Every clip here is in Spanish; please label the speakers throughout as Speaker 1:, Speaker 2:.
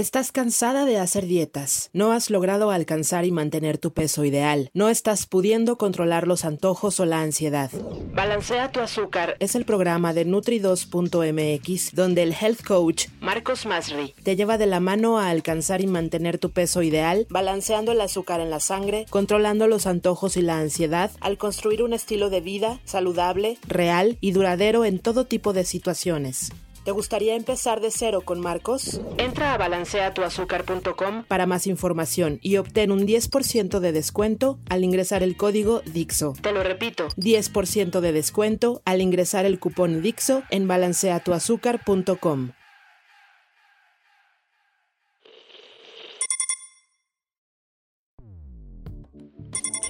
Speaker 1: ¿Estás cansada de hacer dietas? ¿No has logrado alcanzar y mantener tu peso ideal? ¿No estás pudiendo controlar los antojos o la ansiedad? Balancea tu azúcar es el programa de Nutri2.mx donde el health coach Marcos Masri te lleva de la mano a alcanzar y mantener tu peso ideal, balanceando el azúcar en la sangre, controlando los antojos y la ansiedad, al construir un estilo de vida saludable, real y duradero en todo tipo de situaciones. ¿Te gustaría empezar de cero con Marcos? Entra a balanceatuazúcar.com para más información y obtén un 10% de descuento al ingresar el código DIXO. Te lo repito, 10% de descuento al ingresar el cupón DIXO en balanceatuazúcar.com.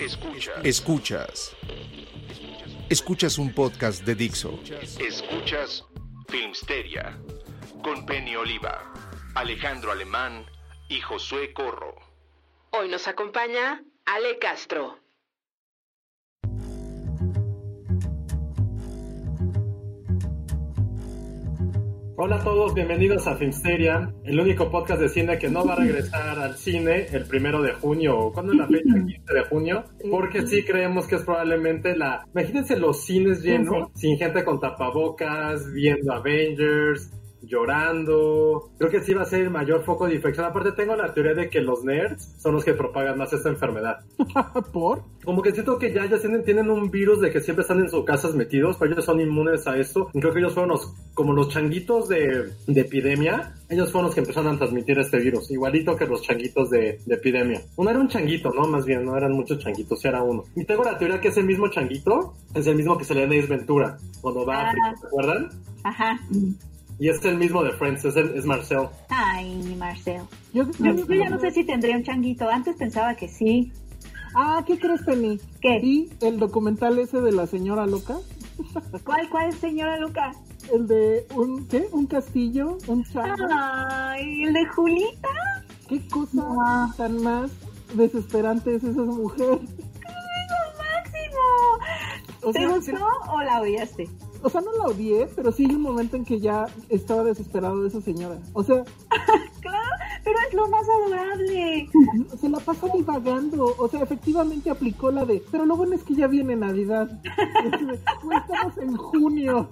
Speaker 2: Escuchas. Escuchas. Escuchas un podcast de Dixo. Escuchas Filmsteria, con Penny Oliva, Alejandro Alemán y Josué Corro.
Speaker 1: Hoy nos acompaña Ale Castro.
Speaker 3: Hola a todos, bienvenidos a Filmsteria, el único podcast de cine que no va a regresar al cine el primero de junio. ¿Cuándo es la fecha? 15 de junio. Porque sí creemos que es probablemente la. Imagínense los cines llenos, sin gente con tapabocas, viendo Avengers, llorando. Creo que sí va a ser el mayor foco de infección. Aparte, tengo la teoría de que los nerds son los que propagan más esta enfermedad.
Speaker 4: ¿Por?
Speaker 3: Como que siento que ya, ya tienen, tienen un virus de que siempre están en sus casas metidos, pero ellos son inmunes a esto. Y creo que ellos fueron los, como los changuitos de, de epidemia. Ellos fueron los que empezaron a transmitir este virus, igualito que los changuitos de, de epidemia. Uno era un changuito, ¿no? Más bien, no eran muchos changuitos, era uno. Y tengo la teoría que ese mismo changuito es el mismo que se le da a Ace Ventura cuando va a África, ¿se acuerdan?
Speaker 5: Ajá.
Speaker 3: Y es el mismo de Friends, es, el- es Marcel.
Speaker 5: Ay, Marcel.
Speaker 4: Yo,
Speaker 5: Yo, yo ya no sé si tendría un changuito. Antes pensaba que sí.
Speaker 4: Ah, ¿qué crees, Penny?
Speaker 5: ¿Qué?
Speaker 4: ¿Y el documental ese de la señora loca?
Speaker 5: ¿Cuál, cuál, señora Luca?
Speaker 4: El de un, ¿qué? Un castillo, un chango.
Speaker 5: Ay, el de Julita.
Speaker 4: ¿Qué cosa tan más desesperante es esa mujer?
Speaker 5: Es lo máximo.
Speaker 4: O
Speaker 5: ¿Te
Speaker 4: sea,
Speaker 5: gustó o la odiaste?
Speaker 4: O sea, no la odié, pero sí hay un momento en que ya estaba desesperado de esa señora. O sea,
Speaker 5: Claro, pero es lo más adorable.
Speaker 4: se la pasa divagando. O sea, efectivamente aplicó la de, pero lo bueno es que ya viene Navidad. Estamos en junio.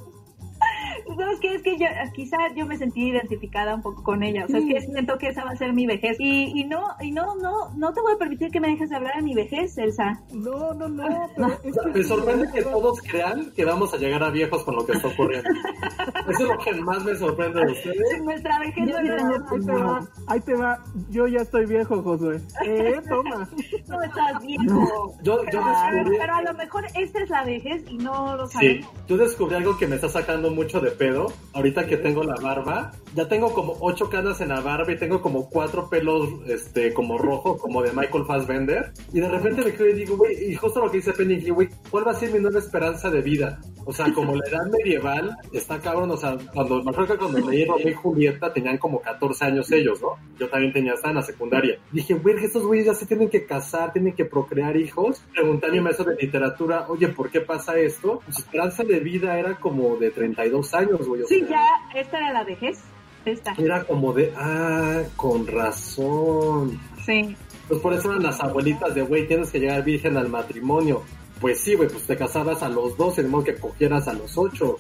Speaker 5: ¿Sabes qué? Es que yo, quizá yo me sentí identificada un poco con ella. O sea, es que siento que esa va a ser mi vejez. Y, y no, y no, no, no te voy a permitir que me dejes de hablar a mi vejez, Elsa.
Speaker 4: No, no, no. Pero es que
Speaker 3: Me sorprende que todos crean que vamos a llegar a viejos con lo que está ocurriendo. Eso es lo que más me sorprende de ustedes.
Speaker 5: Nuestra vejez no
Speaker 4: ahí te va, ahí te va. Yo ya estoy viejo, Josué. Eh, toma.
Speaker 5: No estás viejo.
Speaker 3: Yo, yo
Speaker 5: Ah,
Speaker 3: descubrí,
Speaker 5: pero a lo mejor esta es la vejez y no lo
Speaker 3: sí,
Speaker 5: sabemos.
Speaker 3: yo descubrí algo que me está sacando mucho de pedo. Ahorita que tengo la barba, ya tengo como ocho canas en la barba y tengo como cuatro pelos, este, como rojos, como de Michael Fassbender. Y de repente me quedo y digo, güey, y justo lo que dice Penny, güey, ¿cuál va a ser mi nueva esperanza de vida? O sea, como la edad medieval, está cabrón, o sea, cuando, me acuerdo que cuando leí Romeo y Julieta tenían como 14 años ellos, ¿no? Yo también tenía, estaba en la secundaria. Dije, güey, estos güeyes ya se tienen que casar, tienen que procrear hijos. Pregunté a mi maestro de literatura, oye, ¿por qué pasa esto? Su esperanza de vida era como de 32 años, güey. o
Speaker 5: Sí,
Speaker 3: sea,
Speaker 5: ya, esta era la vejez. Esta.
Speaker 3: Era como de, ah, con razón.
Speaker 5: Sí.
Speaker 3: Pues por eso eran las abuelitas de, güey, tienes que llegar virgen al matrimonio. pues sí, güey, pues te casabas a los 12, de modo que cogieras a los 8.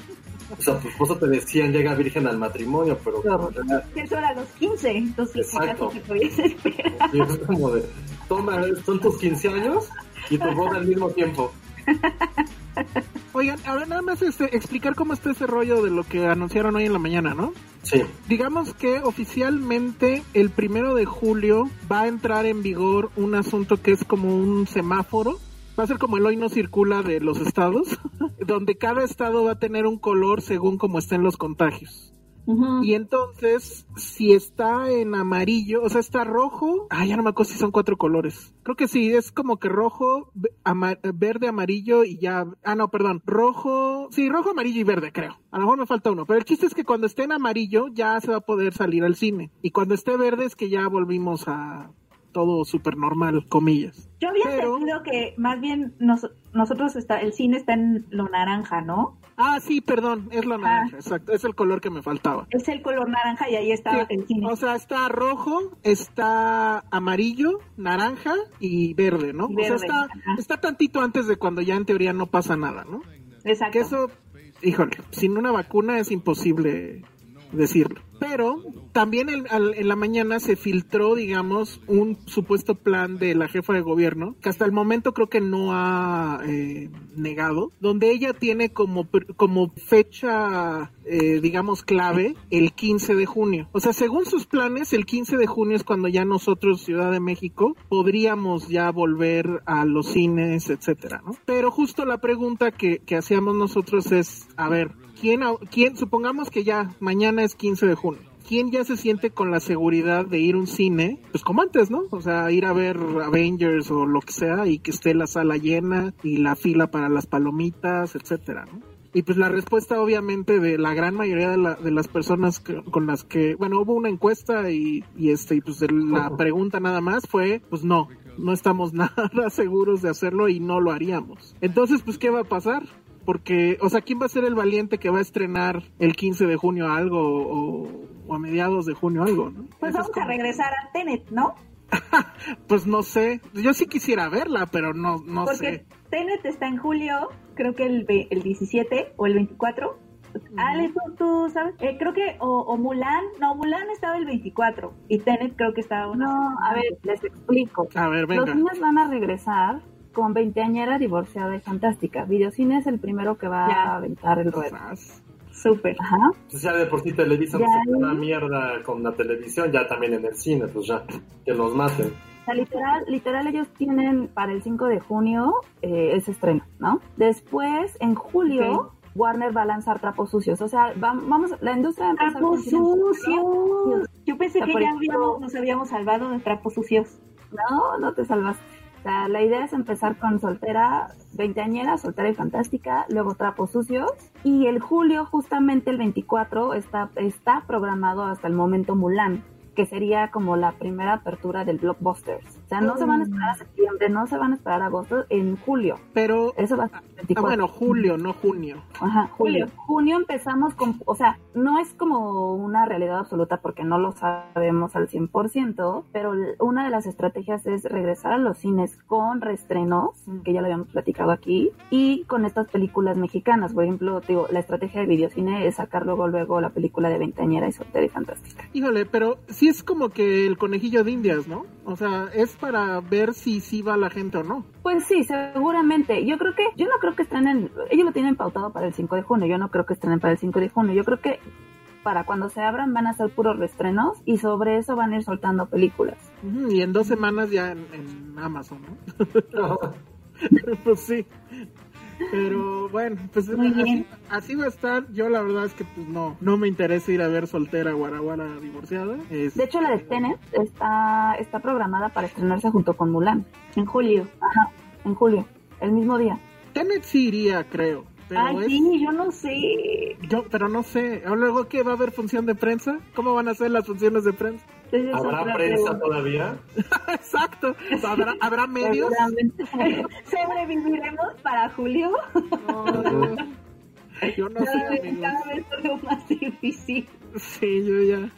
Speaker 3: O sea, tu esposo te decían llega virgen al matrimonio, pero...
Speaker 5: No, eso era a los 15, entonces
Speaker 3: Exacto.
Speaker 5: te podías esperar.
Speaker 3: Y es como de, toma, son tus 15 años y tu boda al mismo tiempo.
Speaker 4: Oigan, ahora nada más este, explicar cómo está ese rollo de lo que anunciaron hoy en la mañana, ¿no?
Speaker 3: Sí.
Speaker 4: Digamos que oficialmente el primero de julio va a entrar en vigor un asunto que es como un semáforo. Va a ser como el hoy no circula de los estados, donde cada estado va a tener un color según como estén los contagios. Y entonces, si está en amarillo, o sea, está rojo, ah, ya no me acuerdo si son cuatro colores. Creo que sí, es como que rojo, ama- verde, amarillo y ya, ah, no, perdón, rojo, sí, rojo, amarillo y verde, creo. A lo mejor me falta uno, pero el chiste es que cuando esté en amarillo ya se va a poder salir al cine. Y cuando esté verde es que ya volvimos a todo súper normal, comillas.
Speaker 5: Yo había
Speaker 4: Pero-
Speaker 5: entendido que más bien nos- nosotros está, el cine está en lo naranja, ¿no?
Speaker 4: Ah, sí, perdón, es la naranja, exacto, es el color que me faltaba.
Speaker 5: Es el color naranja y ahí está
Speaker 4: Sí,
Speaker 5: el cine.
Speaker 4: O sea, está rojo, está amarillo, naranja y verde, ¿no?
Speaker 5: Verde,
Speaker 4: o sea, está, está tantito antes de cuando ya en teoría no pasa nada, ¿no?
Speaker 5: Exacto.
Speaker 4: Que eso, híjole, sin una vacuna es imposible decirlo. Pero también en, la mañana se filtró, digamos, un supuesto plan de la jefa de gobierno, que hasta el momento creo que no ha eh, negado, donde ella tiene como, como fecha, eh, digamos, clave el 15 de junio. O sea, según sus planes, el 15 de junio es cuando ya nosotros, Ciudad de México, podríamos ya volver a los cines, etcétera, ¿no? Pero justo la pregunta que hacíamos nosotros es, a ver, ¿quién, supongamos que ya mañana es 15 de junio. ¿Quién ya se siente con la seguridad de ir a un cine? Pues como antes, ¿no? O sea, ir a ver Avengers o lo que sea y que esté la sala llena y la fila para las palomitas, etcétera, ¿no? Y pues la respuesta obviamente de la gran mayoría de, la- de las personas que- con las que, bueno, hubo una encuesta y, y este, y pues la pregunta nada más fue, pues no, no estamos nada seguros de hacerlo y no lo haríamos. Entonces, pues, ¿qué va a pasar? Porque, o sea, ¿quién va a ser el valiente que va a estrenar el 15 de junio algo o, o a mediados de junio algo, ¿no?
Speaker 5: Pues
Speaker 4: Eso
Speaker 5: vamos a regresar a Tenet, ¿no?
Speaker 4: Pues no sé, yo sí quisiera verla, pero no, no
Speaker 5: Porque
Speaker 4: sé.
Speaker 5: Tenet está en julio, creo que el, ve- el 17 o el 24. Ale, ¿tú, tú sabes? Eh, creo que, o, o Mulan, no, Mulan estaba el 24 y Tenet creo que estaba una
Speaker 6: No,
Speaker 5: semana
Speaker 6: a ver, les explico.
Speaker 4: A ver,
Speaker 6: Los
Speaker 4: venga.
Speaker 6: cines van a regresar con veinteañera divorciada y fantástica. Videocine es el primero que va
Speaker 5: Ya.
Speaker 6: a aventar el ruedo.
Speaker 5: Súper.
Speaker 6: Ajá.
Speaker 3: Pues ya de por sí Televisa
Speaker 6: ahí-
Speaker 3: una mierda con la televisión, ya también en el cine, pues ya, que los maten.
Speaker 6: O sea, literal, literal ellos tienen para el 5 de junio eh, ese estreno, ¿no? Después, en julio, Warner va a lanzar Trapos Sucios. O sea, va- vamos, la industria va a empezar
Speaker 5: Trapos sucios. Yo pensé
Speaker 6: O sea,
Speaker 5: que ya
Speaker 6: ejemplo-
Speaker 5: habíamos, nos habíamos salvado de trapos sucios.
Speaker 6: No, no te salvaste. Sea, la idea es empezar con soltera, veinteañera, soltera y fantástica, luego trapos sucios. Y el julio, justamente el 24, está, está programado hasta el momento Mulan, que sería como la primera apertura del blockbusters. O sea, no se van a esperar a septiembre, no se van a esperar a agosto, en julio.
Speaker 4: Pero,
Speaker 6: Eso va a ser
Speaker 4: ah,
Speaker 6: 24.
Speaker 4: bueno, julio, no junio.
Speaker 6: Ajá, julio. Junio empezamos con, o sea, no es como una realidad absoluta porque no lo sabemos al 100%, pero una de las estrategias es regresar a los cines con reestrenos, que ya lo habíamos platicado aquí, y con estas películas mexicanas. Por ejemplo, digo, la estrategia de videocine es sacar luego, luego la película de Veinteañera y Soltera y Fantástica.
Speaker 4: Híjole, pero sí es como que el conejillo de indias, ¿no? O sea, es para ver si sí va la gente o no.
Speaker 6: Pues sí, seguramente. Yo creo que, yo no creo que estrenen, ellos lo tienen pautado para el 5 de junio, yo no creo que estrenen para el 5 de junio, yo creo que para cuando se abran van a ser puros reestrenos y sobre eso van a ir soltando películas.
Speaker 4: Y en dos semanas ya en, en Amazon, ¿no? pues sí. Pero bueno, pues así, así va a estar. Yo la verdad es que pues no, no me interesa ir a ver soltera guaraguara divorciada. Es-
Speaker 6: De hecho, la de Tenet está, está programada para estrenarse junto con Mulan
Speaker 5: En julio.
Speaker 6: Ajá, en julio, el mismo día.
Speaker 4: Tenet sí iría, creo. Pero
Speaker 5: Ay,
Speaker 4: es-
Speaker 5: sí, yo no sé.
Speaker 4: yo, pero no sé. ¿O Luego que va a haber función de prensa. ¿Cómo van a ser las funciones de prensa?
Speaker 3: ¿Habrá prensa todavía?
Speaker 4: Exacto. ¿Habrá, habrá medios?
Speaker 6: Seguramente.
Speaker 5: ¿Sobreviviremos para julio?
Speaker 4: No, yo, yo no sé,
Speaker 5: Cada vez, es más difícil.
Speaker 4: Sí, yo ya,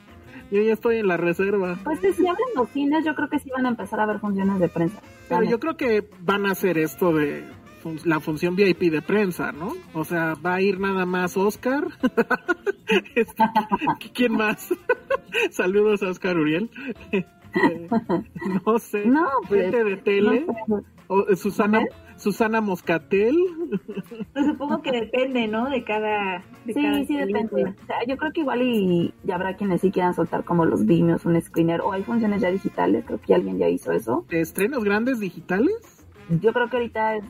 Speaker 4: yo ya estoy en la reserva.
Speaker 6: Pues si abren los cines, yo creo que sí van a empezar a ver funciones de prensa.
Speaker 4: Pero yo creo que van a hacer esto de la función VIP de prensa, ¿no? O sea, va a ir nada más Oscar. Este, ¿Quién más? Saludos a Oscar Uriel. no sé.
Speaker 6: No, pues,
Speaker 4: gente de tele. o, eh, Susana, Susana Moscatel.
Speaker 7: Pues supongo que depende, ¿no? De cada. De
Speaker 6: sí,
Speaker 7: cada
Speaker 6: sí,
Speaker 7: película.
Speaker 6: depende. O sea, yo creo que igual y ya habrá quienes sí quieran soltar como los Vimios, un screener, o hay funciones ya digitales, creo que alguien ya hizo eso.
Speaker 4: ¿Estrenos grandes digitales?
Speaker 6: Yo creo que ahorita es-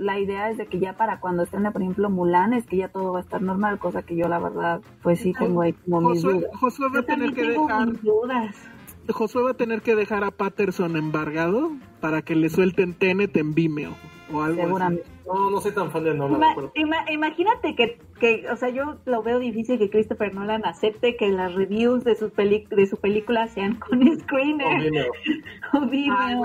Speaker 6: la idea es de que ya para cuando estrene, por ejemplo, Mulan, es que ya todo va a estar normal, cosa que yo la verdad, pues sí tengo ahí como mis
Speaker 4: Josué,
Speaker 6: dudas.
Speaker 4: Josué va a tener que dejar.
Speaker 7: dudas.
Speaker 4: Josué va a tener que dejar a Patterson embargado para que le suelten Tenet en Vimeo o algo así.
Speaker 6: Seguramente.
Speaker 3: No, no soy tan fan de Nolan.
Speaker 7: Ima-
Speaker 3: pero-
Speaker 7: ima- imagínate que, que, o sea, yo lo veo difícil que Christopher Nolan acepte que las reviews de su, peli de su película sean con screener
Speaker 4: Ay,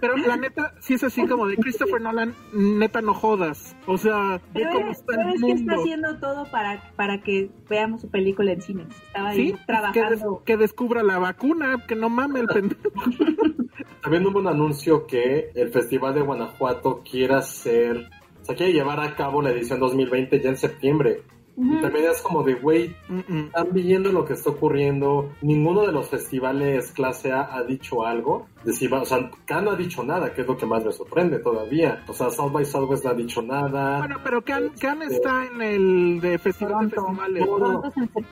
Speaker 4: Pero la neta, sí es así como de Christopher Nolan, neta no jodas. O sea, ve cómo
Speaker 7: es,
Speaker 4: está
Speaker 7: pero
Speaker 4: el
Speaker 7: es que está haciendo todo para, para que veamos su película en cines. Estaba ahí
Speaker 4: Sí, que, des-
Speaker 7: trabajando.
Speaker 4: que descubra la vacuna, que no mame el pendejo.
Speaker 3: También hubo un anuncio que el Festival de Guanajuato quiere hacer, o sea, quiere llevar a cabo la edición 2020 ya en septiembre. Y también es como de, güey,
Speaker 4: Mm, mm.
Speaker 3: están viendo lo que está ocurriendo. Ninguno de los festivales clase A ha dicho algo. De si va- o sea, Cannes no ha dicho nada, que es lo que más me sorprende todavía. O sea, South by Southwest no ha dicho nada.
Speaker 4: Bueno, pero Can, Can está en el de Festival de. Festivales.
Speaker 3: No, no.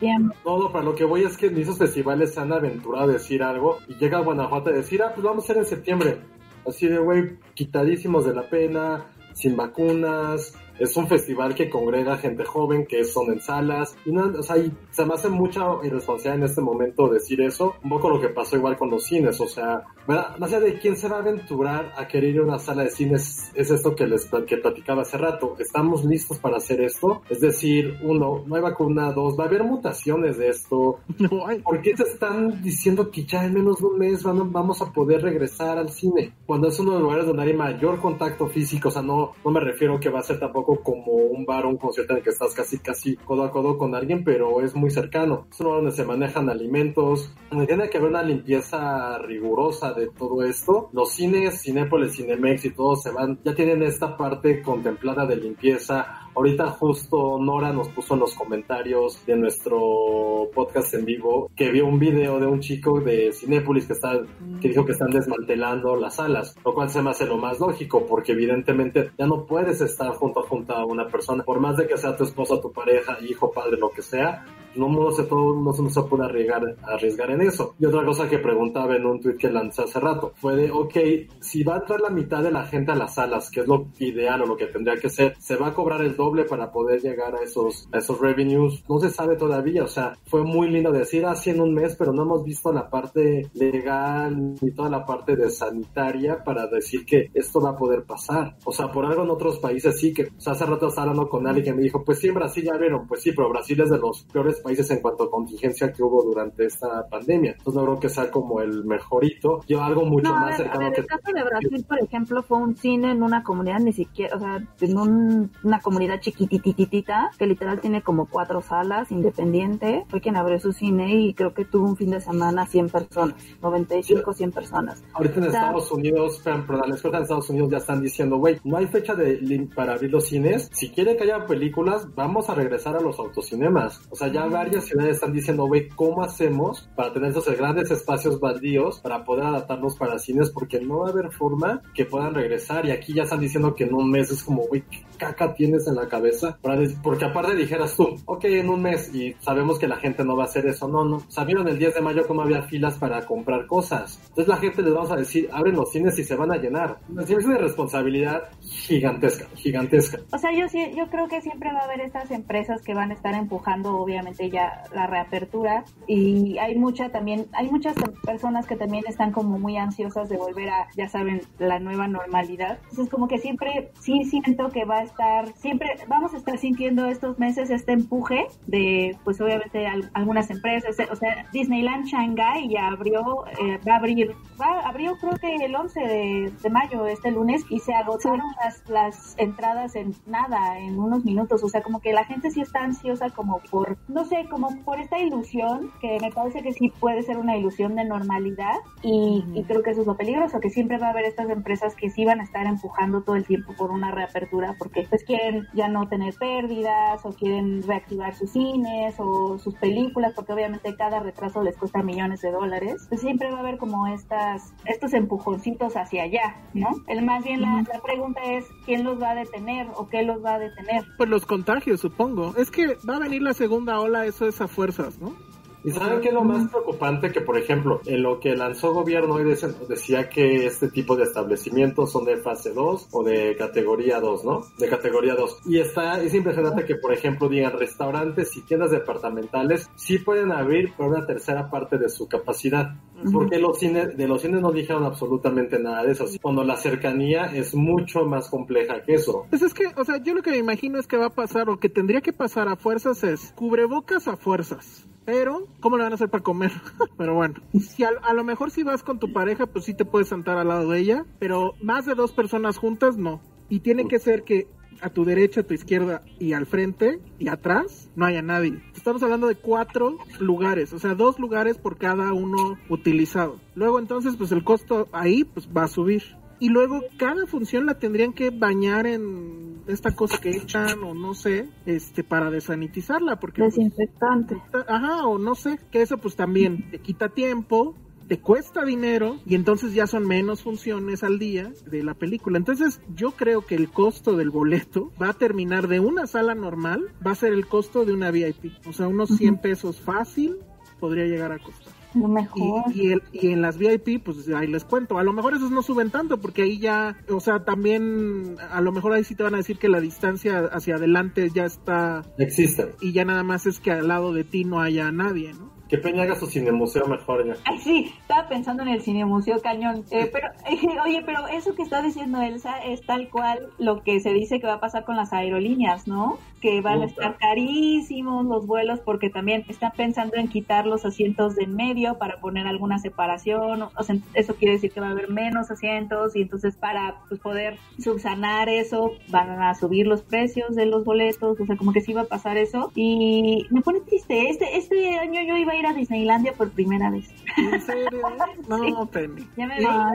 Speaker 6: En.
Speaker 3: No, no, para lo que voy es que ni esos festivales se han aventurado a decir algo y llega a Guanajuato a decir, ah, pues vamos a hacer en septiembre. Así de, güey, quitadísimos de la pena, sin vacunas. Es un festival que congrega gente joven, que son en salas. Y no, o sea, y se me hace mucha irresponsabilidad en este momento decir eso. Un poco lo que pasó igual con los cines. O sea, ¿verdad? más allá de quién se va a aventurar a querer ir a una sala de cines, es esto que les que platicaba hace rato. ¿Estamos listos para hacer esto? Es decir, uno, no hay vacuna. Dos, va a haber mutaciones de esto.
Speaker 4: No, ay,
Speaker 3: ¿Por qué te están diciendo que ya en menos de un mes van- vamos a poder regresar al cine? Cuando es uno de los lugares donde hay mayor contacto físico, o sea, no, no me refiero que va a ser tampoco como un bar o un concierto en el que estás casi, casi codo a codo con alguien, pero es muy cercano. Es un lugar donde se manejan alimentos, donde tiene que haber una limpieza rigurosa de todo esto. Los cines, Cinépolis, Cinemex y todos se van, ya tienen esta parte contemplada de limpieza. Ahorita justo Nora nos puso en los comentarios de nuestro podcast en vivo que vio un video de un chico de Cinépolis que está que dijo que están desmantelando las salas, lo cual se me hace lo más lógico porque evidentemente ya no puedes estar junto a junto a una persona, por más de que sea tu esposa, tu pareja, hijo, padre, lo que sea, no uno se, todo, no se, no se puede arriesgar, arriesgar en eso. Y otra cosa que preguntaba en un tweet que lancé hace rato fue de, ok, si va a entrar la mitad de la gente a las salas, que es lo ideal o lo que tendría que ser, se va a cobrar el doble para poder llegar a esos, a esos revenues. No se sabe todavía, o sea, fue muy lindo decir así en un mes, pero no hemos visto la parte legal ni toda la parte de sanitaria para decir que esto va a poder pasar. O sea, por algo en otros países sí que, o sea, hace rato estaba hablando con alguien que me dijo, pues sí, en Brasil ya vieron, pues sí, pero Brasil es de los peores países en cuanto a contingencia que hubo durante esta pandemia. Entonces no creo que sea como el mejorito. Yo algo mucho
Speaker 6: No,
Speaker 3: más
Speaker 6: ver,
Speaker 3: cercano
Speaker 6: ver,
Speaker 3: que...
Speaker 6: el caso de Brasil, por ejemplo, fue un cine en una comunidad ni siquiera, o sea, en un- una comunidad chiquitititita, que literal tiene como cuatro salas, independiente, fue quien abrió su cine y creo que tuvo un fin de semana 100 personas, 95, 100 personas.
Speaker 3: Ahorita en
Speaker 6: O sea,
Speaker 3: Estados Unidos, perdón, les en Estados Unidos ya están diciendo, güey, no hay fecha de para abrir los cines. Si quiere que haya películas, vamos a regresar a los autocinemas. O sea, ya varias ciudades están diciendo, güey, ¿cómo hacemos para tener esos grandes espacios baldíos para poder adaptarnos para cines? Porque no va a haber forma que puedan regresar. Y aquí ya están diciendo que en un mes es como, güey, ¿qué caca tienes en la cabeza? Porque aparte dijeras tú, ok, en un mes, y sabemos que la gente no va a hacer eso. No, no. Sabieron el 10 de mayo cómo había filas para comprar cosas. Entonces la gente les vamos a decir, abren los cines y se van a llenar. Es una responsabilidad gigantesca, gigantesca.
Speaker 7: O sea, yo yo creo que siempre va a haber estas empresas que van a estar empujando, obviamente, ya la reapertura. Y hay mucha también, hay muchas personas que también están como muy ansiosas de volver a, ya saben, la nueva normalidad. Entonces, como que siempre, sí siento que va a estar, siempre vamos a estar sintiendo estos meses este empuje de, pues obviamente, al- algunas empresas. O sea, Disneyland Shanghai ya abrió, eh, va a abrir, va, abrió creo que el 11 de, de mayo, este lunes, y se agotaron las, las entradas en nada, en unos minutos. O sea, como que la gente sí está ansiosa como por, no, sé, como por esta ilusión, que me parece que sí puede ser una ilusión de normalidad y, creo que eso es lo peligroso, que siempre va a haber estas empresas que sí van a estar empujando todo el tiempo por una reapertura porque pues quieren ya no tener pérdidas o quieren reactivar sus cines o sus películas porque obviamente cada retraso les cuesta millones de dólares. Pues siempre va a haber como estas, estos empujoncitos hacia allá, ¿no? El más bien la, la pregunta es quién los va a detener o qué los va a detener.
Speaker 4: Pues los contagios, supongo. Es que va a venir la segunda ola, eso es a fuerzas, ¿no?
Speaker 3: ¿Y saben qué es lo más preocupante? Que, por ejemplo, en lo que lanzó gobierno hoy decía que este tipo de establecimientos son de fase 2 o de categoría 2, ¿no? De categoría 2. Y está, es impresionante que, por ejemplo, digan restaurantes y tiendas departamentales sí pueden abrir por una tercera parte de su capacidad. Porque los cines, de los cines no dijeron absolutamente nada de eso. Cuando la cercanía es mucho más compleja que eso.
Speaker 4: Pues es que, o sea, yo lo que me imagino es que va a pasar o que tendría que pasar a fuerzas es cubrebocas a fuerzas. Pero, ¿cómo le van a hacer para comer? pero bueno, si a, lo mejor si vas con tu pareja, pues sí te puedes sentar al lado de ella, pero más de dos personas juntas, no. Y tiene que ser que a tu derecha, a tu izquierda y al frente y atrás no haya nadie. Estamos hablando de cuatro lugares, o sea, dos lugares por cada uno utilizado. Luego entonces, pues el costo ahí pues va a subir y luego cada función la tendrían que bañar en esta cosa que echan o no sé, este para desanitizarla porque
Speaker 6: pues, desinfectante.
Speaker 4: ajá, o no sé, que eso pues también te quita tiempo, te cuesta dinero y entonces ya son menos funciones al día de la película. Entonces yo creo que el costo del boleto va a terminar de una sala normal, va a ser el costo de una VIP. O sea, unos 100 pesos fácil podría llegar a costar.
Speaker 6: Lo mejor.
Speaker 4: Y, y, en las VIP, pues ahí les cuento. A lo mejor esos no suben tanto, porque ahí ya, o sea, también, a lo mejor ahí sí te van a decir que la distancia hacia adelante ya está.
Speaker 3: Existe.
Speaker 4: Y ya nada más es que al lado de ti no haya nadie, ¿no?
Speaker 3: Que Peña haga su cinemuseo mejor ya.
Speaker 7: Ay, sí, estaba pensando en el cinemuseo cañón. Eh, pero, oye, pero eso que está diciendo Elsa es tal cual lo que se dice que va a pasar con las aerolíneas, ¿no? Que van a estar carísimos los vuelos porque también están pensando en quitar los asientos de en medio para poner alguna separación. O sea, eso quiere decir que va a haber menos asientos y entonces para pues, poder subsanar eso van a subir los precios de los boletos. O sea, como que sí va a pasar eso. Y me pone triste. Este, este año yo iba a ir a Disneylandia por primera vez.
Speaker 4: ¿En serio? No, Penny.
Speaker 7: Ya me veía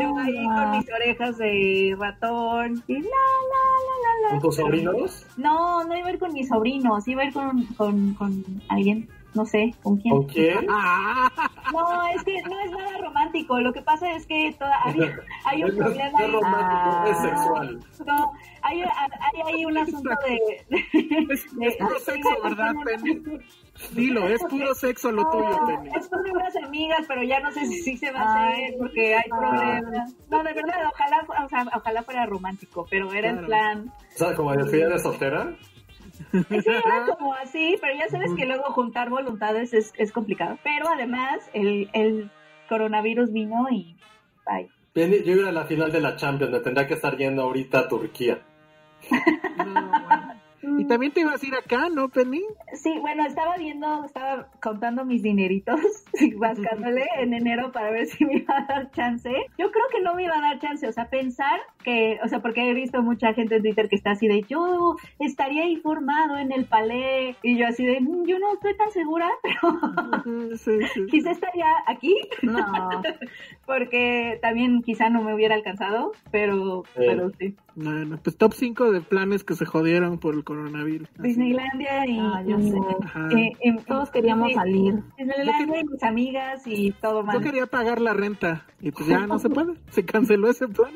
Speaker 7: yo ahí con mis orejas de ratón y la, la, la, la,
Speaker 3: ¿Con tus sobrinos?
Speaker 7: No, no iba a ir con mis sobrinos, iba a ir con, con, con alguien no sé, ¿con quién?
Speaker 3: ¿Con quién?
Speaker 7: No, es que no es nada romántico. Lo que pasa es que toda, hay, un problema.
Speaker 3: No es romántico, es sexual.
Speaker 7: No, hay, hay, hay un asunto de.
Speaker 4: Es, es puro sexo, ¿verdad, Penny? Dilo, es puro sexo lo tuyo, Penny.
Speaker 7: Es con unas amigas, pero ya no sé si, se va a hacer porque hay problemas. No, de verdad, ojalá, o sea, ojalá fuera romántico, pero era en plan.
Speaker 3: O sea, como despedida de soltera.
Speaker 7: Sí, era como así, pero ya sabes que luego juntar voluntades es, es complicado. Pero además, el, el coronavirus vino y bye.
Speaker 3: Yo iba a la final de la Champions, me tendría que estar yendo ahorita a Turquía.
Speaker 4: No, y también te ibas a ir acá, ¿no, Penny?
Speaker 7: Sí, bueno, estaba viendo, estaba contando mis dineritos, bascándole en enero para ver si me iba a dar chance. Yo creo que no me iba a dar chance, o sea, pensar que, o sea, porque he visto mucha gente en Twitter que está así de, yo estaría informado en el palé, y yo así de, mm, yo no estoy tan segura, pero quizá estaría aquí.
Speaker 6: No.
Speaker 7: porque también quizá no me hubiera alcanzado, pero, pero sí.
Speaker 4: Bueno, pues top 5 de planes que se jodieron por el coronavirus.
Speaker 7: Disneylandia y,
Speaker 6: ah, yo sé.
Speaker 7: Eh, eh,
Speaker 6: todos queríamos salir.
Speaker 7: Disneylandia y mis amigas y todo más.
Speaker 4: Yo quería pagar la renta y pues ya no se puede. Se canceló ese plan.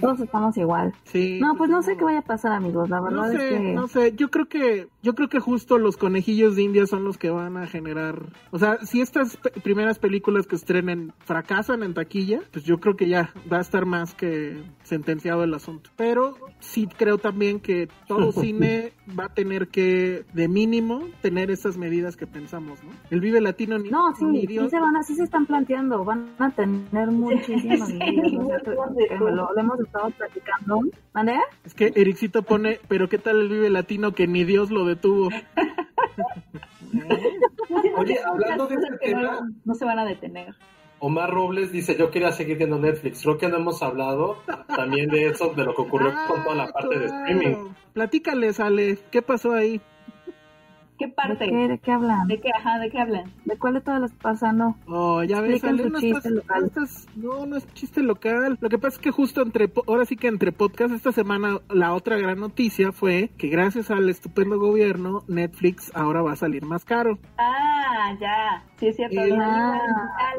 Speaker 6: Todos estamos igual.
Speaker 4: Sí.
Speaker 6: No, pues no sé qué vaya a pasar, amigos. La verdad
Speaker 4: no sé,
Speaker 6: es que
Speaker 4: no sé. Yo creo que yo creo que justo los conejillos de India son los que van a generar. O sea, si estas pe- primeras películas que estrenen fracasan en taquilla, pues yo creo que ya va a estar más que sentenciado el asunto. Pero sí creo también que todo cine va a tener que, de mínimo, tener esas medidas que pensamos, ¿no? El Vive Latino ni,
Speaker 6: No, sí,
Speaker 4: ni
Speaker 6: sí
Speaker 4: Dios.
Speaker 6: se van a, sí se están planteando, van a tener muchísimas medidas, o sea, lo, lo hemos estado platicando. ¿Mande?
Speaker 4: Es que Ericito pone, pero ¿qué tal el Vive Latino que ni Dios lo detuvo?
Speaker 3: Oye, hablando de este
Speaker 7: no,
Speaker 3: tema,
Speaker 7: no se van a detener.
Speaker 3: Omar Robles dice, yo quería seguir viendo Netflix. Creo que no hemos hablado también de eso, de lo que ocurrió con toda la parte de
Speaker 4: Ah,
Speaker 3: streaming.
Speaker 4: Platícales, Ale, ¿qué pasó ahí?
Speaker 7: ¿Qué parte?
Speaker 6: ¿De qué, de qué hablan?
Speaker 7: ¿De qué, ajá, de qué hablan?
Speaker 6: ¿De cuál de todas las pasa? No.
Speaker 4: Oh, ya ves, no,
Speaker 6: chiste
Speaker 4: estás-
Speaker 6: local.
Speaker 4: no estás- no, no es chiste local. Lo que pasa es que justo entre, po- ahora sí que entre podcast, esta semana la otra gran noticia fue que gracias al estupendo gobierno, Netflix ahora va a salir más caro.
Speaker 7: Ah, ya. Sí, es cierto.
Speaker 4: El-
Speaker 6: Ah,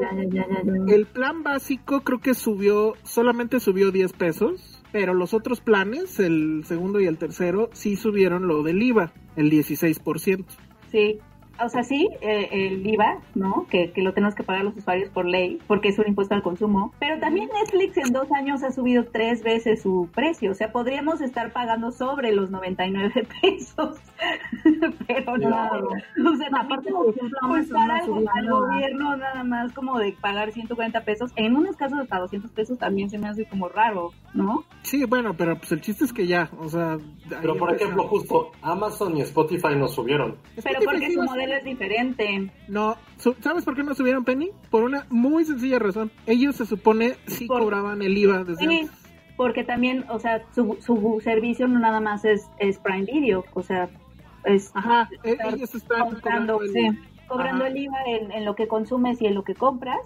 Speaker 7: digital.
Speaker 6: ya, ya, ya, ya, ya.
Speaker 4: El plan básico creo que subió, solamente subió 10 pesos, pero los otros planes, el segundo y el tercero, sí subieron lo del IVA, el 16%.
Speaker 7: Sí. O sea, sí, eh, el IVA, ¿no? Que, que lo tenemos que pagar los usuarios por ley, porque es un impuesto al consumo. Pero también Netflix en dos años ha subido tres veces su precio. O sea, podríamos estar pagando sobre los 99 pesos. Pero no.
Speaker 6: Claro.
Speaker 7: O sea,
Speaker 6: aparte, por ejemplo, Amazon
Speaker 7: al, gobierno nada más como de pagar 140 pesos. En unos casos hasta 200 pesos también se me hace como raro, ¿no?
Speaker 4: Sí, bueno, pero pues el chiste es que ya, o sea...
Speaker 3: Pero por ejemplo, justo Amazon y Spotify nos subieron.
Speaker 7: Pero
Speaker 4: Spotify
Speaker 7: porque su modelo es diferente.
Speaker 4: No, su- ¿sabes por qué no subieron Penny? Por una muy sencilla razón. Ellos se supone sí
Speaker 7: Por-
Speaker 4: cobraban el IVA desde
Speaker 7: Sí,
Speaker 4: antes.
Speaker 7: porque también, o sea, su, su servicio no nada más es, es Prime Video, o sea, es
Speaker 4: Ajá, e-
Speaker 7: estar
Speaker 4: ellos están
Speaker 7: cobrando,
Speaker 4: cobrando el-
Speaker 7: sí, cobrando
Speaker 4: Ajá.
Speaker 7: el IVA en, en lo que consumes y en lo que compras.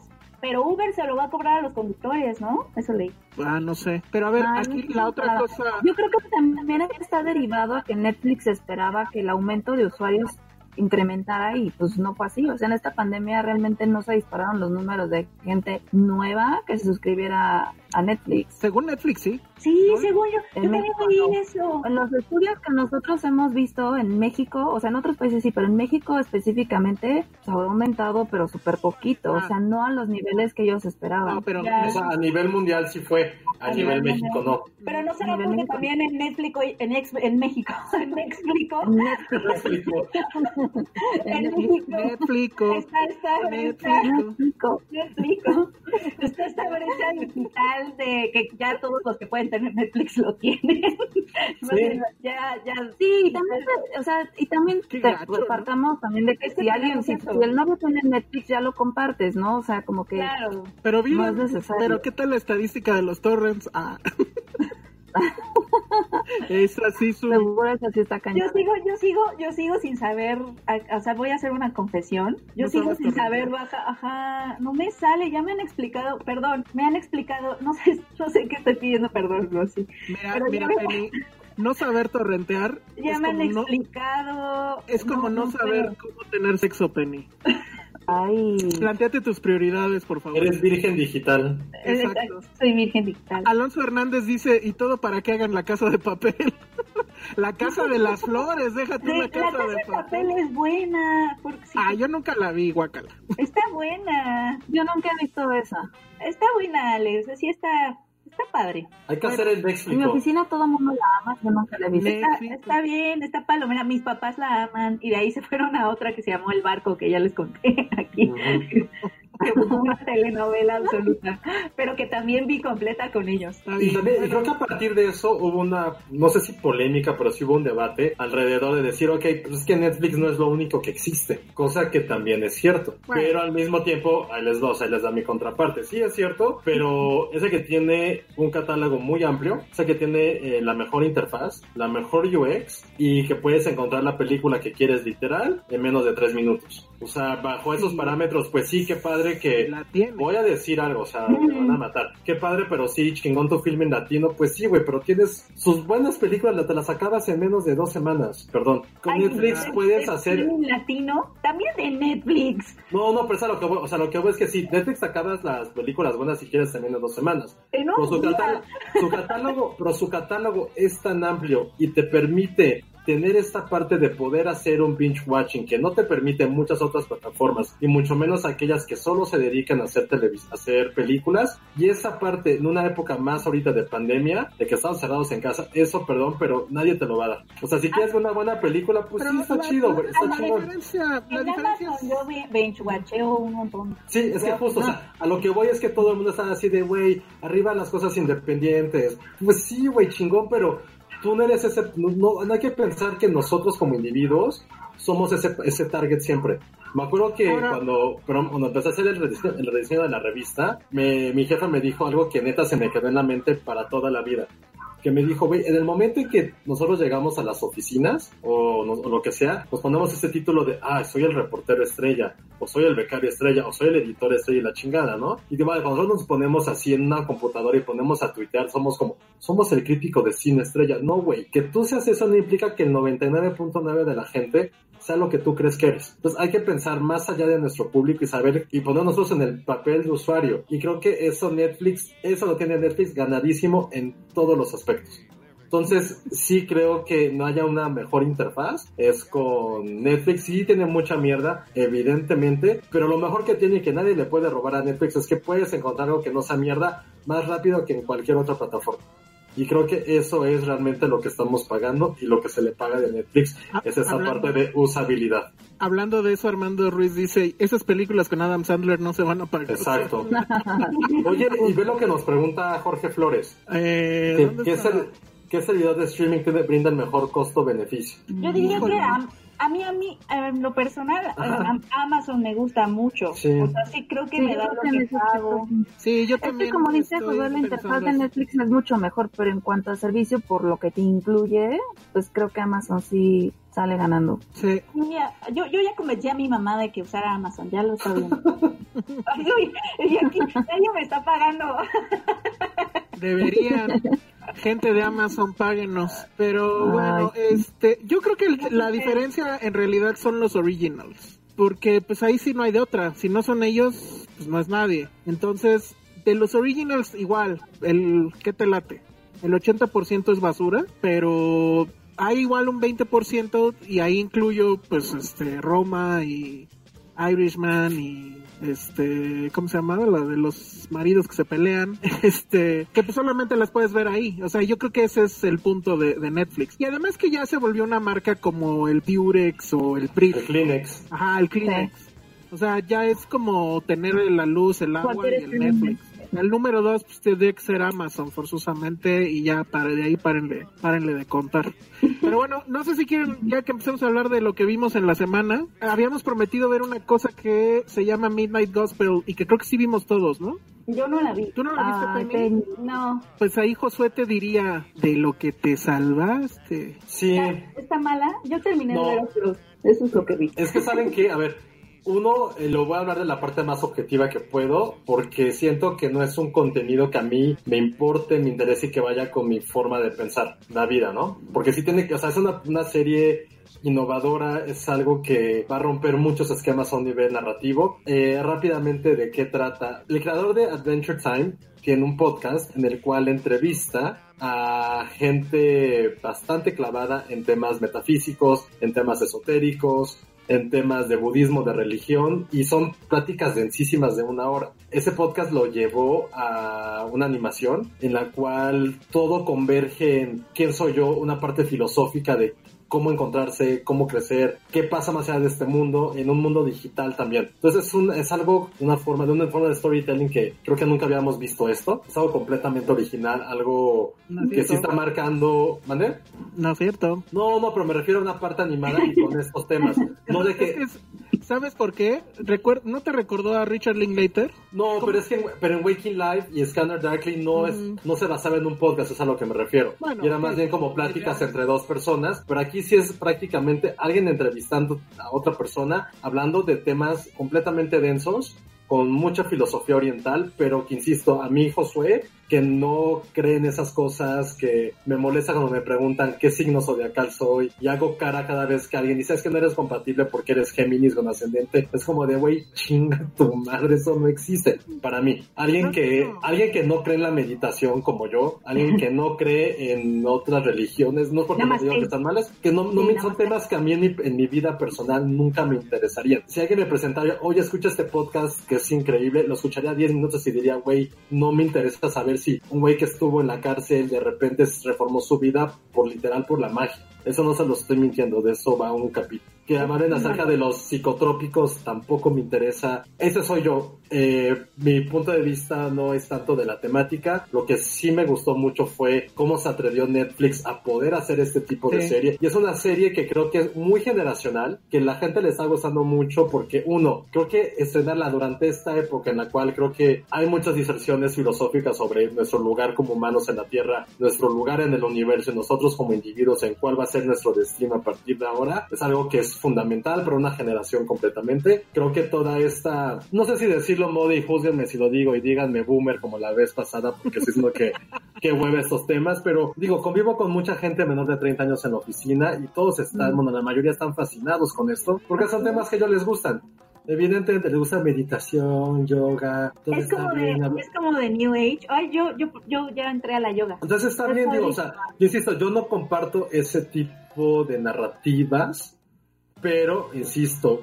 Speaker 7: Pero Uber se lo va a cobrar a los conductores, ¿no? Eso leí.
Speaker 4: Ah, no sé. Pero a ver,
Speaker 6: Ay,
Speaker 4: aquí la otra cosa...
Speaker 6: Yo creo que también está derivado a que Netflix esperaba que el aumento de usuarios incrementara y pues no fue así. O sea, en esta pandemia realmente no se dispararon los números de gente nueva que se suscribiera a Netflix.
Speaker 4: Según Netflix, sí.
Speaker 7: Sí,
Speaker 4: ¿No?
Speaker 7: según yo,
Speaker 6: En
Speaker 7: yo
Speaker 6: México no.
Speaker 7: eso.
Speaker 6: En los estudios que nosotros hemos visto en México, o sea, en otros países sí, pero en México específicamente se ha aumentado, pero súper poquito,
Speaker 4: Ah.
Speaker 6: o sea, no a los niveles que ellos esperaban.
Speaker 4: No, pero...
Speaker 7: Ya.
Speaker 3: O sea, a nivel mundial sí fue, a,
Speaker 7: A
Speaker 3: nivel,
Speaker 7: nivel
Speaker 3: México
Speaker 7: mundial.
Speaker 3: no.
Speaker 7: Pero no será
Speaker 6: Nivel
Speaker 7: porque
Speaker 6: México.
Speaker 7: también en Netflix, en, ex- en México, en México,
Speaker 6: En Netflix,
Speaker 3: México.
Speaker 7: en México,
Speaker 4: Netflix,
Speaker 7: está esta brecha,
Speaker 4: Netflix.
Speaker 7: Está esta brecha digital de que ya todos los que pueden tener Netflix lo tienen. Ya, ya,
Speaker 6: Sí, y también, o sea, y también te-
Speaker 4: gacho, ¿no?
Speaker 6: partamos también de que si alguien, si, el novio tiene Netflix ya lo compartes, ¿no? O sea, como que
Speaker 7: claro.
Speaker 4: Pero vi
Speaker 6: No es necesario.
Speaker 4: Pero ¿qué tal la estadística de los torrents? Ah. es así su...
Speaker 6: seguro eso sí está
Speaker 7: Yo sigo, yo sigo, yo sigo sin saber, o sea, voy a hacer una confesión. Yo
Speaker 4: No
Speaker 7: sigo sin saber baja, ajá, no me sale, ya me han explicado, perdón, me han explicado, no sé, no sé qué estoy pidiendo perdón, Rosy.
Speaker 4: Mira,
Speaker 7: Pero
Speaker 4: mira, Penny, no saber torrentear
Speaker 7: Ya
Speaker 4: es
Speaker 7: me han
Speaker 4: no,
Speaker 7: explicado.
Speaker 4: es como no, saber cómo tener sexo, Penny.
Speaker 6: Ay,
Speaker 4: Planteate tus prioridades, por favor.
Speaker 3: Eres virgen digital.
Speaker 4: Exacto.
Speaker 7: Soy virgen digital.
Speaker 4: Alonso Hernández dice, y todo para que hagan la casa de papel. la casa de las flores, déjate
Speaker 7: Sí,
Speaker 4: la
Speaker 7: la
Speaker 4: casa,
Speaker 7: casa
Speaker 4: de
Speaker 7: de papel
Speaker 4: papel.
Speaker 7: es buena, porque sí,
Speaker 4: Ah, yo nunca la vi, guacala.
Speaker 7: está buena,
Speaker 6: yo nunca he visto esa.
Speaker 7: está buena, Alex, así está, está padre.
Speaker 3: Hay que hacer el
Speaker 6: En mi
Speaker 3: Netflix.
Speaker 6: oficina todo el mundo la ama, yo nunca la he visto.
Speaker 7: Está,
Speaker 4: Netflix.
Speaker 7: está bien, está palomera. Mis papás la aman y de ahí se fueron a otra que se llamó El Barco, que ya les conté aquí. una telenovela absoluta, pero que también vi completa con ellos.
Speaker 3: Y también, y creo que a partir de eso hubo una, no sé si polémica, pero sí hubo un debate alrededor de decir, ok, pues es que Netflix no es lo único que existe, cosa que también es cierto.
Speaker 4: Bueno.
Speaker 3: Pero al mismo tiempo, ahí les dos, ahí les da mi contraparte. Sí es cierto, pero ese que tiene un catálogo muy amplio, ese que tiene eh, la mejor interfaz, la mejor UX y que puedes encontrar la película que quieres literal en menos de tres minutos. O sea, bajo esos parámetros, pues sí, qué padre que
Speaker 4: La.
Speaker 3: Voy a decir algo, o sea, me van a matar. Qué padre, pero sí, chingón tu film en latino. Pues sí, güey, pero tienes sus buenas películas, te las acabas en menos de dos semanas. Perdón. Con
Speaker 7: Ay,
Speaker 3: Netflix puedes hacer.
Speaker 7: cine latino, también de Netflix.
Speaker 3: No, no, pero es a lo que voy. O sea, lo que voy es que sí, Netflix acabas las películas buenas si quieres en dos semanas.
Speaker 7: En un
Speaker 3: Pero su, catálogo, su catálogo, pero su catálogo es tan amplio y te permite tener esta parte de poder hacer un binge watching que no te permite muchas otras plataformas y mucho menos aquellas que solo se dedican a hacer televis a hacer películas y esa parte en una época más ahorita de pandemia de que estamos cerrados en casa eso perdón pero nadie te lo va a dar o sea si quieres ver una buena película pues sí está
Speaker 4: la-
Speaker 3: chido güey está
Speaker 4: la
Speaker 3: chingón
Speaker 4: diferencia, la
Speaker 7: En
Speaker 4: diferencia
Speaker 7: Amazon
Speaker 4: es...
Speaker 7: yo binge watcheo un montón.
Speaker 3: Sí, es que justo, o
Speaker 7: no.
Speaker 3: sea, a lo que voy es que todo el mundo está así de, güey, arriba las cosas independientes. Pues sí, güey, chingón, pero tú no eres ese, no, no, no hay que pensar que nosotros como individuos somos ese, ese target siempre. Me acuerdo que
Speaker 4: Ahora-
Speaker 3: cuando, cuando empecé a hacer el rediseño, el rediseño de la revista, me, mi jefa me dijo algo que neta se me quedó en la mente para toda la vida. Que me dijo, güey, en el momento en que nosotros llegamos a las oficinas o, lo que sea, nos ponemos ese título de, ah, soy el reportero estrella, o soy el becario estrella, o soy el editor estrella y la chingada, ¿no? Y que, vale, cuando nosotros nos ponemos así en una computadora y ponemos a tuitear, somos como, somos el crítico de cine estrella. No, güey, que tú seas eso no implica que el 99.9 de la gente sea lo que tú crees que eres. Entonces hay que pensar más allá de nuestro público y saber y poner nosotros en el papel de usuario. Y creo que eso Netflix, eso lo tiene Netflix ganadísimo en todos los aspectos. Entonces, sí creo que no haya una mejor interfaz. Es con Netflix. Sí tiene mucha mierda, evidentemente. Pero lo mejor que tiene y que nadie le puede robar a Netflix es que puedes encontrar algo que no sea mierda más rápido que en cualquier otra plataforma. Y creo que eso es realmente lo que estamos pagando y lo que se le paga de Netflix ah, es esa parte de usabilidad.
Speaker 4: Hablando de eso, Armando Ruiz dice, esas películas con Adam Sandler no se van a pagar.
Speaker 3: Exacto. Oye, y ve lo que nos pregunta Jorge Flores.
Speaker 4: Eh,
Speaker 3: ¿Qué, es el, ¿Qué servidor de streaming que brinda el mejor costo-beneficio?
Speaker 5: Yo diría que a mí, a mí, en lo personal, Amazon me gusta mucho. Sí. O sea, sí creo que me da lo que pago.
Speaker 4: Sí, yo también.
Speaker 6: Es que como dice José, la interfaz de Netflix es mucho mejor, pero en cuanto a servicio, por lo que te incluye, pues creo que Amazon sí sale ganando.
Speaker 4: Sí.
Speaker 5: yo, yo ya convencí a mi mamá de que usara Amazon, ya lo está viendo. Ay, y aquí ella me está pagando.
Speaker 4: Deberían. Gente de Amazon, páguenos. Pero bueno, este, yo creo que la diferencia en realidad son los originals. Porque pues ahí sí no hay de otra. Si no son ellos, pues no es nadie. Entonces, de los originals igual, el ¿qué te late? El 80% es basura, pero hay igual un 20% y ahí incluyo pues este Roma y Irishman y este, ¿cómo se llama? La de los maridos que se pelean, este, que pues solamente las puedes ver ahí. O sea, yo creo que ese es el punto de, Netflix. Y además que ya se volvió una marca como el Purex o el Pri.
Speaker 3: El Kleenex.
Speaker 4: Ajá, el Kleenex. O sea, ya es como tener la luz, el agua y el Netflix. El número dos, pues tendría que ser Amazon, forzosamente, y ya para de ahí párenle, párenle de contar. Pero bueno, no sé si quieren, ya que empecemos a hablar de lo que vimos en la semana, habíamos prometido ver una cosa que se llama Midnight Gospel y que creo que sí vimos todos, ¿no?
Speaker 5: Yo no la vi.
Speaker 4: ¿Tú no la viste, Penny?
Speaker 5: No.
Speaker 4: Pues ahí Josué te diría, de lo que te salvaste.
Speaker 3: Sí.
Speaker 5: ¿Está, mala? Yo terminé de ver Eso es lo que vi.
Speaker 3: Es que saben que, a ver, uno, eh, lo voy a hablar de la parte más objetiva que puedo, porque siento que no es un contenido que a mí me importe, me interese y que vaya con mi forma de pensar la vida, ¿no? Porque sí tiene que, o sea, es una, una serie innovadora, es algo que va a romper muchos esquemas a un nivel narrativo. Eh, rápidamente, ¿de qué trata? El creador de Adventure Time tiene un podcast en el cual entrevista a gente bastante clavada en temas metafísicos, en temas esotéricos, en temas de budismo, de religión, y son pláticas densísimas de una hora. Ese podcast lo llevó a una animación en la cual todo converge en quién soy yo, una parte filosófica de cómo encontrarse, cómo crecer, qué pasa más allá de este mundo, en un mundo digital también. Entonces es, un, es algo, una forma, de una forma de storytelling que creo que nunca habíamos visto esto. Es algo completamente original, algo que sí está marcando, ¿mande?
Speaker 4: No es cierto.
Speaker 3: No, no, pero me refiero a una parte animada y con estos temas. No de que...
Speaker 4: ¿Sabes por qué? ¿No te recordó a Richard Linklater?
Speaker 3: No, pero es que pero en Waking Life y Scanner Darkly no es no se basaba en un podcast, es a lo que me refiero. y era más bien como pláticas entre dos personas, pero aquí sí es prácticamente alguien entrevistando a otra persona, hablando de temas completamente densos con mucha filosofía oriental, pero que insisto, a mí Josué que no creen esas cosas, que me molesta cuando me preguntan qué signo zodiacal soy y hago cara cada vez que alguien dice es que no eres compatible porque eres Géminis con ascendente. Es como de, güey, chinga tu madre, eso no existe para mí. Alguien que, alguien que no cree en la meditación como yo, alguien que no cree en otras religiones, no porque me digo que están malas, que no, no me, son temas que a mí en mi, en mi, vida personal nunca me interesarían. Si alguien me presentara, oye, escucha este podcast que es increíble, lo escucharía 10 minutos y diría, güey, no me interesa saber si un güey que estuvo en la cárcel de repente reformó su vida por literal por la magia. Eso no se lo estoy mintiendo, de eso va un capítulo. que hablen acerca de los psicotrópicos tampoco me interesa. Ese soy yo. Eh, mi punto de vista no es tanto de la temática. Lo que sí me gustó mucho fue cómo se atrevió Netflix a poder hacer este tipo de serie. Y es una serie que creo que es muy generacional, que la gente le está gustando mucho porque uno, creo que estrenarla durante esta época en la cual creo que hay muchas diserciones filosóficas sobre nuestro lugar como humanos en la Tierra, nuestro lugar en el universo nosotros como individuos en cuál va a ser nuestro destino a partir de ahora, es algo que es fundamental para una generación completamente. Creo que toda esta, no sé si decirlo moda y juzguenme si lo digo y díganme boomer como la vez pasada porque es lo que, que hueve estos temas, pero digo, convivo con mucha gente menor de 30 años en la oficina y todos están, mm. bueno, la mayoría están fascinados con esto porque son temas que a ellos les gustan. Evidentemente les gusta meditación, yoga.
Speaker 7: Todo es, como de, es como de New Age. Ay, yo, yo, yo ya entré a la yoga.
Speaker 3: Entonces está bien, digo, o sea, yo insisto, yo no comparto ese tipo de narrativas, pero insisto,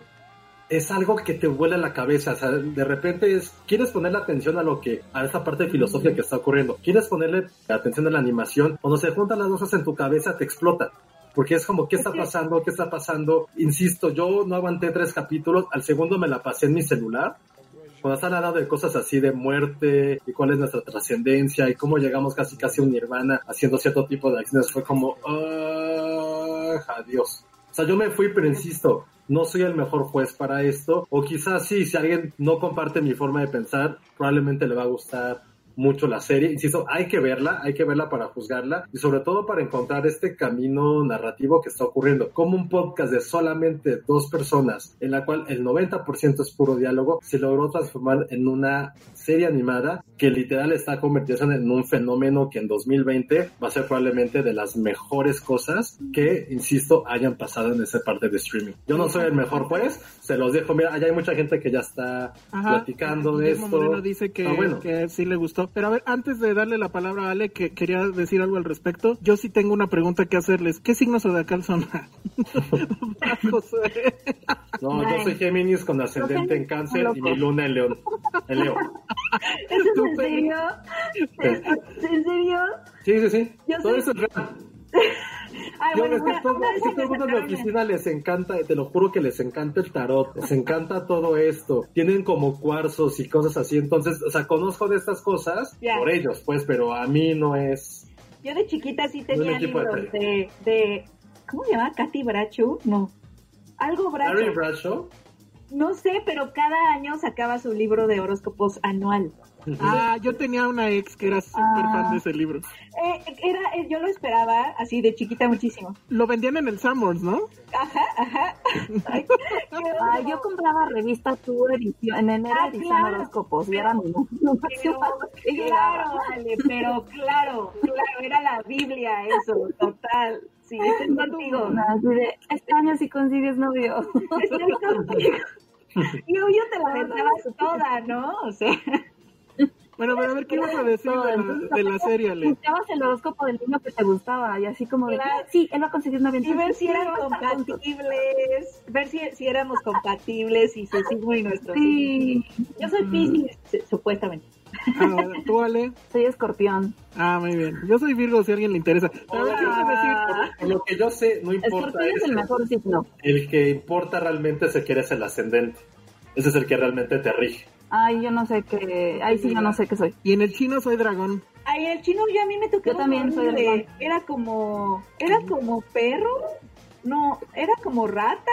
Speaker 3: es algo que te vuela la cabeza, o sea, de repente es, quieres ponerle atención a lo que, a esa parte de filosofía que está ocurriendo, quieres ponerle atención a la animación, cuando se juntan las cosas en tu cabeza te explota porque es como, ¿qué está pasando? ¿Qué está pasando? Insisto, yo no aguanté tres capítulos, al segundo me la pasé en mi celular. Cuando están hablando de cosas así de muerte y cuál es nuestra trascendencia y cómo llegamos casi casi a un nirvana haciendo cierto tipo de acciones, fue como, adiós. O sea, yo me fui, pero insisto, no soy el mejor juez para esto. O quizás sí, si alguien no comparte mi forma de pensar, probablemente le va a gustar mucho la serie. Insisto, hay que verla, hay que verla para juzgarla y sobre todo para encontrar este camino narrativo que está ocurriendo. Como un podcast de solamente dos personas, en la cual el 90% es puro diálogo, se logró transformar en una serie animada que literal está convirtiéndose en un fenómeno que en 2020 va a ser probablemente de las mejores cosas que, insisto, hayan pasado en esa parte de streaming. Yo no soy el mejor juez, se los dejo. Mira, allá hay mucha gente que ya está platicando de esto.
Speaker 4: Moreno dice que, ah, que sí le gustó. Pero a ver, antes de darle la palabra a Ale, que quería decir algo al respecto, yo sí tengo una pregunta que hacerles. ¿Qué signos zodiacal son?
Speaker 3: no, yo soy Géminis con ascendente en cáncer y mi luna en león. En Leo.
Speaker 7: ¿Eso es en serio? ¿En serio? Sí,
Speaker 3: sí, sí. Todo eso es real. Ay, Yo, es que todo, el mundo en la oficina les encanta, te lo juro que les encanta el tarot, les encanta todo esto. Tienen como cuarzos y cosas así. Entonces, o sea, conozco de estas cosas por ellos, pues, pero a mí no es.
Speaker 7: Yo de chiquita sí tenía libros de, de, ¿Cómo se llama? ¿Katy Bracho? No. Algo Bracho.
Speaker 3: ¿Harry Bracho?
Speaker 7: No sé, pero cada año sacaba su libro de horóscopos anual.
Speaker 4: Ah, yo tenía una ex que era súper fan de ese libro.
Speaker 7: Eh, era, eh, yo lo esperaba así de chiquita muchísimo.
Speaker 4: Lo vendían en el Summers, ¿no?
Speaker 7: Ajá, ajá.
Speaker 6: Ay, yo compraba revista Tu edición, en enero ah, edición horóscopos y era mi
Speaker 7: Claro, vale, pero claro, claro, era la Biblia eso, total. Sí, estoy contigo.
Speaker 6: este año si consigues novio.
Speaker 7: Estoy contigo. Y obvio te la vendabas toda, ¿no? O sea.
Speaker 4: Bueno, pero a ver, ¿qué ibas a decir de, la, serie, Le?
Speaker 6: Buscabas el horóscopo del niño que te gustaba y así como de, sí, él va a conseguir una aventura.
Speaker 7: Y ver si eran compatibles, ver si, si éramos compatibles y su signo y nuestro Sí, yo soy mm. Pisces, supuestamente.
Speaker 4: Ah, ¿Tú, Ale?
Speaker 6: Soy escorpión.
Speaker 4: Ah, muy bien. Yo soy Virgo, si a alguien le interesa.
Speaker 3: A ver, ¿qué vas a decir? Por lo que yo sé, no importa.
Speaker 6: Escorpión es el mejor signo.
Speaker 3: El que importa realmente es el que eres el ascendente. Ese es el que realmente te rige.
Speaker 6: Ay, yo no sé qué. Ay, sí, yo no sé qué soy.
Speaker 4: Y en el chino soy dragón.
Speaker 7: Ay, el chino yo a mí me tocó.
Speaker 6: Yo también soy dragón.
Speaker 7: Era como. Era como perro. No, era como rata.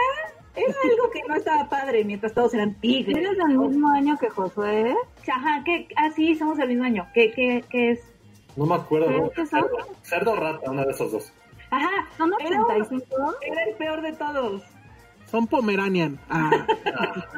Speaker 7: Era algo que no estaba padre mientras todos eran tigres.
Speaker 6: ¿Eres del mismo año que Josué?
Speaker 7: Ajá, que, ah, sí, somos del mismo año. ¿Qué, qué, qué es?
Speaker 3: No me acuerdo. ¿no? Cerdo, cerdo rata, una de esos dos.
Speaker 7: Ajá, son 85. Era, era el peor de todos.
Speaker 4: Son Pomeranian. Ah.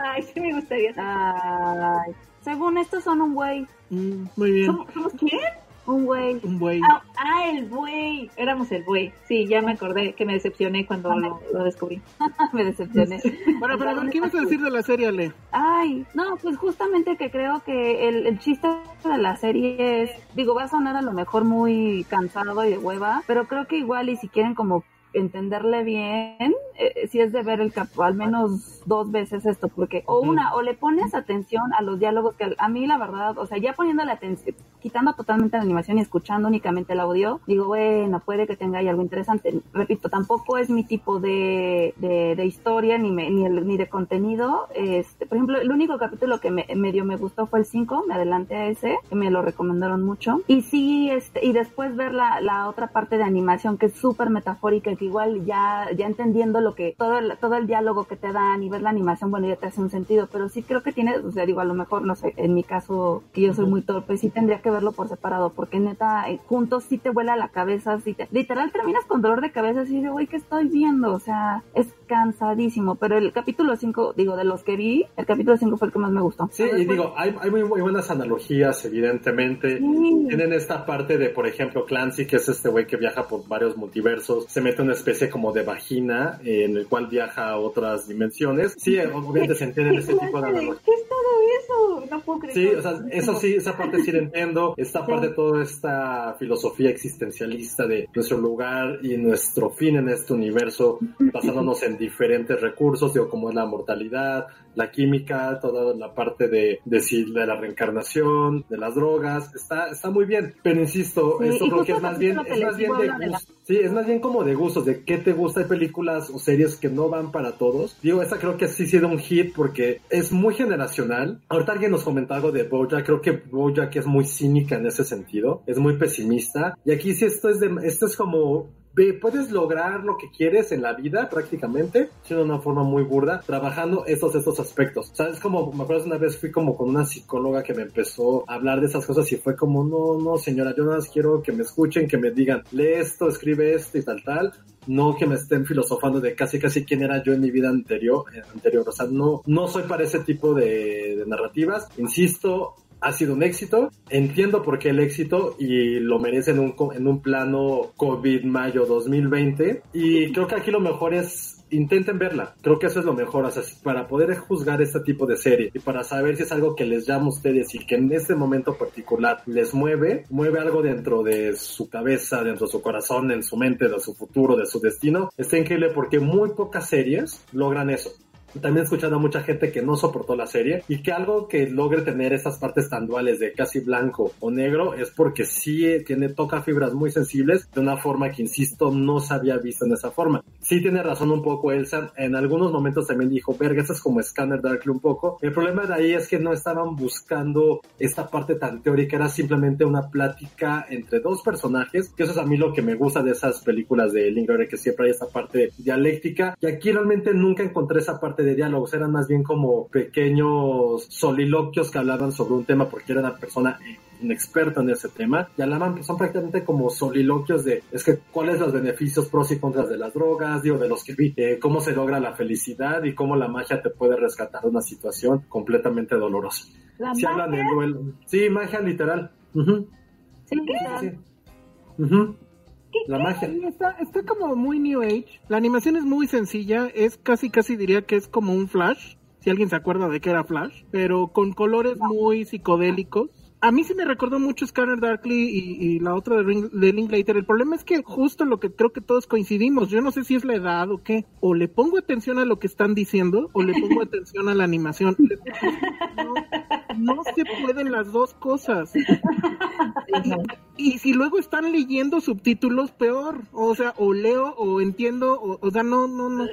Speaker 7: Ay, sí me gustaría.
Speaker 6: Ay. Según estos son un güey.
Speaker 4: Mm, muy bien.
Speaker 7: ¿Somos, quién?
Speaker 6: Un güey.
Speaker 4: Un buey.
Speaker 7: Ah, ah, el buey. Éramos el buey. Sí, ya me acordé que me decepcioné cuando lo, descubrí.
Speaker 6: me decepcioné.
Speaker 4: bueno, pero ¿qué ibas a decir de la serie, Ale?
Speaker 6: Ay, no, pues justamente que creo que el, el chiste de la serie es, digo, va a sonar a lo mejor muy cansado y de hueva, pero creo que igual y si quieren como entenderle bien, eh, si es de ver el capo, al menos dos veces esto, porque o una, o le pones atención a los diálogos que a mí la verdad, o sea, ya poniéndole atención, quitando totalmente la animación y escuchando únicamente el audio, digo, bueno, puede que tenga ahí algo interesante. Repito, tampoco es mi tipo de, de, historia ni, ni, el, ni de contenido. Este, por ejemplo, el único capítulo que me, medio me gustó fue el 5, me adelanté a ese, que me lo recomendaron mucho. Y sí, este, y después ver la, la otra parte de animación que es súper metafórica, que igual ya, ya entendiendo lo que, todo el, todo el diálogo que te dan y ver la animación, bueno, ya te hace un sentido, pero sí creo que tiene, o sea, digo, a lo mejor, no sé, en mi caso, que yo soy muy torpe, sí tendría que verlo por separado, porque neta, eh, juntos sí te vuela la cabeza, sí te, literal terminas con dolor de cabeza, así de, güey, ¿qué estoy viendo? O sea, es cansadísimo, pero el capítulo 5, digo, de los que vi, el capítulo 5 fue el que más me gustó.
Speaker 3: Sí, y digo, hay, hay muy, muy, buenas analogías, evidentemente. Tienen esta parte de, por ejemplo, Clancy, que es este güey que viaja por varios multiversos, se mete una especie como de vagina en el cual viaja a otras dimensiones. Sí, obviamente se entiende ese tipo de analogías.
Speaker 5: ¿Qué es todo eso? No puedo creer.
Speaker 3: Sí, o sea, eso sí, esa parte sí la entiendo. Esta parte, toda esta filosofía existencialista de nuestro lugar y nuestro fin en este universo, basándonos en diferentes recursos, digo, como es la mortalidad, la química, toda la parte de, de, de la reencarnación, de las drogas, está, está muy bien. Pero insisto, esto creo que es más bien, es más bien de Sí, es más bien como de gustos, de qué te gusta. Hay películas o series que no van para todos. Digo, esta creo que sí ha sido un hit porque es muy generacional. Ahorita alguien nos comentó algo de Bojack. Creo que Bojack es muy cínica en ese sentido. Es muy pesimista. Y aquí sí esto es de, esto es como puedes lograr lo que quieres en la vida prácticamente, siendo una forma muy burda, trabajando estos, estos aspectos. ¿Sabes? Como, me acuerdo una vez fui como con una psicóloga que me empezó a hablar de esas cosas y fue como, no, no, señora, yo nada más quiero que me escuchen, que me digan, lee esto, escribe esto y tal, tal. No que me estén filosofando de casi casi quién era yo en mi vida anterior, eh, anterior. O sea, no, no soy para ese tipo de, de narrativas. Insisto, ha sido un éxito. Entiendo por qué el éxito y lo merece en un, en un plano COVID mayo 2020. Y creo que aquí lo mejor es intenten verla. Creo que eso es lo mejor, o sea, para poder juzgar este tipo de serie y para saber si es algo que les llama a ustedes y que en este momento particular les mueve, mueve algo dentro de su cabeza, dentro de su corazón, en su mente, de su futuro, de su destino, está increíble porque muy pocas series logran eso. También he escuchado a mucha gente que no soportó la serie y que algo que logre tener esas partes tan duales de casi blanco o negro es porque sí tiene, toca fibras muy sensibles de una forma que, insisto, no se había visto en esa forma. Sí tiene razón un poco Elsa, en algunos momentos también dijo, verga, eso es como Scanner Darkly un poco. El problema de ahí es que no estaban buscando esta parte tan teórica, era simplemente una plática entre dos personajes, que eso es a mí lo que me gusta de esas películas de Linklater, que siempre hay esta parte dialéctica, y aquí realmente nunca encontré esa parte de diálogos, eran más bien como pequeños soliloquios que hablaban sobre un tema porque era una persona un experto en ese tema y hablaban, son prácticamente como soliloquios de, es que cuáles los beneficios pros y contras de las drogas, digo, de los que vi, eh, cómo se logra la felicidad y cómo la magia te puede rescatar de una situación completamente dolorosa.
Speaker 5: ¿La
Speaker 3: sí,
Speaker 5: magia?
Speaker 3: hablan de duelo. Sí, magia literal.
Speaker 5: ¿Sí?
Speaker 3: Sí. La magia.
Speaker 4: Sí, está, está como muy New Age. La animación es muy sencilla, es casi casi diría que es como un flash, si alguien se acuerda de que era flash, pero con colores muy psicodélicos. A mí sí me recordó mucho Scanner Darkly y, y la otra de, Ring, de Linklater. El problema es que justo lo que creo que todos coincidimos, yo no sé si es la edad o qué, o le pongo atención a lo que están diciendo o le pongo atención a la animación. No, no se pueden las dos cosas. Y, y si luego están leyendo subtítulos, peor. O sea, o leo o entiendo, o, o sea, no, no, no.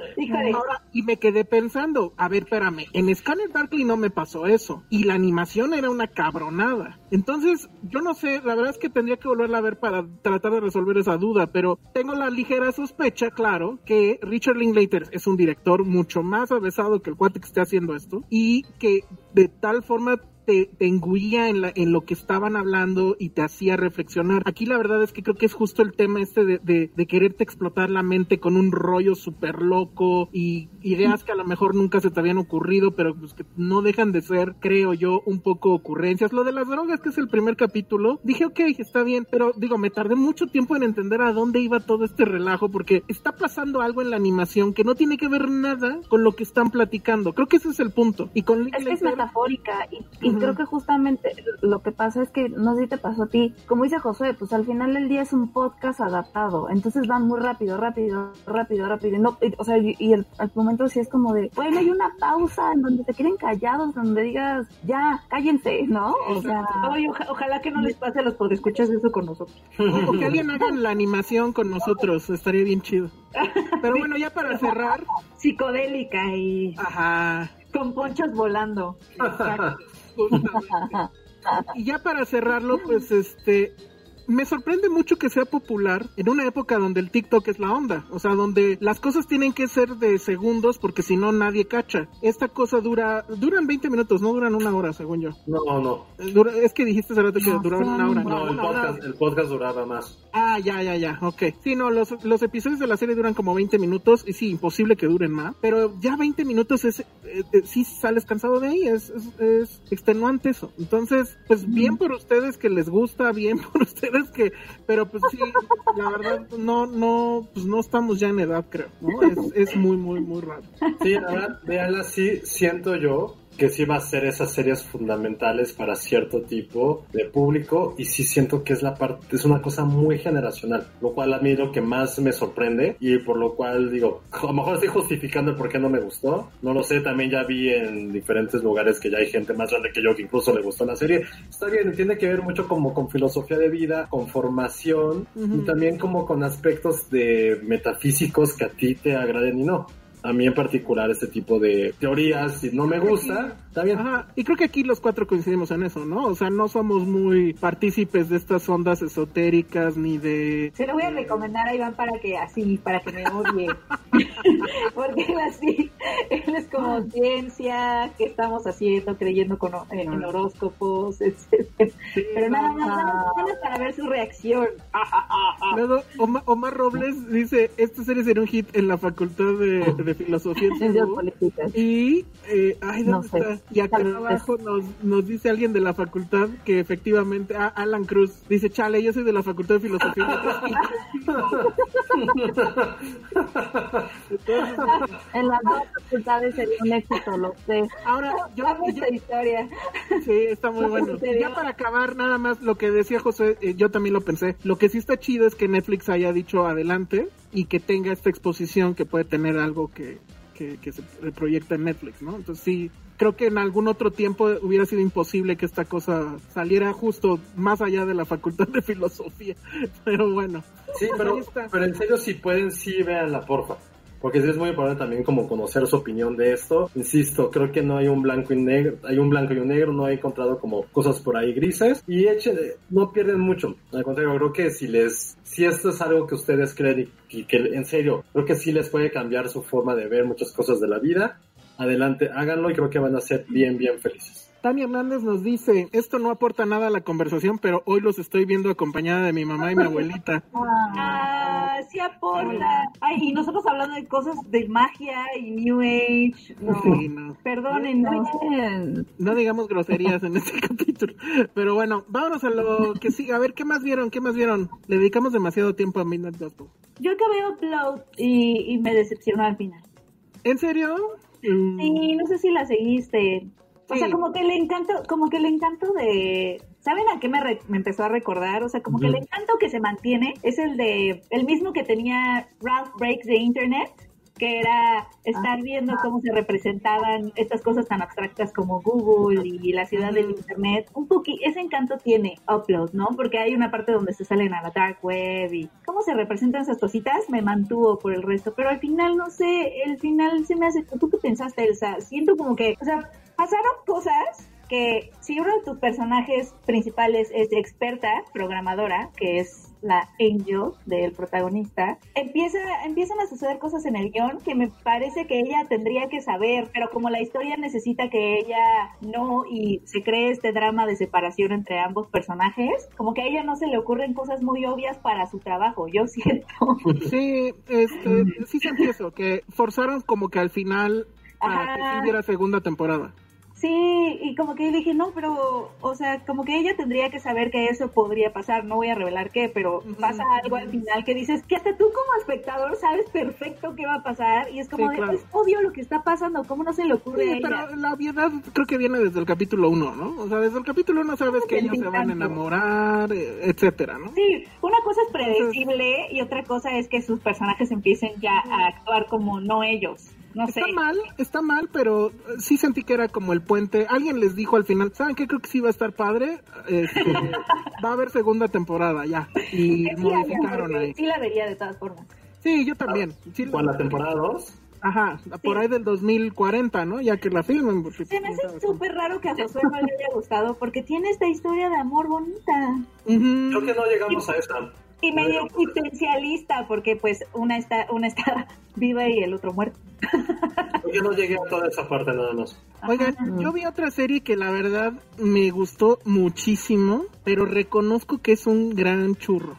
Speaker 4: Ahora, y me quedé pensando, a ver, espérame, en Scanner Darkly no me pasó eso. Y la animación era una cabronada. Entonces, yo no sé, la verdad es que tendría que volverla a ver para tratar de resolver esa duda, pero tengo la ligera sospecha, claro, que Richard Linklater es un director mucho más avesado que el cuate que esté haciendo esto y que de tal forma te, te engullía en, la, en lo que estaban hablando y te hacía reflexionar. Aquí la verdad es que creo que es justo el tema este de, de, de quererte explotar la mente con un rollo súper loco y ideas que a lo mejor nunca se te habían ocurrido, pero pues que no dejan de ser, creo yo, un poco ocurrencias. Lo de las drogas, que es el primer capítulo, dije, ok, está bien, pero digo, me tardé mucho tiempo en entender a dónde iba todo este relajo, porque está pasando algo en la animación que no tiene que ver nada con lo que están platicando. Creo que ese es el punto. Y con
Speaker 6: Es que es metafórica y, y creo que justamente lo que pasa es que, no sé si te pasó a ti, como dice José, pues al final del día es un podcast adaptado, entonces van muy rápido, rápido, rápido, rápido. No, o sea, y, el, al momento sí es como de, bueno, hay una pausa en donde se queden callados, donde digas, ya, cállense, ¿no? O sea,
Speaker 7: ojalá que no les pase a los escuchas eso con nosotros.
Speaker 4: O que alguien haga la animación con nosotros, estaría bien chido. Pero bueno, ya para cerrar.
Speaker 7: Psicodélica y.
Speaker 4: Ajá.
Speaker 7: Con ponchas volando.
Speaker 4: y ya para cerrarlo, pues este, me sorprende mucho que sea popular en una época donde el TikTok es la onda, o sea, donde las cosas tienen que ser de segundos porque si no nadie cacha. Esta cosa dura, duran 20 minutos, no duran una hora, según yo.
Speaker 3: No, no.
Speaker 4: es que dijiste hace rato que duraban una hora.
Speaker 3: No, el, podcast, el, podcast, duraba más.
Speaker 4: Ah, ya, ya, ya, ok. Sí, no, los, los episodios de la serie duran como 20 minutos y sí, imposible que duren más, pero ya 20 minutos es, eh, eh, sí sales cansado de ahí, es, es extenuante eso. Entonces, pues bien por ustedes que les gusta, bien por ustedes es que, pero pues sí, la verdad, no, no, pues no estamos ya en edad, creo, ¿no? Es, es muy, muy, muy raro.
Speaker 3: Sí, la verdad, véanla, sí, siento yo que sí va a ser esas series fundamentales para cierto tipo de público y sí siento que es la parte es una cosa muy generacional lo cual a mí lo que más me sorprende y por lo cual digo a lo mejor estoy justificando el por qué no me gustó no lo sé también ya vi en diferentes lugares que ya hay gente más grande que yo que incluso le gustó la serie. Está bien tiene que ver mucho como con filosofía de vida con formación y también como con aspectos de metafísicos que a ti te agraden y no a mí en particular este tipo de teorías, si no me gusta, está bien.
Speaker 4: y creo que aquí los cuatro coincidimos en eso, ¿no? O sea, no somos muy partícipes de estas ondas esotéricas ni de...
Speaker 7: Se lo voy a recomendar a Iván para que así, para que me odie. Porque él así, él es como ciencia, que estamos haciendo, creyendo con, en, horóscopos, etc. Pero nada más, nada para ver su reacción.
Speaker 4: Luego, Omar, Robles dice, esta serie sería un hit en la facultad de de filosofía Y, eh, ay, ¿dónde está? Y acá abajo nos, nos dice alguien de la facultad que efectivamente, ah, Alan Cruz, dice, chale, yo soy de la facultad de filosofía.
Speaker 6: en las dos facultades sería un éxito, lo sé.
Speaker 4: Ahora, yo,
Speaker 7: yo historia.
Speaker 4: Sí, está muy bueno. ya para acabar, nada más lo que decía José, eh, yo también lo pensé. Lo que sí está chido es que Netflix haya dicho adelante y que tenga esta exposición que puede tener algo que, que, se proyecta en Netflix, ¿no? Entonces sí, creo que en algún otro tiempo hubiera sido imposible que esta cosa saliera justo más allá de la facultad de filosofía, pero bueno.
Speaker 3: Sí, pero, pero en serio si pueden, sí véanla, porfa porque sí es muy importante también como conocer su opinión de esto. Insisto, creo que no hay un blanco y negro, hay un blanco y un negro, no he encontrado como cosas por ahí grises y echen, no pierden mucho. Al contrario, creo que si les, si esto es algo que ustedes creen y que en serio, creo que sí les puede cambiar su forma de ver muchas cosas de la vida, adelante, háganlo y creo que van a ser bien, bien felices.
Speaker 4: Tania Hernández nos dice, esto no aporta nada a la conversación, pero hoy los estoy viendo acompañada de mi mamá y mi abuelita.
Speaker 7: Ah, sí aporta. Ay, y nosotros hablando de cosas de magia y New Age. No, sí, no. Perdónenos.
Speaker 4: No, digamos groserías en este capítulo. Pero bueno, vámonos a lo que sigue. A ver, ¿qué más vieron? ¿Qué más vieron? Le dedicamos demasiado tiempo a Midnight Gospel.
Speaker 7: Yo acabé Upload y, y me decepcionó al final.
Speaker 4: ¿En serio?
Speaker 7: Sí, no sé si la seguiste. O sea, como que el encanto, como que el encanto de, ¿saben a qué me, me empezó a recordar? O sea, como que el encanto que se mantiene es el de, el mismo que tenía Ralph Breaks de Internet, que era estar viendo cómo se representaban estas cosas tan abstractas como Google y la ciudad del Internet. Un poquito, ese encanto tiene Upload, ¿no? Porque hay una parte donde se salen a la dark web y cómo se representan esas cositas me mantuvo por el resto. Pero al final, no sé, el final se me hace, ¿tú qué pensaste, Elsa? Siento como que, o sea, pasaron cosas que si uno de tus personajes principales es experta programadora, que es la Angel del protagonista, empieza, empiezan a suceder cosas en el guion que me parece que ella tendría que saber, pero como la historia necesita que ella no y se cree este drama de separación entre ambos personajes, como que a ella no se le ocurren cosas muy obvias para su trabajo, yo siento.
Speaker 4: Sí, este, sí sentí eso, que forzaron como que al final para que sí hubiera segunda temporada.
Speaker 7: Sí, y como que dije, no, pero, o sea, como que ella tendría que saber que eso podría pasar, no voy a revelar qué, pero pasa algo al final que dices que hasta tú como espectador sabes perfecto qué va a pasar y es como de, es obvio lo que está pasando, ¿cómo no se le ocurre
Speaker 4: sí, pero la obviedad creo que viene desde el capítulo 1, ¿no? O sea, desde el capítulo 1 sabes que ellos se van a enamorar, eh, etcétera, ¿no?
Speaker 7: Sí, una cosa es predecible y otra cosa es que sus personajes empiecen ya a actuar como no ellos
Speaker 4: está mal, está mal, pero sí sentí que era como el puente. Alguien les dijo al final, ¿saben qué? Creo que sí va a estar padre. Este, va a haber segunda temporada ya. Y modificaron ahí.
Speaker 7: Sí la vería de todas formas.
Speaker 4: Sí, yo también.
Speaker 3: ¿Con la temporada 2?
Speaker 4: Ajá, por ahí del 2040, ¿no? Ya que la filmen.
Speaker 7: Se me hace súper raro que a Josué no le haya gustado porque tiene esta historia de amor bonita.
Speaker 3: Creo que no llegamos a esa.
Speaker 7: Y medio existencialista, porque pues una está, una está viva y el otro muerto.
Speaker 3: Yo no llegué a toda esa parte nada más.
Speaker 4: Oigan, yo vi otra serie que la verdad me gustó muchísimo, pero reconozco que es un gran churro.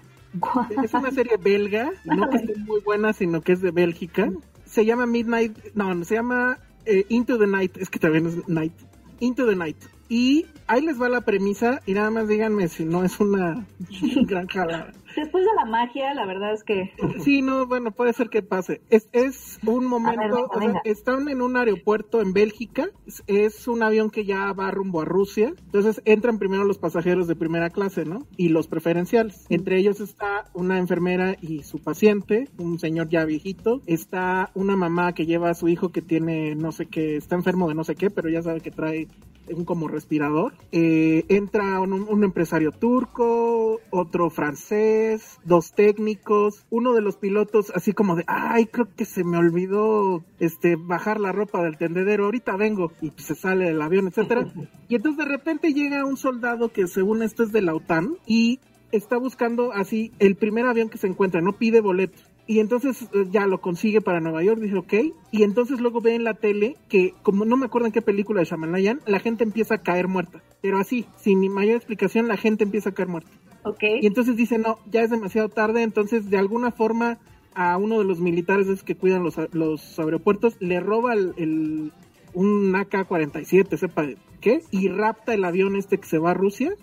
Speaker 4: Es una serie belga, no que esté muy buena, sino que es de Bélgica. Se llama Midnight, no, se llama eh, Into the Night, es que también es Night. Into the Night. Y ahí les va la premisa y nada más díganme si no es una gran jalada.
Speaker 7: Después de la magia, la verdad es que...
Speaker 4: Sí, no, bueno, puede ser que pase. Es, es un momento, o sea, están en un aeropuerto en Bélgica, es, un avión que ya va rumbo a Rusia, entonces entran primero los pasajeros de primera clase, ¿no? Y los preferenciales. Entre ellos está una enfermera y su paciente, un señor ya viejito, está una mamá que lleva a su hijo que tiene no sé qué, está enfermo de no sé qué, pero ya sabe que trae un como respirador. Eh, entra un, empresario turco, otro francés, dos técnicos, uno de los pilotos así como de, ay, creo que se me olvidó este bajar la ropa del tendedero, ahorita vengo y pues, se sale del avión, etcétera. Y entonces de repente llega un soldado que según esto es de la OTAN y está buscando así el primer avión que se encuentra, no pide boleto y entonces eh, ya lo consigue para Nueva York, dice ok. Y entonces luego ve en la tele que, como no me acuerdo en qué película de Shamalayan, la gente empieza a caer muerta. Pero así, sin mayor explicación, la gente empieza a caer muerta.
Speaker 7: Ok.
Speaker 4: Y entonces dice, no, ya es demasiado tarde. Entonces, de alguna forma, a uno de los militares que cuidan los, los aeropuertos le roba el, un AK-47, sepa qué, y rapta el avión este que se va a Rusia.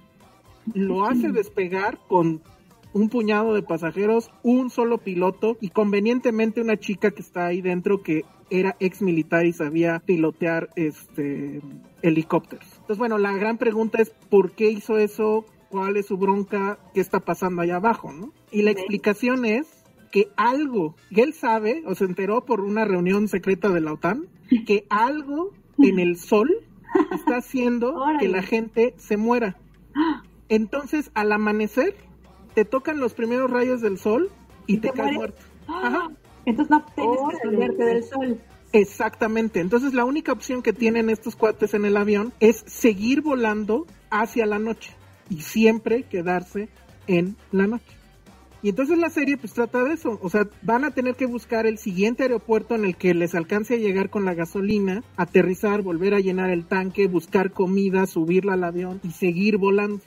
Speaker 4: Lo hace despegar con un puñado de pasajeros, un solo piloto y convenientemente una chica que está ahí dentro que era ex militar y sabía pilotear este helicópteros. Entonces, bueno, la gran pregunta es ¿por qué hizo eso? ¿Cuál es su bronca? ¿Qué está pasando allá abajo? ¿no? Y la explicación es que algo, que él sabe, o se enteró por una reunión secreta de la OTAN, que algo en el sol está haciendo que la gente se muera. Entonces, al amanecer, te tocan los primeros rayos del sol y, te, caes muerto.
Speaker 7: Ajá. Entonces no tienes que esconderte del sol.
Speaker 4: Exactamente. Entonces la única opción que tienen estos cuates en el avión es seguir volando hacia la noche y siempre quedarse en la noche. Y entonces la serie pues trata de eso, o sea, van a tener que buscar el siguiente aeropuerto en el que les alcance a llegar con la gasolina, aterrizar, volver a llenar el tanque, buscar comida, subirla al avión y seguir volando.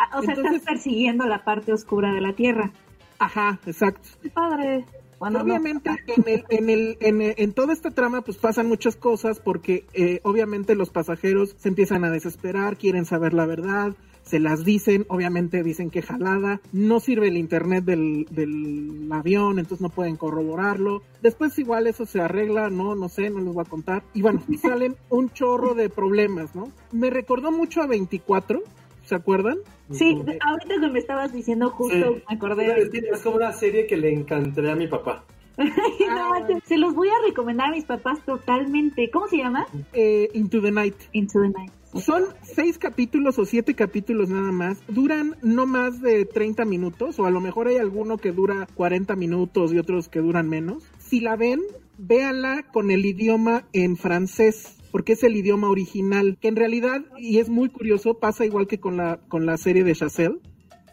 Speaker 7: Ah, o sea, estás persiguiendo la parte oscura de la Tierra.
Speaker 4: Ajá, exacto.
Speaker 7: Qué padre.
Speaker 4: obviamente en, el, en, el, en, en, toda esta trama pues pasan muchas cosas porque eh, obviamente los pasajeros se empiezan a desesperar, quieren saber la verdad, se las dicen, obviamente dicen que jalada, no sirve el internet del, del avión, entonces no pueden corroborarlo. Después igual eso se arregla, no, no sé, no les voy a contar. Y bueno, salen un chorro de problemas, ¿no? Me recordó mucho a 24, ¿se acuerdan?
Speaker 7: Sí, ahorita que me estabas diciendo justo me acordé.
Speaker 3: Es como una serie que le encantaría a mi papá.
Speaker 7: Ah. se los voy a recomendar a mis papás totalmente. ¿Cómo se llama?
Speaker 4: Eh, Into the Night.
Speaker 7: Into the Night.
Speaker 4: Son seis capítulos o siete capítulos nada más. Duran no más de 30 minutos, o a lo mejor hay alguno que dura 40 minutos y otros que duran menos. Si la ven, véanla con el idioma en francés porque es el idioma original, que en realidad, y es muy curioso, pasa igual que con la, con la serie de Chazelle,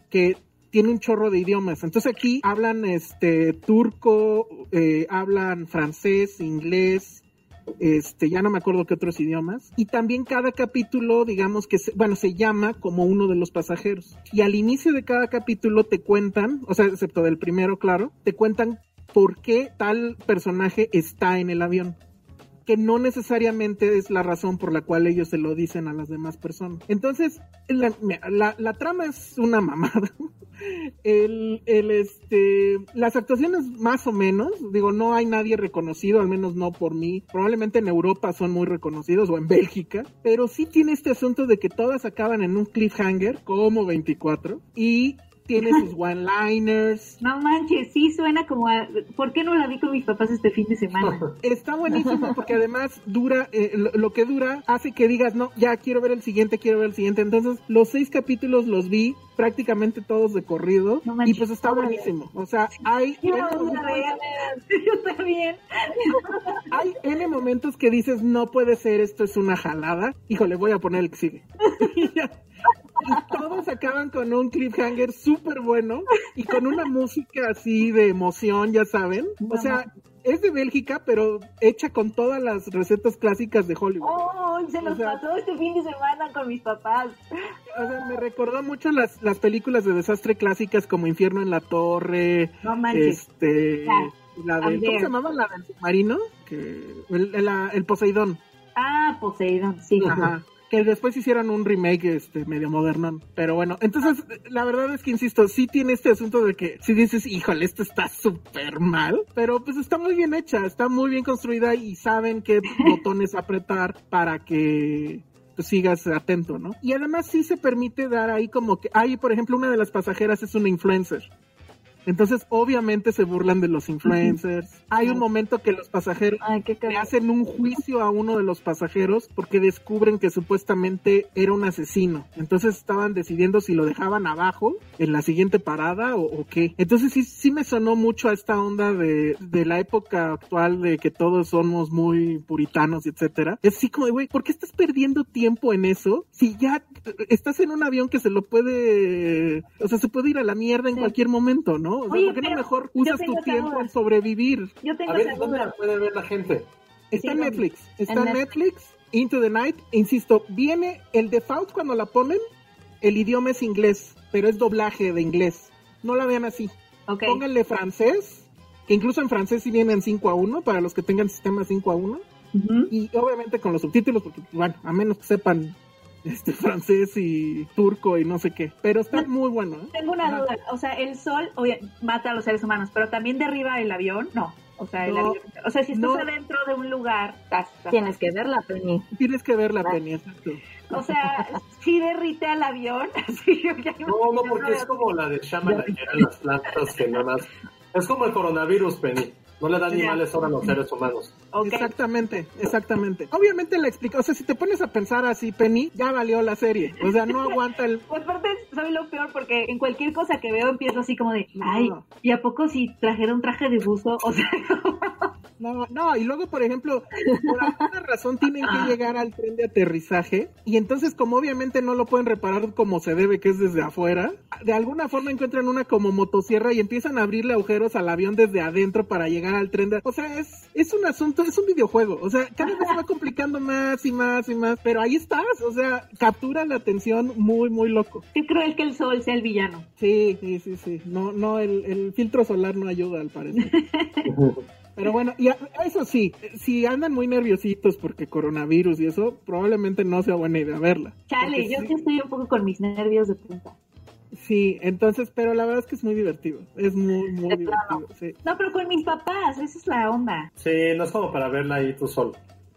Speaker 4: que tiene un chorro de idiomas. Entonces aquí hablan este turco, eh, hablan francés, inglés, este, ya no me acuerdo qué otros idiomas. Y también cada capítulo, digamos que, se, bueno, se llama como uno de los pasajeros. Y al inicio de cada capítulo te cuentan, o sea, excepto del primero, claro, te cuentan por qué tal personaje está en el avión. Que no necesariamente es la razón por la cual ellos se lo dicen a las demás personas. Entonces, la, la, trama es una mamada. El, el, este, las actuaciones más o menos, digo, no hay nadie reconocido, al menos no por mí. Probablemente en Europa son muy reconocidos o en Bélgica, pero sí tiene este asunto de que todas acaban en un cliffhanger, como 24, y tiene sus one-liners.
Speaker 7: No manches, sí suena como a... ¿Por qué no la vi con mis papás este fin de semana?
Speaker 4: Está buenísimo porque además dura, eh, lo, que dura hace que digas, no, ya quiero ver el siguiente, quiero ver el siguiente. Entonces, los seis capítulos los vi prácticamente todos de corrido y pues está buenísimo. O sea, hay...
Speaker 7: Yo, también.
Speaker 4: hay N momentos que dices, no puede ser, esto es una jalada. Híjole, voy a poner el que sigue. Y todos acaban con un cliffhanger súper bueno y con una música así de emoción, ya saben. O sea, es de Bélgica, pero hecha con todas las recetas clásicas de Hollywood.
Speaker 7: ¡Oh! Se nos pasó este fin de semana con mis papás.
Speaker 4: O sea, me recordó mucho las, las películas de desastre clásicas como Infierno en la Torre.
Speaker 7: No manches.
Speaker 4: Este. La de, ¿Cómo se llamaba la del submarino? Que, el, el, el Poseidón.
Speaker 7: Ah, Poseidón, sí.
Speaker 4: Ajá que después hicieron un remake este medio moderno, pero bueno, entonces la verdad es que insisto, sí tiene este asunto de que si dices, híjole, esto está súper mal, pero pues está muy bien hecha, está muy bien construida y saben qué botones apretar para que pues, sigas atento, ¿no? Y además sí se permite dar ahí como que, ahí por ejemplo una de las pasajeras es una influencer. Entonces, obviamente se burlan de los influencers. Hay un momento que los pasajeros le hacen un juicio a uno de los pasajeros porque descubren que supuestamente era un asesino. Entonces estaban decidiendo si lo dejaban abajo en la siguiente parada o, qué. Entonces sí, sí me sonó mucho a esta onda de, de la época actual de que todos somos muy puritanos y etcétera. Es así como, güey, ¿por qué estás perdiendo tiempo en eso? Si ya estás en un avión que se lo puede, o sea, se puede ir a la mierda en cualquier momento, ¿no? ¿por qué no mejor usas tu tiempo en sobrevivir?
Speaker 3: Yo tengo a ver, ¿dónde la puede ver la gente?
Speaker 4: Está en Netflix. Está en Netflix. Into the Night. Insisto, viene el default cuando la ponen, el idioma es inglés, pero es doblaje de inglés. No la vean así. Pónganle francés, que incluso en francés sí vienen 5 a 1 para los que tengan sistema 5 a 1. Y obviamente con los subtítulos, porque, bueno, a menos que sepan este francés y turco y no sé qué. Pero está muy bueno. ¿eh?
Speaker 7: Tengo una duda. O sea, el sol mata a los seres humanos, pero también derriba el avión. No. O sea, el avión, o sea si estás adentro de un lugar,
Speaker 6: tienes que ver la Penny.
Speaker 4: Tienes que ver la Penny, exacto.
Speaker 7: O sea, si derrite al avión.
Speaker 3: no, no, porque es como la de Shaman, que eran las plantas que nada más. Es como el coronavirus, Penny. No le da animales ahora a los seres humanos.
Speaker 4: Exactamente, exactamente. Obviamente la explica, o sea, si te pones a pensar así, Penny, ya valió la serie. O sea, no aguanta el...
Speaker 7: Pues aparte, soy lo peor porque en cualquier cosa que veo empiezo así como de, ay, ¿y a poco si trajera un traje de buzo? O sea...
Speaker 4: No, no, y luego, por ejemplo, por alguna razón tienen que llegar al tren de aterrizaje y entonces como obviamente no lo pueden reparar como se debe, que es desde afuera, de alguna forma encuentran una como motosierra y empiezan a abrirle agujeros al avión desde adentro para llegar al tren de... O sea, es, es un asunto, es un videojuego, o sea, cada vez se va complicando más y más y más, pero ahí estás, o sea, captura la atención muy, muy loco.
Speaker 7: Qué cruel que el sol sea el villano.
Speaker 4: Sí, sí, sí, sí, no, no, el, el filtro solar no ayuda al parecer. Pero bueno, y eso sí, si andan muy nerviositos porque coronavirus y eso, probablemente no sea buena idea verla.
Speaker 7: Chale, yo sí estoy un poco con mis nervios de punta.
Speaker 4: Sí, entonces, pero la verdad es que es muy divertido. Es muy, muy divertido. Sí.
Speaker 7: No, pero con mis papás, esa es la onda.
Speaker 3: Sí, no es como para verla ahí tú solo.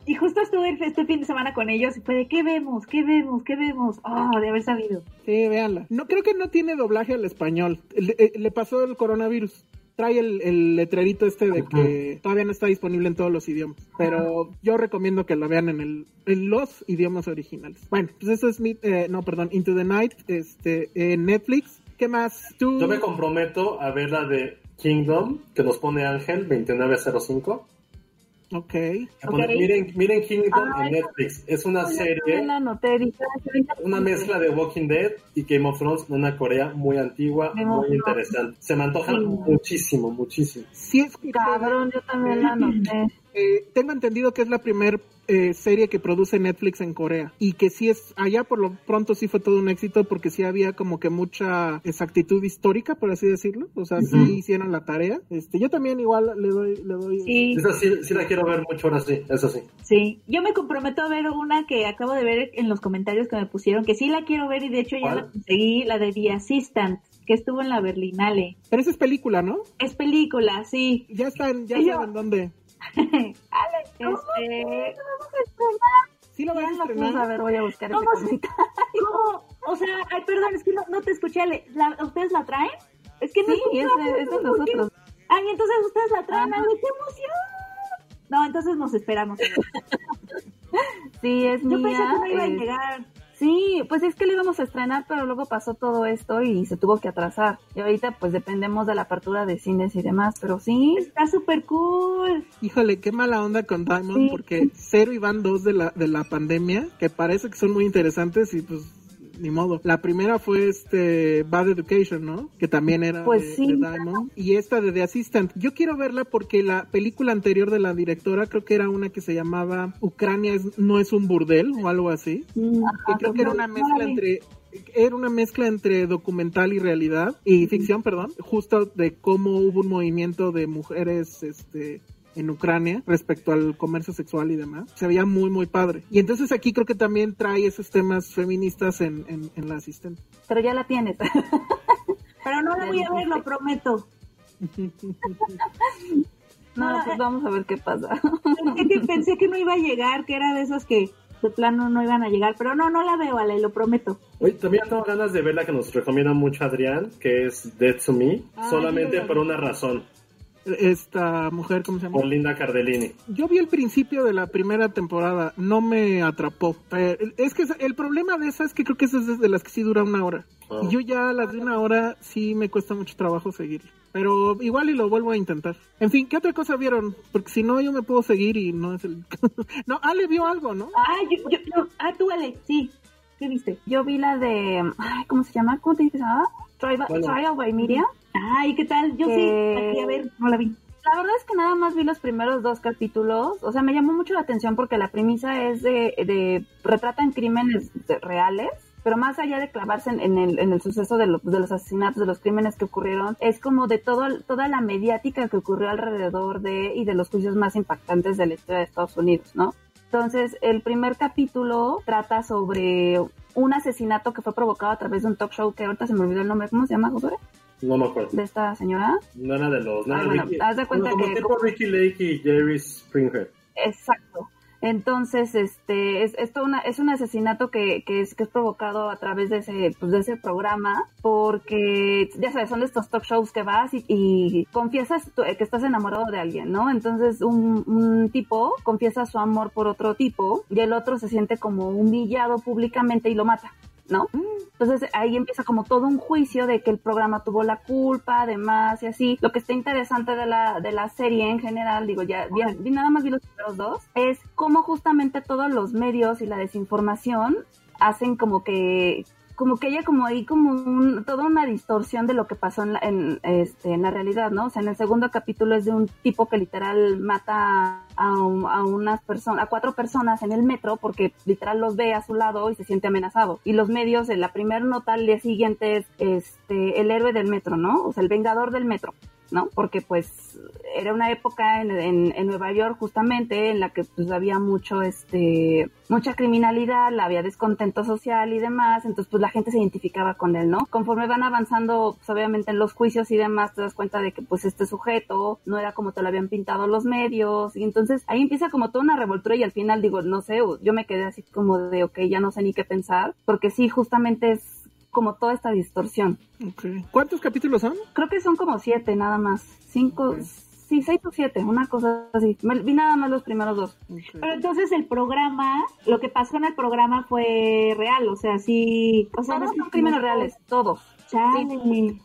Speaker 7: Y justo estuve este fin de semana con ellos y fue de ¿qué vemos? ¿Qué vemos? ¿Qué vemos? Oh, de haber sabido.
Speaker 4: Sí, véanla. No creo que no tiene doblaje al español. Le, eh, le pasó el coronavirus trae el, letrerito este de que todavía no está disponible en todos los idiomas. Pero yo recomiendo que la vean en, el, en los idiomas originales. Bueno, pues eso es mi, eh, no, perdón, Into the Night, este, en Netflix. ¿Qué más? ¿Tú?
Speaker 3: Yo me comprometo a ver la de Kingdom, que nos pone Ángel 2905.
Speaker 4: Ok.
Speaker 3: Miren, miren Kingdom en Netflix. Es una serie. una mezcla de Walking Dead y Game of Thrones, una Corea muy antigua, muy interesante. Se me antoja muchísimo, muchísimo.
Speaker 4: Sí, es
Speaker 6: Cabrón, yo también la noté.
Speaker 4: Eh, tengo entendido que es la primera eh, serie que produce Netflix en Corea y que sí es allá por lo pronto sí fue todo un éxito porque sí había como que mucha exactitud histórica por así decirlo o sea sí hicieron la tarea este yo también igual le doy le doy
Speaker 3: sí. Esa sí, sí la quiero ver mucho ahora sí eso sí
Speaker 7: sí yo me comprometo a ver una que acabo de ver en los comentarios que me pusieron que sí la quiero ver y de hecho ya la conseguí la de The Assistant que estuvo en la Berlinale.
Speaker 4: Pero esa es película, ¿no?
Speaker 7: Es película, sí.
Speaker 4: Ya están, ya saben dónde.
Speaker 7: Ale, este... ¿cómo
Speaker 4: Sí lo a estrenar.
Speaker 6: A ver, voy a buscar
Speaker 7: ¿Cómo, ¿Cómo? O sea, ay, perdón, es que no, te escuché. La, ¿Ustedes la traen? Es que no
Speaker 6: sí, es, de, es de nosotros.
Speaker 7: Ay, entonces ustedes la traen. Ay, qué emoción. No, entonces nos esperamos.
Speaker 6: sí, es
Speaker 7: Yo
Speaker 6: mía.
Speaker 7: pensé que no iba a llegar.
Speaker 6: Sí, pues es que lo íbamos a estrenar, pero luego pasó todo esto y se tuvo que atrasar. Y ahorita pues dependemos de la apertura de cines y demás, pero sí.
Speaker 7: Está súper cool.
Speaker 4: Híjole, qué mala onda con Diamond, porque cero y van dos de la, de la pandemia, que parece que son muy interesantes y pues ni modo. La primera fue este Bad Education, ¿no? Que también era
Speaker 6: pues
Speaker 4: de, Diamond. Y esta de The Assistant. Yo quiero verla porque la película anterior de la directora creo que era una que se llamaba Ucrania no es un burdel o algo así. Mm, que creo que era una mezcla entre era una mezcla entre documental y realidad y ficción, perdón, justo de cómo hubo un movimiento de mujeres este en Ucrania respecto al comercio sexual y demás. Se veía muy, muy padre. Y entonces aquí creo que también trae esos temas feministas en, en, la asistente.
Speaker 6: Pero ya la tienes.
Speaker 7: Pero no la voy a ver, lo prometo.
Speaker 6: no, pues vamos a ver qué pasa.
Speaker 7: Pensé que, no iba a llegar, que era de esas que de plano no iban a llegar, pero no, no la veo, Ale, lo prometo.
Speaker 3: Oye, también tengo ganas de ver la que nos recomienda mucho Adrián, que es Dead to Me, solamente por una razón
Speaker 4: esta mujer, ¿cómo se llama?
Speaker 3: Linda Cardellini.
Speaker 4: Yo vi el principio de la primera temporada, no me atrapó. Eh, es que el problema de esa es que creo que esa es de las que sí dura una hora. Ah. Y yo ya las de una hora sí me cuesta mucho trabajo seguir. Pero igual y lo vuelvo a intentar. En fin, ¿qué otra cosa vieron? Porque si no, yo me puedo seguir y no es el... no, Ale vio algo, ¿no?
Speaker 7: Ah, yo, yo, ah, tú Ale, sí. ¿Qué viste?
Speaker 6: Yo vi la de... ¿Cómo se llama? ¿Cómo te dices? Trial, Trial by Media.
Speaker 7: Ay, ¿qué tal? Yo sí, aquí a ver, no la vi.
Speaker 6: La verdad es que nada más vi los primeros dos capítulos. O sea, me llamó mucho la atención porque la premisa es de, de retratan crímenes reales pero más allá de clavarse en, el, en el suceso de, de, los asesinatos, de los crímenes que ocurrieron, es como de todo, toda la mediática que ocurrió alrededor de y de los juicios más impactantes de la historia de Estados Unidos, ¿no? Entonces, el primer capítulo trata sobre un asesinato que fue provocado a través de un talk show que ahorita se me olvidó el nombre, ¿cómo se llama, Josué?
Speaker 3: No me acuerdo.
Speaker 6: ¿De esta señora?
Speaker 3: No era de los. No
Speaker 6: ah, bueno, haz de cuenta
Speaker 3: como
Speaker 6: que.
Speaker 3: Tipo Ricky Lake y Jerry Springer.
Speaker 6: Exacto. Entonces, este, es, esto una, es un asesinato que, que, es, que es provocado a través de ese, pues, de ese programa, porque, ya sabes, son de estos talk shows que vas y, y confiesas que estás enamorado de alguien, ¿no? Entonces, un, un, tipo confiesa su amor por otro tipo y el otro se siente como humillado públicamente y lo mata. ¿No? Entonces ahí empieza como todo un juicio de que el programa tuvo la culpa, además, y así. Lo que está interesante de la, de la serie en general, digo, ya, ya nada más vi los primeros dos, es cómo justamente todos los medios y la desinformación hacen como que como que haya como ahí como un, toda una distorsión de lo que pasó en la, en, este, en la realidad, ¿no? O sea, en el segundo capítulo es de un tipo que literal mata a, a unas personas, a cuatro personas en el metro porque literal los ve a su lado y se siente amenazado. Y los medios, en la primera nota al día siguiente es este, el héroe del metro, ¿no? O sea, el vengador del metro. ¿No? Porque pues era una época en, en, Nueva York justamente en la que pues había mucho, este, mucha criminalidad, había descontento social y demás, entonces pues la gente se identificaba con él, ¿no? Conforme van avanzando, pues obviamente en los juicios y demás, te das cuenta de que pues este sujeto no era como te lo habían pintado los medios, y entonces ahí empieza como toda una revoltura y al final digo, no sé, yo me quedé así como de, ok, ya no sé ni qué pensar, porque sí, justamente es como toda esta distorsión.
Speaker 4: ¿Cuántos capítulos son?
Speaker 6: Creo que son como siete nada más. Cinco, sí, seis o siete, una cosa así. vi nada más los primeros dos.
Speaker 7: Pero entonces el programa, lo que pasó en el programa fue real, o sea, sí...
Speaker 6: O sea, todos son crímenes reales, todos.
Speaker 7: Sí,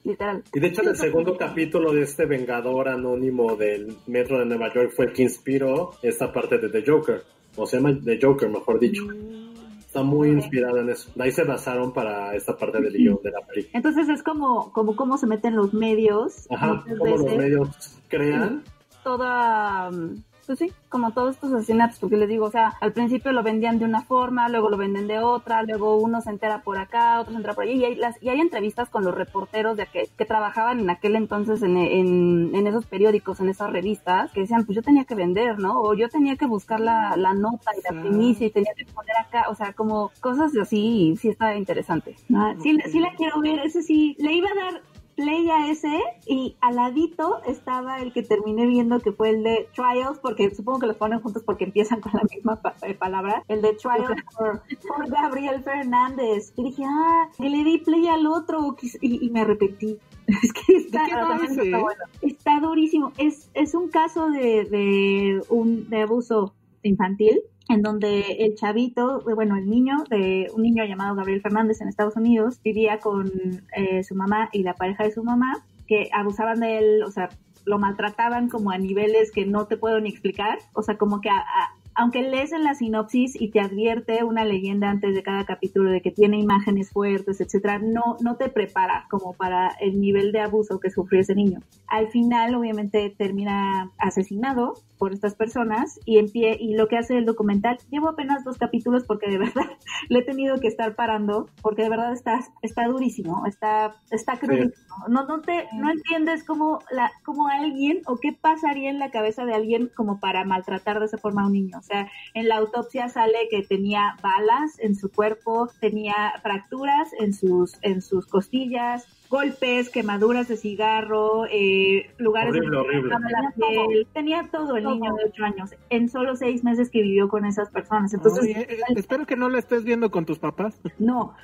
Speaker 6: literal.
Speaker 3: Y de hecho el segundo capítulo de este Vengador Anónimo del Metro de Nueva York fue el que inspiró esta parte de The Joker. O se llama The Joker, mejor dicho. Mm. Está muy inspirado en eso. ahí se basaron para esta parte del guion de la película.
Speaker 7: Entonces es como, como cómo se meten los medios.
Speaker 3: Ajá, cómo los medios crean.
Speaker 6: Toda, pues sí, como todos estos asesinatos, porque les digo, o sea, al principio lo vendían de una forma, luego lo venden de otra, luego uno se entera por acá, otro se entera por allí, y hay, las, y hay entrevistas con los reporteros de que, que trabajaban en aquel entonces en, en, en, esos periódicos, en esas revistas, que decían, pues yo tenía que vender, ¿no? O yo tenía que buscar la, la nota y la primicia y tenía que poner acá, o sea, como cosas así, sí está interesante.
Speaker 7: Ah, sí, sí la quiero ver, ese sí, le iba a dar play a ese y al ladito estaba el que terminé viendo que fue el de Trials, porque supongo que los ponen juntos porque empiezan con la misma eh, palabra, el de Trials por, Gabriel Fernández. Y dije, ah, y le di play al otro y, me arrepentí. Es que está, está, bueno. está, durísimo. Es, es un caso de, de, un, de abuso infantil en donde el chavito, bueno, el niño, de un niño llamado Gabriel Fernández en Estados Unidos, vivía con eh, su mamá y la pareja de su mamá, que abusaban de él, o sea, lo maltrataban como a niveles que no te puedo ni explicar, o sea, como que a, aunque lees en la sinopsis y te advierte una leyenda antes de cada capítulo de que tiene imágenes fuertes, etcétera, no, no te prepara como para el nivel de abuso que sufrió ese niño. Al final, obviamente, termina asesinado por estas personas y en pie, y lo que hace el documental, llevo apenas dos capítulos porque de verdad le he tenido que estar parando porque de verdad está, está durísimo, está, está crudísimo. No, no te, no entiendes cómo la, cómo alguien o qué pasaría en la cabeza de alguien como para maltratar de esa forma a un niño. Sea, en la autopsia sale que tenía balas en su cuerpo, tenía fracturas en sus, en sus costillas, golpes, quemaduras de cigarro, eh, lugares
Speaker 3: horrible, horrible.
Speaker 7: la piel. Tenía todo el niño de 8 años en solo seis meses que vivió con esas personas. Entonces,
Speaker 4: eh, espero que no la estés viendo con tus papás.
Speaker 7: No,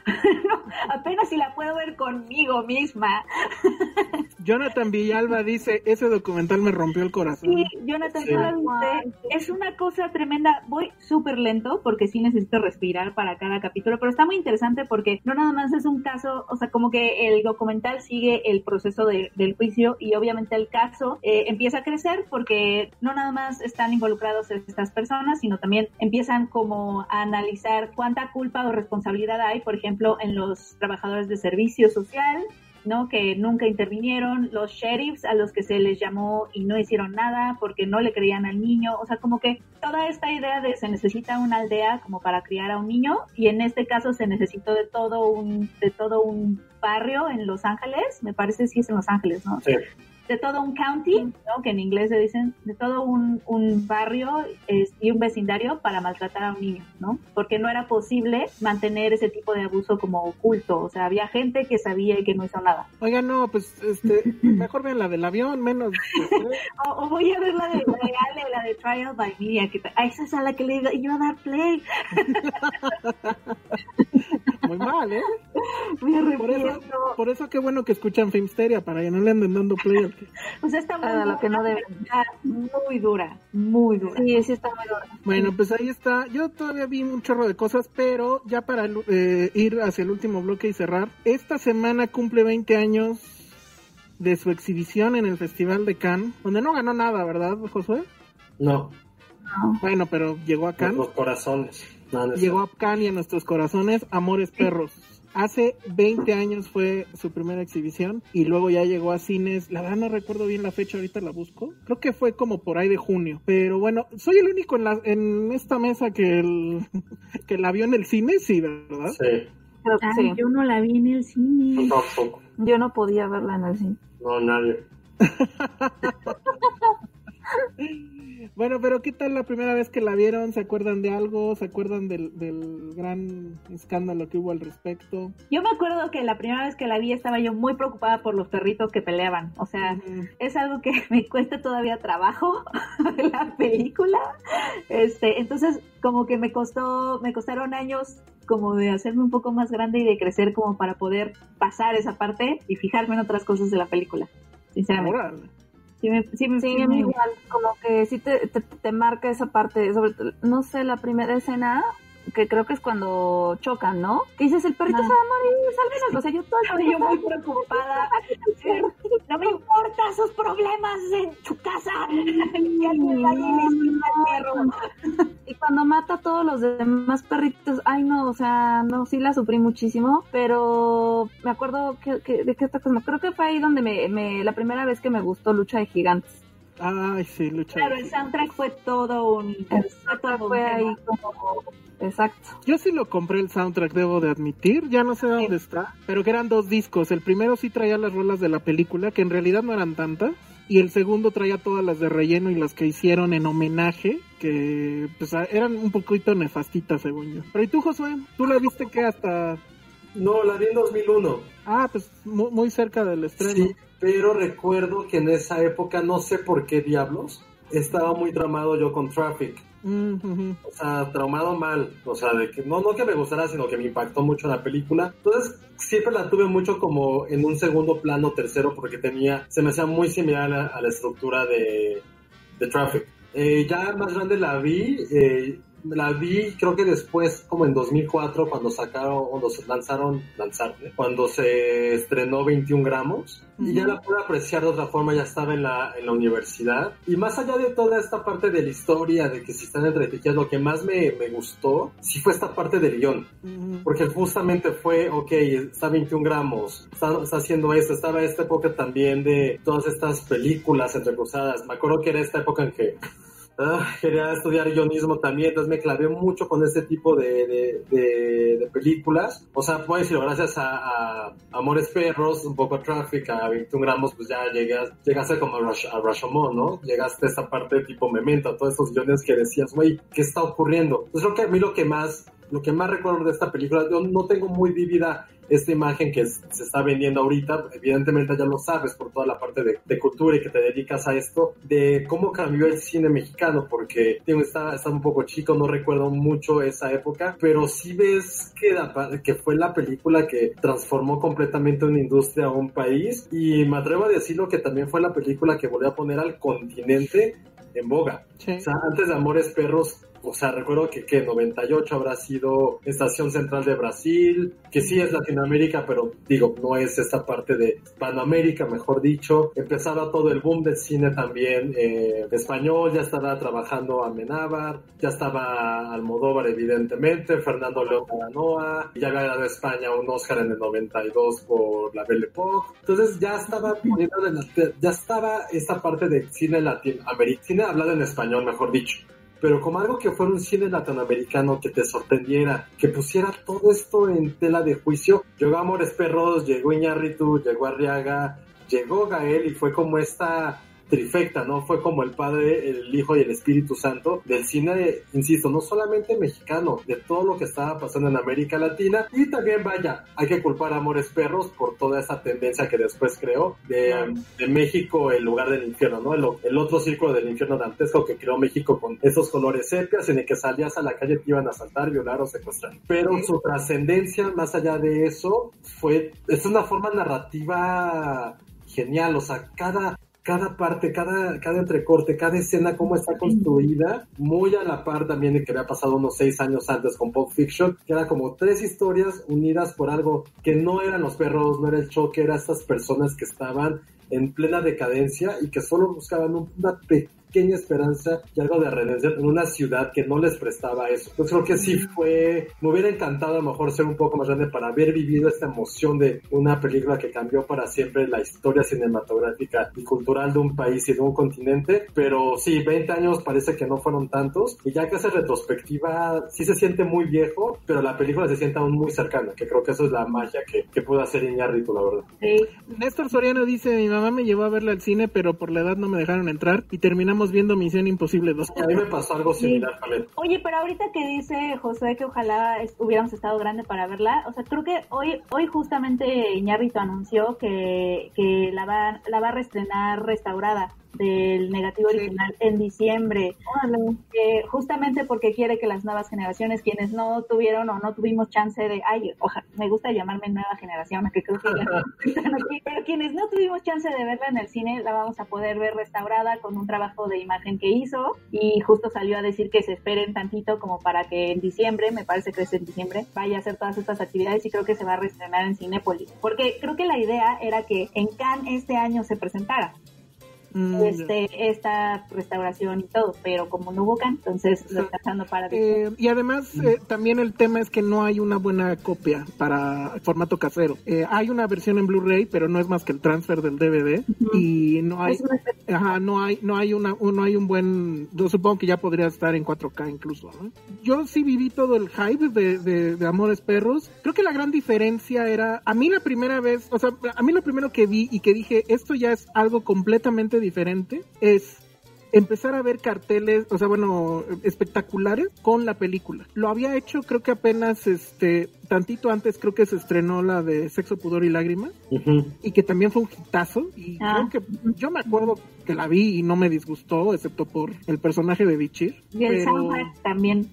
Speaker 7: apenas si la puedo ver conmigo misma.
Speaker 4: Jonathan Villalba dice, ese documental me rompió el corazón.
Speaker 7: Sí, Jonathan dice, es una cosa tremenda. Voy súper lento porque sí necesito respirar para cada capítulo, pero está muy interesante porque no nada más es un caso, o sea, como que el documental sigue el proceso del juicio y obviamente el caso eh, empieza a crecer porque no nada más están involucrados estas personas, sino también empiezan como a analizar cuánta culpa o responsabilidad hay, por ejemplo, en los trabajadores de servicio social, ¿no? Que nunca intervinieron, los sheriffs a los que se les llamó y no hicieron nada porque no le creían al niño, o sea, como que toda esta idea de se necesita una aldea como para criar a un niño y en este caso se necesitó de todo un de todo un barrio en Los Ángeles, me parece si es en Los Ángeles, ¿no?
Speaker 3: Sí
Speaker 7: de todo un county, ¿no? que en inglés se dicen, de todo un, un barrio y un vecindario para maltratar a un niño, ¿no? Porque no era posible mantener ese tipo de abuso como oculto, o sea, había gente que sabía y que no hizo nada.
Speaker 4: Oiga, no, pues este, mejor vean la del avión, menos...
Speaker 7: o, voy a ver la de, la la de Trial by Media, que a esa es a la que le iba a dar play.
Speaker 4: Muy mal, ¿eh? por eso, por eso qué bueno que escuchan Filmsteria, para que no le anden dando play
Speaker 7: sea, está muy, lo que no debe. muy dura, muy dura.
Speaker 6: Sí, sí está muy dura.
Speaker 4: Bueno, pues ahí está. Yo todavía vi un chorro de cosas, pero ya para eh, ir hacia el último bloque y cerrar, esta semana cumple 20 años de su exhibición en el Festival de Cannes, donde no ganó nada, ¿verdad, Josué?
Speaker 3: No.
Speaker 4: Bueno, pero llegó a Cannes.
Speaker 3: Nuestros corazones.
Speaker 4: llegó a Cannes y en nuestros corazones, Amores Perros. Hace 20 años fue su primera exhibición y luego ya llegó a cines. La verdad no recuerdo bien la fecha, ahorita la busco. Creo que fue como por ahí de junio. Pero bueno, soy el único en, la, en esta mesa que, el, que la vio en el cine, sí, ¿verdad?
Speaker 3: Sí.
Speaker 7: Yo no la vi en el cine.
Speaker 3: No, tampoco.
Speaker 6: Yo no podía verla en el cine.
Speaker 3: No, nadie.
Speaker 4: Bueno, pero ¿qué tal la primera vez que la vieron? ¿Se acuerdan de algo? ¿Se acuerdan del, gran escándalo que hubo al respecto?
Speaker 7: Yo me acuerdo que la primera vez que la vi estaba yo muy preocupada por los perritos que peleaban. O sea, es algo que me cuesta todavía trabajo la película. Este, entonces, como que me costó, me costaron años como de hacerme un poco más grande y de crecer como para poder pasar esa parte y fijarme en otras cosas de la película, sinceramente.
Speaker 6: Sí, me, sí, igual, como que sí te, te, marca esa parte, sobre no sé, la primera escena, que creo que es cuando chocan, ¿no? Que dices, el perrito se va a morir, sálvenos. O sea, yo toda
Speaker 7: yo muy preocupada. no me importa sus problemas en su casa.
Speaker 6: y cuando mata a todos los demás perritos, ay no, o sea, no, sí la sufrí muchísimo, pero me acuerdo que, de qué otra cosa, creo que fue ahí donde me, me, la primera vez que me gustó Lucha de Gigantes
Speaker 4: Ay, sí, lucha.
Speaker 7: Claro, el soundtrack fue todo un...
Speaker 6: El soundtrack fue ahí como... Exacto.
Speaker 4: Yo sí lo compré el soundtrack, debo de admitir. Ya no sé dónde está. Pero que eran dos discos. El primero sí traía las rolas de la película, que en realidad no eran tantas. Y el segundo traía todas las de relleno y las que hicieron en homenaje, que pues eran un poquito nefastitas, según yo. Pero ¿y tú, Josué? ¿Tú la viste que hasta
Speaker 3: no, la vi en 2001.
Speaker 4: Ah, pues muy, cerca del estreno.
Speaker 3: Sí, pero recuerdo que en esa época, no sé por qué diablos, estaba muy tramado yo con Traffic.
Speaker 4: Mm,
Speaker 3: o sea, traumado mal. O sea, de que no, no que me gustara, sino que me impactó mucho la película. Entonces, siempre la tuve mucho como en un segundo plano, tercero, porque tenía, se me hacía muy similar a, la estructura de, de Traffic. Eh, ya más grande la vi, eh, la vi creo que después, como en 2004, cuando sacaron, cuando se lanzaron, lanzar, cuando se estrenó 21 gramos, y ya la pude apreciar de otra forma, ya estaba en la, en la universidad. Y más allá de toda esta parte de la historia, de que si están entretejidas, lo que más me, me, gustó, sí fue esta parte del guion. Porque justamente fue, ok, está 21 gramos, está, está haciendo esto, estaba esta época también de todas estas películas entrecruzadas. Me acuerdo que era esta época en que Ah, quería estudiar guionismo también, entonces me clavé mucho con este tipo de, de, películas. O sea, puedo decirlo, gracias a, Amores Perros, un poco a Traffic, a 21 gramos, pues ya llegué llegaste como a, Rush, a Rashomon, ¿no? Llegaste a esta parte tipo Memento, a todos esos guiones que decías, güey, ¿qué está ocurriendo? Pues creo que a mí lo que más lo que más recuerdo de esta película, yo no tengo muy vívida esta imagen que se está vendiendo ahorita, evidentemente ya lo sabes por toda la parte de, cultura y que te dedicas a esto, de cómo cambió el cine mexicano, porque tengo está, está un poco chico, no recuerdo mucho esa época, pero sí ves que, que fue la película que transformó completamente una industria, un país, y me atrevo a decirlo que también fue la película que volvió a poner al continente en boga. O sea, antes de Amores Perros, o sea, recuerdo que, que 98 habrá sido Estación Central de Brasil, que sí es Latinoamérica, pero digo, no es esta parte de Hispanoamérica, mejor dicho. Empezaba todo el boom del cine también eh, español, ya estaba trabajando Amenábar, ya estaba Almodóvar, evidentemente, Fernando León Aranoa, ya había dado España un Oscar en el 92 por La Belle Époque. Entonces ya estaba ya estaba esta parte de cine latinoamericano, cine hablado en español, mejor dicho pero como algo que fuera un cine latinoamericano que te sorprendiera, que pusiera todo esto en tela de juicio. Llegó Amores Perros, llegó Iñárritu, llegó Arriaga, llegó Gael y fue como esta trifecta, ¿no? Fue como el Padre, el Hijo y el Espíritu Santo del cine, insisto, no solamente mexicano, de todo lo que estaba pasando en América Latina. Y también, vaya, hay que culpar a Amores Perros por toda esa tendencia que después creó de, México, el lugar del infierno, ¿no? El, otro círculo del infierno dantesco que creó México con esos colores sepias en el que salías a la calle te iban a asaltar, violar o secuestrar. Pero su trascendencia, más allá de eso, fue, es una forma narrativa genial, o sea, cada, cada parte, cada, cada entrecorte, cada escena, cómo está construida, muy a la par también de que había pasado unos seis años antes con Pulp Fiction, que era como tres historias unidas por algo que no eran los perros, no era el choque, eran estas personas que estaban en plena decadencia y que solo buscaban una pequeña esperanza y algo de redención en una ciudad que no les prestaba eso. Yo creo que sí fue, me hubiera encantado a lo mejor ser un poco más grande para haber vivido esta emoción de una película que cambió para siempre la historia cinematográfica y cultural de un país y de un continente, pero sí, 20 años parece que no fueron tantos y ya que hace retrospectiva sí se siente muy viejo, pero la película se siente aún muy cercana, que creo que eso es la magia que, que pudo hacer Iñárritu, la verdad.
Speaker 4: Sí. Néstor Soriano dice, mi mamá me llevó a verla al cine, pero por la edad no me dejaron entrar y terminamos viendo Misión Imposible 2.
Speaker 3: A mí me pasó algo similar también.
Speaker 7: Oye, pero ahorita que dice José que ojalá hubiéramos estado grande para verla, o sea, creo que hoy hoy justamente Iñárritu anunció que, que la, va, la va a reestrenar restaurada del negativo original en diciembre, justamente porque quiere que las nuevas generaciones, quienes no tuvieron o no tuvimos chance de, ay, ojalá, me gusta llamarme nueva generación, que creo que pero quienes no tuvimos chance de verla en el cine, la vamos a poder ver restaurada con un trabajo de imagen que hizo y justo salió a decir que se esperen tantito como para que en diciembre, me parece que es en diciembre, vaya a hacer todas estas actividades y creo que se va a reestrenar en Cinépolis, porque creo que la idea era que en Cannes este año se presentara
Speaker 5: mm, este, esta restauración y todo, pero como no hubo can, entonces lo está echando para...
Speaker 4: Eh, y además eh, también el tema es que no hay una buena copia para formato casero. Eh, hay una versión en Blu-ray, pero no es más que el transfer del DVD y no hay, ajá, no hay, no hay una, no hay un buen, yo supongo que ya podría estar en 4K incluso, ¿no? Yo sí viví todo el hype de, de, de Amores Perros. Creo que la gran diferencia era, a mí la primera vez, o sea, a mí lo primero que vi y que dije, esto ya es algo completamente diferente, es empezar a ver carteles, o sea, bueno, espectaculares con la película. Lo había hecho creo que apenas este tantito antes creo que se estrenó la de Sexo, Pudor y Lágrimas y que también fue un hitazo y
Speaker 5: Ah.
Speaker 4: creo que yo me acuerdo que la vi y no me disgustó excepto por el personaje de Bichir.
Speaker 5: Y el
Speaker 4: pero-
Speaker 5: soundtrack también.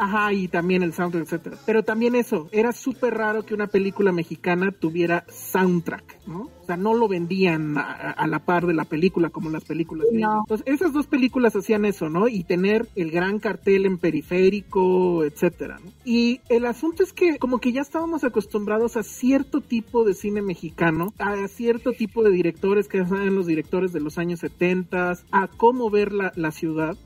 Speaker 4: Ajá, y también el soundtrack, etcétera. Pero también eso, era súper raro que una película mexicana tuviera soundtrack, ¿no? O sea, no lo vendían a, a la par de la película como las películas.
Speaker 5: No.
Speaker 4: Entonces, esas dos películas hacían eso, ¿no? Y tener el gran cartel en periférico, etcétera. ¿no? Y el asunto es que como que ya estábamos acostumbrados a cierto tipo de cine mexicano, a cierto tipo de directores que eran los directores de los años 70, a cómo ver la, la ciudad.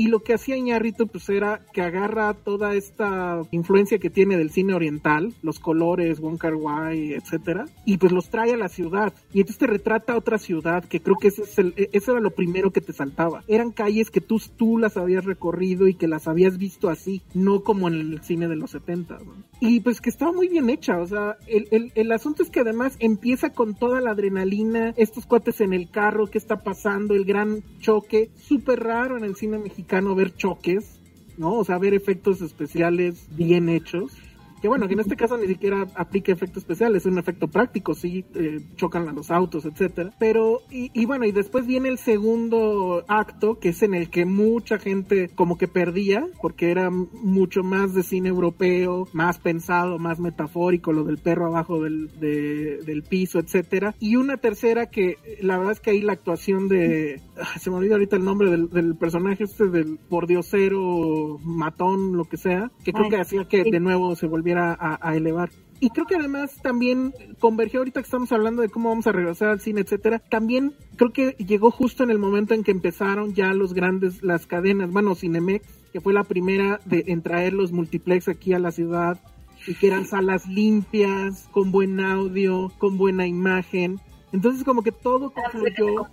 Speaker 4: Y lo que hacía Iñárritu pues era que agarra toda esta influencia que tiene del cine oriental, los colores, Wong Kar Wai, etcétera, y pues los trae a la ciudad. Y entonces te retrata otra ciudad, que creo que ese es el, e, eso era lo primero que te saltaba. Eran calles que tú, tú las habías recorrido y que las habías visto así, no como en el cine de los 70. ¿no? Y pues que estaba muy bien hecha, o sea, el, el, el asunto es que además empieza con toda la adrenalina, estos cuates en el carro, qué está pasando, el gran choque, súper raro en el cine mexicano ver choques, ¿no? O sea, ver efectos especiales bien hechos. Que bueno, que en este caso ni siquiera aplica efecto especial, es un efecto práctico, sí, eh, chocan a los autos, etcétera. Pero, y, y bueno, y después viene el segundo acto, que es en el que mucha gente como que perdía, porque era mucho más de cine europeo, más pensado, más metafórico, lo del perro abajo del, de- del piso, etcétera. Y una tercera que, la verdad es que ahí la actuación de, ah, se me olvida ahorita el nombre del, del personaje este del pordiosero, matón, lo que sea, que creo
Speaker 5: Ay,
Speaker 4: que hacía que de nuevo se volviera a, a elevar. Y creo que además también convergió ahorita que estamos hablando de cómo vamos a regresar al cine, etcétera. También creo que llegó justo en el momento en que empezaron ya los grandes, las cadenas, bueno, Cinemex, que fue la primera de, en traer los multiplex aquí a la ciudad y que eran salas limpias, con buen audio, con buena imagen. Entonces como que todo confluyó.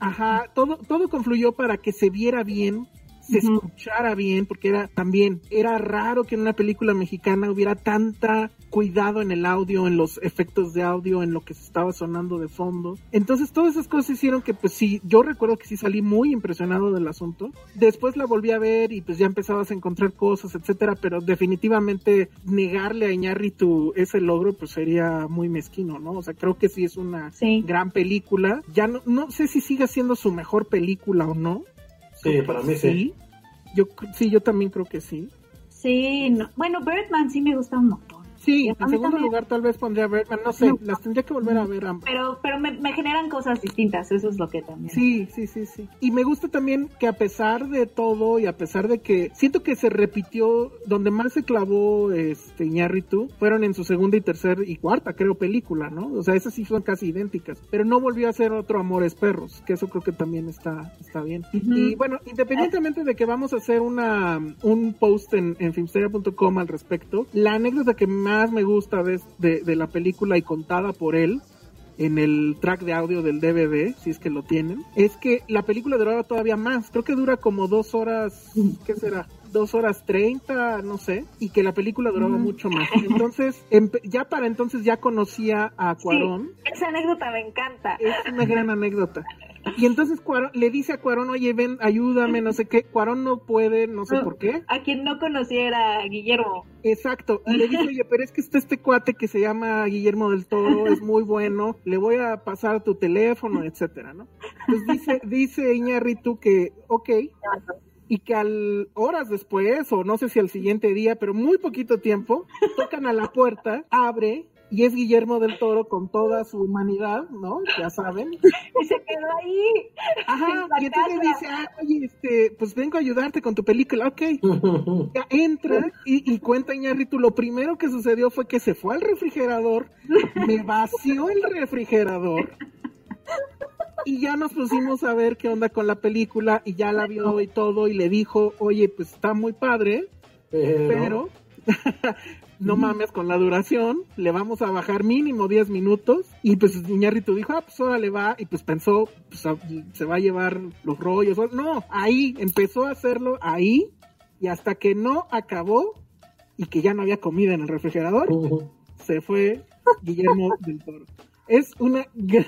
Speaker 4: Ajá, todo, todo confluyó para que se viera bien, se escuchara bien, porque era también, era raro que en una película mexicana hubiera tanta cuidado en el audio, en los efectos de audio, en lo que se estaba sonando de fondo. Entonces todas esas cosas hicieron que pues sí, yo recuerdo que sí salí muy impresionado del asunto. Después la volví a ver y pues ya empezabas a encontrar cosas, etcétera, pero definitivamente negarle a Iñárritu ese logro pues sería muy mezquino, ¿no? O sea, creo que sí es una
Speaker 5: Sí.
Speaker 4: gran película. Ya no, no sé si siga siendo su mejor película o no.
Speaker 3: Sí, para mí sí.
Speaker 4: Yo, sí, yo también creo que sí.
Speaker 5: Sí, no. bueno, Birdman sí me gusta un montón.
Speaker 4: Sí, en segundo
Speaker 5: también.
Speaker 4: lugar tal vez pondría Birdman, no sé,
Speaker 5: No.
Speaker 4: las tendría que volver a ver ambas.
Speaker 5: Pero, pero me, me generan cosas distintas, eso es lo que también.
Speaker 4: Sí, sí, sí, sí. Y me gusta también que a pesar de todo y a pesar de que siento que se repitió, donde más se clavó este Iñárritu fueron en su segunda y tercera y cuarta, creo, película, ¿no? O sea, esas sí son casi idénticas. Pero no volvió a hacer otro Amores Perros, que eso creo que también está, está bien.
Speaker 5: Ujú.
Speaker 4: Y bueno, independientemente de que vamos a hacer una un post en, en filmsteria.com al respecto, la anécdota que más me gusta de, de, de la película y contada por él en el track de audio del DVD, si es que lo tienen, es que la película duraba todavía más. Creo que dura como dos horas, ¿qué será? Dos horas treinta, no sé, y que la película duraba mucho más. Entonces, ya para entonces ya conocía a Cuarón.
Speaker 5: Sí, esa anécdota me encanta.
Speaker 4: Es una gran anécdota. Y entonces Cuarón le dice a Cuarón, oye, ven, ayúdame, no sé qué. Cuarón no puede, no sé por qué.
Speaker 5: A quien no conociera Guillermo.
Speaker 4: Exacto. Y le dice, oye, pero es que está este cuate que se llama Guillermo del Toro, es muy bueno, le voy a pasar tu teléfono, etcétera, ¿no? Entonces dice, dice Iñárritu que, ok, y que al horas después, o no sé si al siguiente día, pero muy poquito tiempo, tocan a la puerta, abre, y es Guillermo del Toro con toda su humanidad, ¿no? Ya saben.
Speaker 5: Y se quedó ahí.
Speaker 4: Ajá, y entonces le dice, ah, oye, este, pues vengo a ayudarte con tu película, ok. Ya entra y, y cuenta Iñárritu, lo primero que sucedió fue que se fue al refrigerador, me vació el refrigerador Y ya nos pusimos a ver qué onda con la película y ya la vio y todo y le dijo, oye, pues está muy padre, pero, no mames con la duración, le vamos a bajar mínimo 10 minutos. Y pues Iñárritu dijo, ah, pues ahora le va y pues pensó, pues se va a llevar los rollos. No, ahí empezó a hacerlo ahí y hasta que no acabó y que ya no había comida en el refrigerador, se fue Guillermo del Toro. Es una gran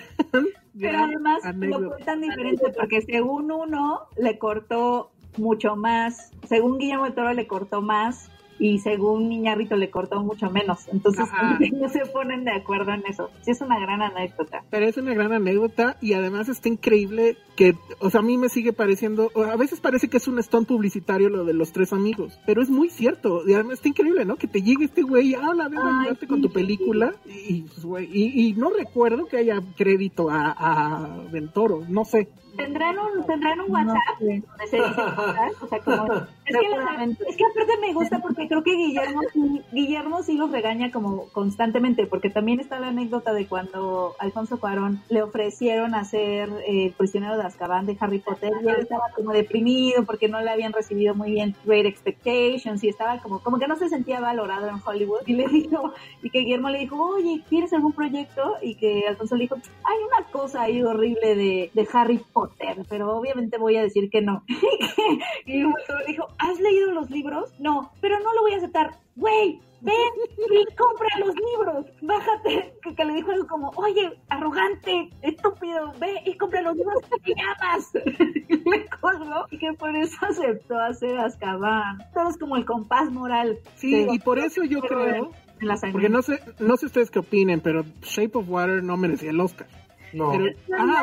Speaker 7: pero además lo fue tan diferente porque según uno le cortó mucho más, según Guillermo del Toro le cortó más y según Niñarrito le cortó mucho menos. Entonces no se ponen de acuerdo en eso. Sí es una gran anécdota.
Speaker 4: Pero es una gran anécdota y además está increíble que, o sea, a mí me sigue pareciendo, a veces parece que es un stunt publicitario lo de los tres amigos, pero es muy cierto y además está increíble, ¿no? Que te llegue este güey, ah, la vengo a ayudarte con tu película y, pues, y, y, no recuerdo que haya crédito a, a Del Toro, no sé.
Speaker 7: ¿Tendrán un, ¿Tendrán un WhatsApp donde se dice O sea, como... Es que, es que aparte me gusta porque creo que Guillermo, Guillermo sí los regaña como constantemente, porque también está la anécdota de cuando Alfonso Cuarón le ofrecieron hacer el prisionero de Azkaban de Harry Potter y él estaba como deprimido porque no le habían recibido muy bien Great Expectations y estaba como, como que no se sentía valorado en Hollywood y le dijo, y que Guillermo le dijo, oye, ¿quieres algún proyecto? Y que Alfonso le dijo, hay una cosa ahí horrible de, de Harry Potter pero obviamente voy a decir que no. y me dijo, ¿has leído los libros? No, pero no lo voy a aceptar. Güey, ven y compra los libros. Bájate. Que, le dijo algo como, oye, arrogante, estúpido, ve y compra los libros que llamas. me colgó y que por eso aceptó hacer Azkaban. Todo es como el compás moral.
Speaker 4: Sí, y por eso yo creo... Porque no sé, no sé ustedes qué opinen, pero Shape of Water no merecía el Oscar. No. Pero,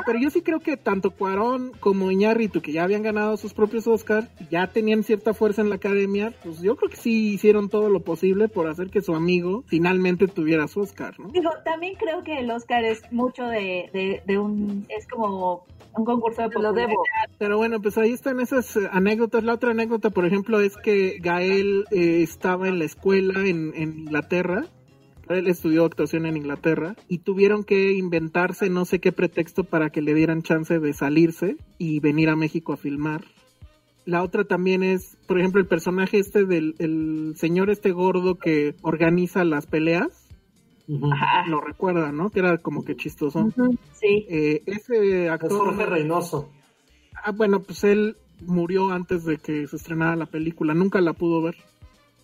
Speaker 4: pero yo sí creo que tanto Cuarón como Iñárritu, que ya habían ganado sus propios Oscar, ya tenían cierta fuerza en la academia, pues yo creo que sí hicieron todo lo posible por hacer que su amigo finalmente tuviera su Oscar, ¿no?
Speaker 7: Digo, también creo que el Oscar es mucho de, de, un, es como un concurso de Lo debo.
Speaker 4: Pero bueno, pues ahí están esas eh, anécdotas. La otra anécdota, por ejemplo, es que Gael eh, estaba en la escuela en, en Inglaterra él estudió actuación en Inglaterra y tuvieron que inventarse no sé qué pretexto para que le dieran chance de salirse y venir a México a filmar. La otra también es, por ejemplo, el personaje este del el señor este gordo que organiza las peleas. Lo recuerda, ¿no? Que era como que chistoso.
Speaker 7: Sí.
Speaker 4: Eh, ese actor. Es
Speaker 3: Jorge Reynoso.
Speaker 4: Ah, bueno, pues él murió antes de que se estrenara la película. Nunca la pudo ver.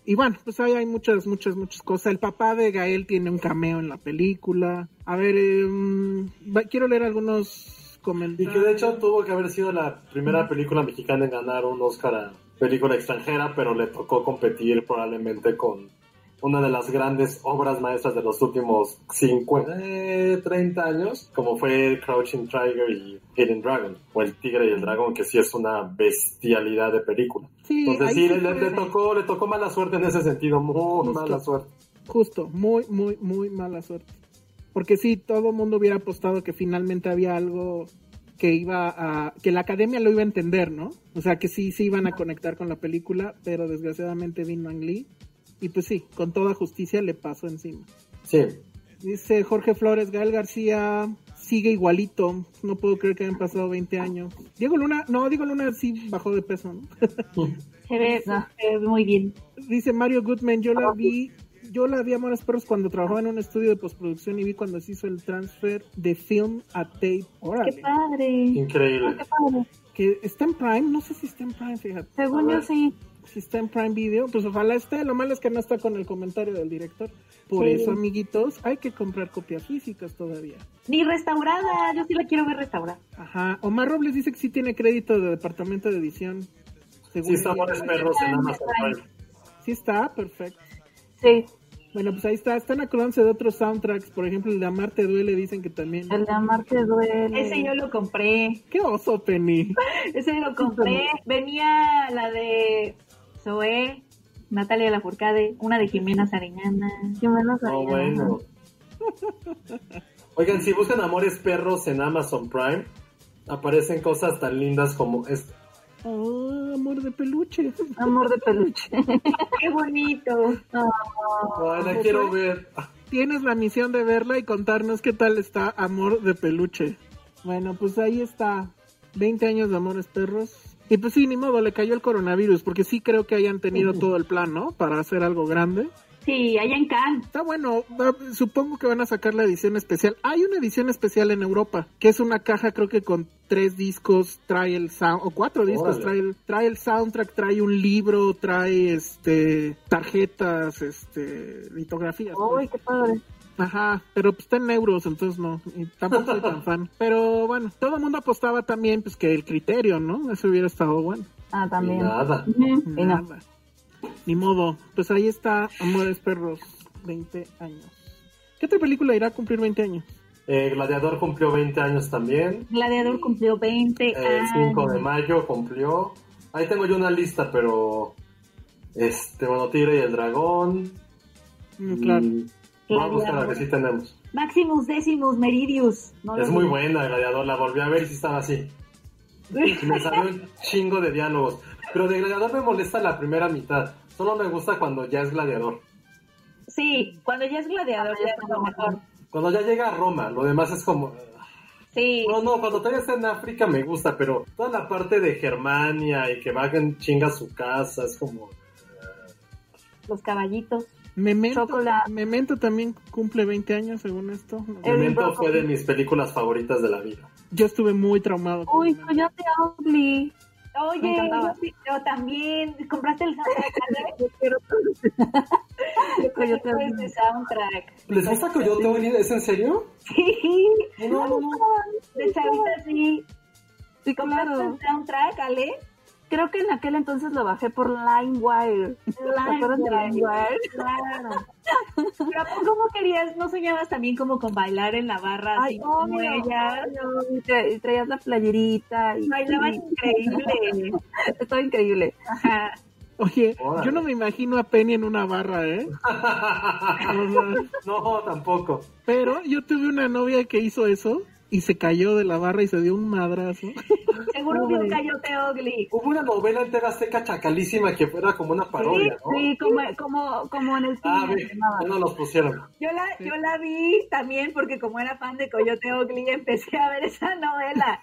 Speaker 4: Y bueno, pues ahí hay muchas, muchas, muchas cosas. El papá de Gael tiene un cameo en la película. A ver, em, quiero leer algunos comentarios.
Speaker 3: Y que de hecho tuvo que haber sido la primera película mexicana en ganar un Oscar a película extranjera, pero le tocó competir probablemente con una de las grandes obras maestras de los últimos 50, 30 años, como fue Crouching Tiger y Hidden Dragon, o El Tigre y el Dragón, que sí es una bestialidad de película. Entonces sí, le, tocó, le tocó mala suerte en ese sentido, muy mala suerte.
Speaker 4: Justo, muy, muy, muy mala suerte. Porque sí, todo el mundo hubiera apostado que finalmente había algo que iba a, que la academia lo iba a entender, ¿no? O sea, que sí, sí iban a conectar con la película, pero desgraciadamente Vin Van Lee y pues sí, con toda justicia le pasó encima.
Speaker 3: Sí.
Speaker 4: Dice Jorge Flores, Gael García sigue igualito. No puedo creer que hayan pasado 20 años. Diego Luna, no, Diego Luna sí bajó de peso, ¿no?
Speaker 7: se, ve, muy bien.
Speaker 4: Dice Mario Goodman, yo la vi yo la vi a Amores Perros cuando trabajaba en un estudio de postproducción y vi cuando se hizo el transfer de film a tape.
Speaker 7: ¡Qué padre!
Speaker 3: Increíble.
Speaker 7: qué padre.
Speaker 4: Que está en Prime, no sé si está en Prime, fíjate.
Speaker 7: Según yo sí
Speaker 4: si está en Prime Video, pues ojalá esté. Lo malo es que no está con el comentario del director. Por eso, amiguitos, hay que comprar copias físicas todavía.
Speaker 7: Ni restaurada, yo sí la quiero ver restaurada.
Speaker 4: Ajá. Omar Robles dice que sí tiene crédito de departamento de edición.
Speaker 3: sí está Amores Perros en Amazon Prime.
Speaker 4: Sí está, perfecto.
Speaker 7: Sí.
Speaker 4: Bueno, pues ahí está. Están acordándose de otros soundtracks. Por ejemplo, el de Amarte Duele, dicen que también.
Speaker 7: El de Amarte Duele. Ese yo lo compré.
Speaker 4: Qué oso, Penny.
Speaker 7: Ese lo compré. Venía la de Zoe, Natalia Lafourcade, una de Jimena Sariñana. Jimena
Speaker 3: Oh, bueno. Oigan, si buscan Amores Perros en Amazon Prime, aparecen cosas tan lindas como esta.
Speaker 4: Oh, amor de peluche.
Speaker 7: Amor de peluche. Qué bonito.
Speaker 3: Oh, quiero ver.
Speaker 4: Tienes la misión de verla y contarnos qué tal está Amor de peluche. Bueno, pues ahí está. 20 años de Amores Perros. Y pues sí, ni modo, le cayó el coronavirus, porque sí creo que hayan tenido todo el plan, ¿no? Para hacer algo grande.
Speaker 7: Sí, allá en Cannes.
Speaker 4: Está bueno, supongo que van a sacar la edición especial. Hay una edición especial en Europa, que es una caja creo que con tres discos, trae el sound, o cuatro discos, trae el, trae el soundtrack, trae un libro, trae este tarjetas, este litografías.
Speaker 6: Uy, qué padre.
Speaker 4: Ajá, pero pues está en euros, entonces no, y tampoco soy tan fan. Pero bueno, todo el mundo apostaba también pues que el criterio, ¿no? Eso hubiera estado bueno.
Speaker 6: Ah, también.
Speaker 3: nada.
Speaker 4: nada. Ni modo. Pues ahí está Amores Perros, 20 años. ¿Qué otra película irá a cumplir 20 años?
Speaker 3: Eh, Gladiador cumplió 20 años también.
Speaker 7: Gladiador cumplió 20
Speaker 3: años. El 5 de mayo cumplió. Ahí tengo yo una lista, pero. Este, bueno, Tigre y el Dragón.
Speaker 4: Mm, claro.
Speaker 3: Vamos a buscar la que sí tenemos.
Speaker 7: Maximus Decimus Meridius.
Speaker 3: es muy buena, Gladiador. La volví a ver y sí estaba así. Y me salió un chingo de diálogos. Pero de Gladiador me molesta la primera mitad. Solo me gusta cuando ya es Gladiador.
Speaker 7: Sí, cuando ya es Gladiador ya es lo mejor.
Speaker 3: Cuando ya llega a Roma, lo demás es como...
Speaker 7: Sí.
Speaker 3: No, no, cuando todavía está en África me gusta, pero toda la parte de Germania y que vayan chinga su casa es como...
Speaker 7: Los caballitos.
Speaker 4: Memento, Memento también cumple 20 años, según esto.
Speaker 3: Memento fue de mis películas favoritas de la vida.
Speaker 4: Yo estuve muy traumado.
Speaker 6: Uy, Coyote Ugly.
Speaker 7: Oye, yo, también compraste el soundtrack.
Speaker 3: ¿Les gusta Coyote Ugly? ¿Es en serio?
Speaker 7: Sí.
Speaker 3: No, no, no.
Speaker 7: De chavita sí.
Speaker 6: Sí,
Speaker 7: ¿Compraste el soundtrack, Ale?
Speaker 6: Creo que en aquel entonces lo bajé por LimeWire.
Speaker 7: LimeWire. Claro. Pero ¿cómo querías? ¿No soñabas también como con bailar en la barra?
Speaker 6: Ay, así como ella. y, traías la playerita. Y,
Speaker 7: Bailaban increíble.
Speaker 6: Estaba increíble.
Speaker 7: Ajá.
Speaker 4: Oye, yo no me imagino a Penny en una barra, ¿eh?
Speaker 3: no, tampoco.
Speaker 4: Pero yo tuve una novia que hizo eso y se cayó de la barra y se dio un madrazo.
Speaker 7: Seguro vio Cayote Ugly.
Speaker 3: Hubo una novela entera seca chacalísima que fuera como una parodia,
Speaker 6: ¿no? Sí, como, como, como en el
Speaker 3: cine. Ah, no los pusieron.
Speaker 7: Yo la, yo la vi también porque como era fan de Coyote Ugly empecé a ver esa novela.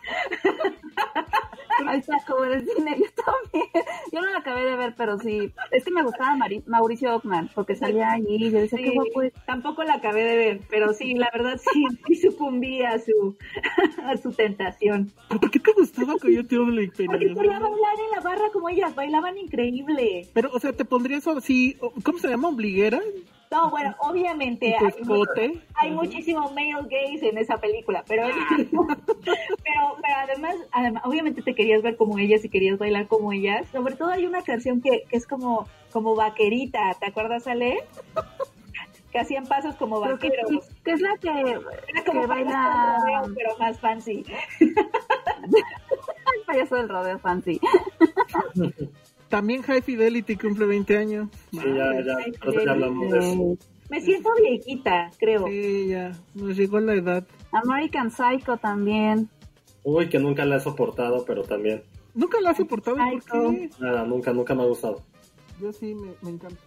Speaker 6: Ahí está, como en el cine, yo también. Yo no la acabé de ver, pero sí. Es que me gustaba Mauricio Ockman, porque salía allí y yo decía, qué guapo es.
Speaker 7: Tampoco la acabé de ver, pero sí, la verdad sí, sí sucumbí a su, a su tentación.
Speaker 4: ¿Por qué te gustaba Coyote Ugly?
Speaker 7: Porque quería bailar en la barra como ellas, bailaban increíble.
Speaker 4: Pero, o sea, te pondrías así, ¿cómo se llama? ¿Ombliguera?
Speaker 7: No, bueno, obviamente hay, hay, muchísimo male gays en esa película, pero, pero, pero además, además, obviamente te querías ver como ellas y querías bailar como ellas. Sobre todo hay una canción que, que es como, como vaquerita, ¿te acuerdas, Ale? que hacían pasos como vaqueros.
Speaker 6: Que, es la que, Era como que baila...
Speaker 7: Rodeo, pero más fancy.
Speaker 6: Payaso del rodeo fancy.
Speaker 4: También High Fidelity cumple 20 años.
Speaker 3: Sí, ya, ya, ya hablamos de eso.
Speaker 7: Me siento viejita, creo.
Speaker 4: Sí, ya, nos llegó la edad.
Speaker 6: American Psycho también.
Speaker 3: Uy, que nunca la he soportado, pero también.
Speaker 4: ¿Nunca la he soportado? ¿Por qué?
Speaker 3: Nada, nunca, nunca me ha gustado.
Speaker 4: Yo sí, me, me encanta.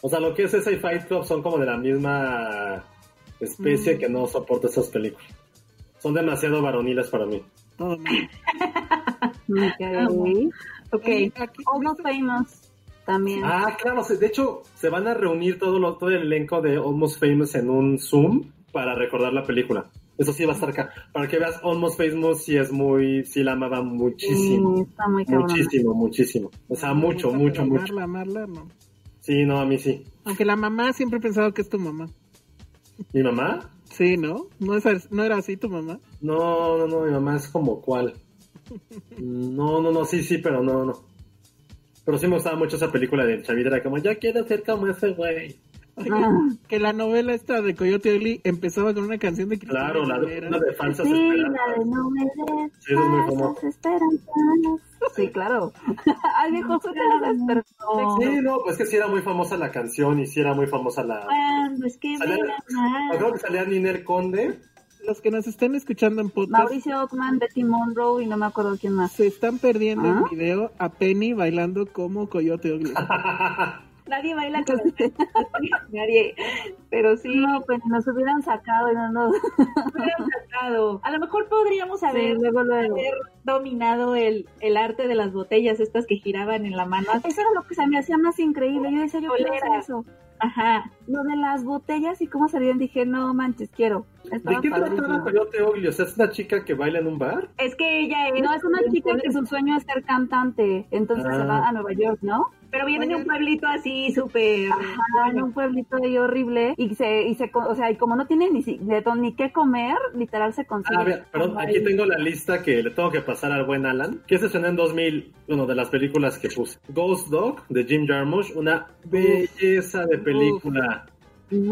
Speaker 3: O sea, lo que es ese Fight Club son como de la misma especie mm. que no soporto esas películas. Son demasiado varoniles para mí.
Speaker 4: Todo mal.
Speaker 6: okay. Ok, Almost Famous también.
Speaker 3: Ah, claro, de hecho se van a reunir todo, lo, todo el elenco de Almost Famous en un Zoom para recordar la película. Eso sí va a estar acá. Para que veas, Almost Famous sí es muy, sí la amaba muchísimo.
Speaker 6: está muy
Speaker 3: muchísimo, muchísimo. O sea, mucho, mucho, mucho.
Speaker 4: Amarla, no.
Speaker 3: Sí, no, a mí sí.
Speaker 4: Aunque la mamá siempre he pensado que es tu mamá.
Speaker 3: ¿Mi mamá?
Speaker 4: Sí, ¿no? ¿No, es, ¿No era así tu mamá?
Speaker 3: No, no, no, mi mamá es como cuál. No, no, no, sí, sí, pero no, no. Pero sí me gustaba mucho esa película de Chavita, como, ya quiero ser como ese güey.
Speaker 4: que la novela esta de Coyote Ugly empezaba con una canción de
Speaker 3: Cristina Claro, la, de falsas
Speaker 6: sí, la de no me des
Speaker 3: sí, es muy famosa.
Speaker 6: Sí, claro. Ay, viejo,
Speaker 3: Sí, no, pues que sí era muy famosa la canción y sí era muy famosa la...
Speaker 7: Bueno, es que
Speaker 3: salía, me que salía Ninel Conde
Speaker 4: los que nos estén escuchando en podcast.
Speaker 6: Mauricio Ockman, Betty Monroe y no me acuerdo quién más.
Speaker 4: Se están perdiendo el ¿Ah? video a Penny bailando como Coyote Ugly.
Speaker 7: Nadie baila con Nadie. Pero sí.
Speaker 6: No, pues nos hubieran sacado no nos.
Speaker 7: equivocado. A lo mejor podríamos haber, dominado el, el arte de las botellas estas que giraban en la mano.
Speaker 6: Eso era lo que se me hacía más increíble. Yo decía, yo quiero hacer eso. Ajá. Lo de las botellas y cómo salían, dije, no manches, quiero.
Speaker 3: ¿De qué trata Coyote Ugly? O sea, ¿es una chica que baila en un bar?
Speaker 7: Es que ella es...
Speaker 6: No, es una chica que su sueño es ser cantante, entonces se va ah. a Nueva York, ¿no?
Speaker 7: Pero viene de un pueblito así súper...
Speaker 6: Ajá, en un pueblito ahí horrible y se, y se, o sea, y como no tiene ni, ni qué comer, literal se consigue.
Speaker 3: Ah, perdón, aquí tengo la lista que le tengo que pasar al buen Alan, que se estrenó en 2000, bueno, de las películas que puse. Ghost Dog, de Jim Jarmusch, una belleza de película.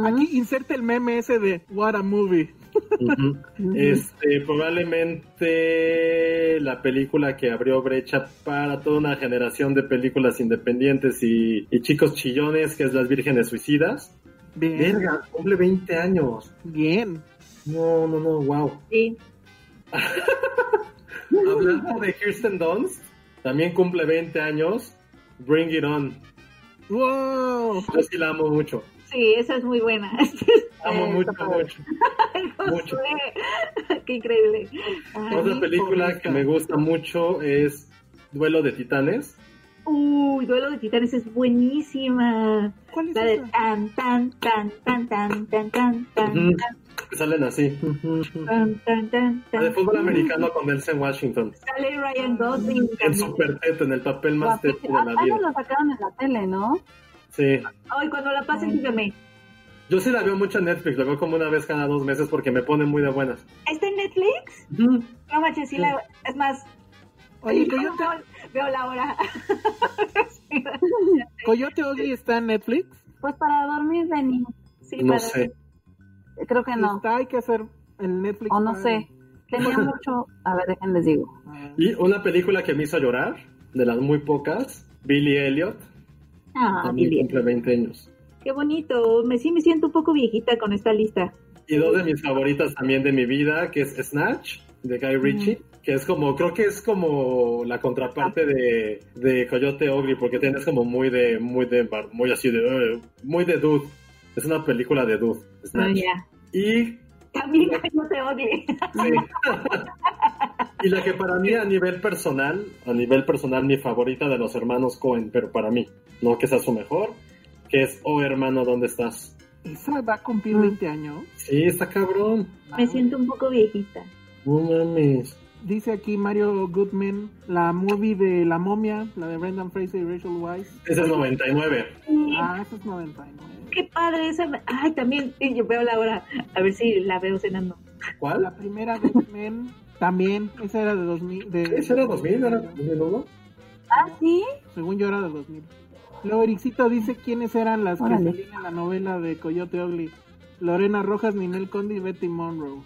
Speaker 4: Aquí inserta el meme ese de What a Movie.
Speaker 3: Este, probablemente la película que abrió brecha para toda una generación de películas independientes y, chicos chillones, que es Las Vírgenes Suicidas. Bien. Verga, cumple 20 años.
Speaker 4: Bien.
Speaker 3: No, no, no, wow.
Speaker 7: Sí.
Speaker 3: Hablando de Kirsten Dunst, también cumple 20 años. Bring It On.
Speaker 4: Wow.
Speaker 3: Yo sí la amo mucho.
Speaker 7: Sí, esa es muy buena.
Speaker 3: Amo mucho, mucho.
Speaker 7: mucho. Qué increíble.
Speaker 3: Otra película que me gusta mucho es Duelo de Titanes.
Speaker 7: Uy, Duelo de Titanes es buenísima.
Speaker 4: ¿Cuál es
Speaker 7: La de tan, tan, tan, tan, tan, tan, tan, tan.
Speaker 3: Salen así.
Speaker 7: Tan,
Speaker 3: fútbol americano con Nelson Washington.
Speaker 7: Sale Ryan Gosling.
Speaker 3: En Super Teto, en el papel más teto de la
Speaker 6: Ah,
Speaker 3: vida.
Speaker 6: lo sacaron en la tele, ¿no?
Speaker 3: Sí.
Speaker 7: Ay, cuando la pasen, dígame.
Speaker 3: Yo sí la veo mucho en Netflix, la veo como una vez cada dos meses porque me pone muy de buenas.
Speaker 7: ¿Está en Netflix? No manches, sí, la... es más.
Speaker 4: Oye,
Speaker 7: veo,
Speaker 4: Coyote,
Speaker 7: veo la hora.
Speaker 4: Coyote Ugly está en Netflix.
Speaker 6: Pues para dormir, Benny.
Speaker 7: Sí,
Speaker 3: No
Speaker 7: para-
Speaker 3: sé.
Speaker 6: Creo que no.
Speaker 4: Está, hay que hacer el Netflix.
Speaker 6: O no
Speaker 4: para-
Speaker 6: sé. Tenía mucho. A ver, déjenles digo.
Speaker 3: Y una película que me hizo llorar, de las muy pocas, Billy Elliot,
Speaker 7: Ah,
Speaker 3: también
Speaker 7: Billy.
Speaker 3: cumple 20 años.
Speaker 7: Qué bonito. Me, sí me siento un poco viejita con esta lista.
Speaker 3: Y dos de mis favoritas también de mi vida, que es Snatch, de Guy Ritchie, que es como, creo que es como la contraparte de, de Coyote Ugly, porque tienes como muy de, muy de, muy así de, "Ugh", muy de dude. Es una película de dude,
Speaker 7: Ah,
Speaker 3: Snatch.
Speaker 7: ya.
Speaker 3: Y
Speaker 7: También no te odie.
Speaker 3: Sí. y la que para mí a nivel personal, a nivel personal mi favorita de los hermanos Cohen, pero para mí, no que sea su mejor, que es Oh hermano, ¿dónde estás?
Speaker 4: Esa va a cumplir 20 años.
Speaker 3: Sí, está cabrón.
Speaker 7: Me siento un poco viejita.
Speaker 3: No mames.
Speaker 4: Dice aquí Mario Goodman, la movie de La momia, la de Brendan Fraser y Rachel Weisz.
Speaker 3: Ese es 99.
Speaker 4: Ah, esa es 99.
Speaker 7: Qué padre esa. Ay, también. Yo veo la hora. A ver si la veo cenando.
Speaker 3: ¿Cuál?
Speaker 4: La primera de X-Men también, esa era de 2000. De,
Speaker 3: ¿Ese era 2000? ¿Era 2001?
Speaker 6: Ah, sí.
Speaker 4: Según yo era de 2000. Luego Ericito dice quiénes eran las
Speaker 6: Órale.
Speaker 4: que salían en la novela de Coyote Ugly. Lorena Rojas, Ninel Conde y Betty Monroe.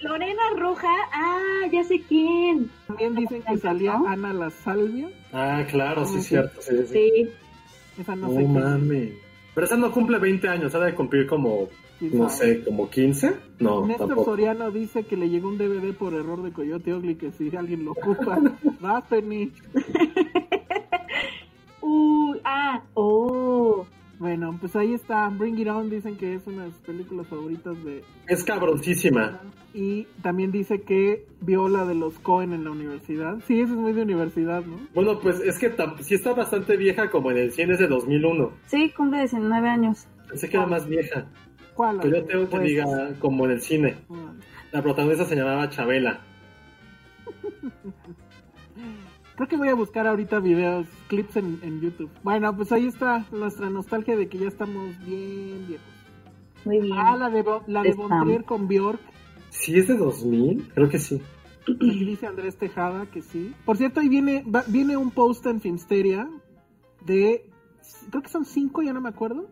Speaker 7: Lorena Roja. Ah, ya sé quién.
Speaker 4: También dicen que salía Ana La Salvia.
Speaker 3: Ah, claro, sí,
Speaker 4: Ah,
Speaker 3: es cierto. Sí, sí.
Speaker 7: Sí.
Speaker 4: Esa no,
Speaker 3: No,
Speaker 4: sé
Speaker 3: mames. Pero esa no cumple 20 años, ha de cumplir como,
Speaker 4: ¿Quién
Speaker 3: no sé, como 15. No,
Speaker 4: Néstor
Speaker 3: tampoco.
Speaker 4: Soriano dice que le llegó un DVD por error de Coyote Ugly que si alguien lo ocupa. Va, Penny.
Speaker 7: Uh, ah, oh.
Speaker 4: Bueno, pues ahí está. Bring It On dicen que es una de sus películas favoritas de...
Speaker 3: Es cabroncísima.
Speaker 4: Y también dice que vio la de los Cohen en la universidad. Sí, eso es muy de universidad, ¿no?
Speaker 3: Bueno, pues es que sí está bastante vieja como en el cine es de 2001.
Speaker 6: Sí, cumple 19 años.
Speaker 3: Pensé que era más vieja.
Speaker 4: ¿Cuál?
Speaker 3: Pero yo tengo que
Speaker 4: Pues,
Speaker 3: diga como en el cine.
Speaker 4: ah,
Speaker 3: La protagonista se llamaba Chabela.
Speaker 4: Creo que voy a buscar ahorita videos, clips en, en YouTube. Bueno, pues ahí está nuestra nostalgia de que ya estamos bien viejos.
Speaker 7: Muy bien.
Speaker 4: Ah, la de, la de. Bontrier con Bjork.
Speaker 3: ¿Sí es de 2000? Creo que sí.
Speaker 4: Aquí dice Andrés Tejada que sí. Por cierto, ahí viene, va- viene un post en Filmsteria de, creo que son cinco, ya no me acuerdo.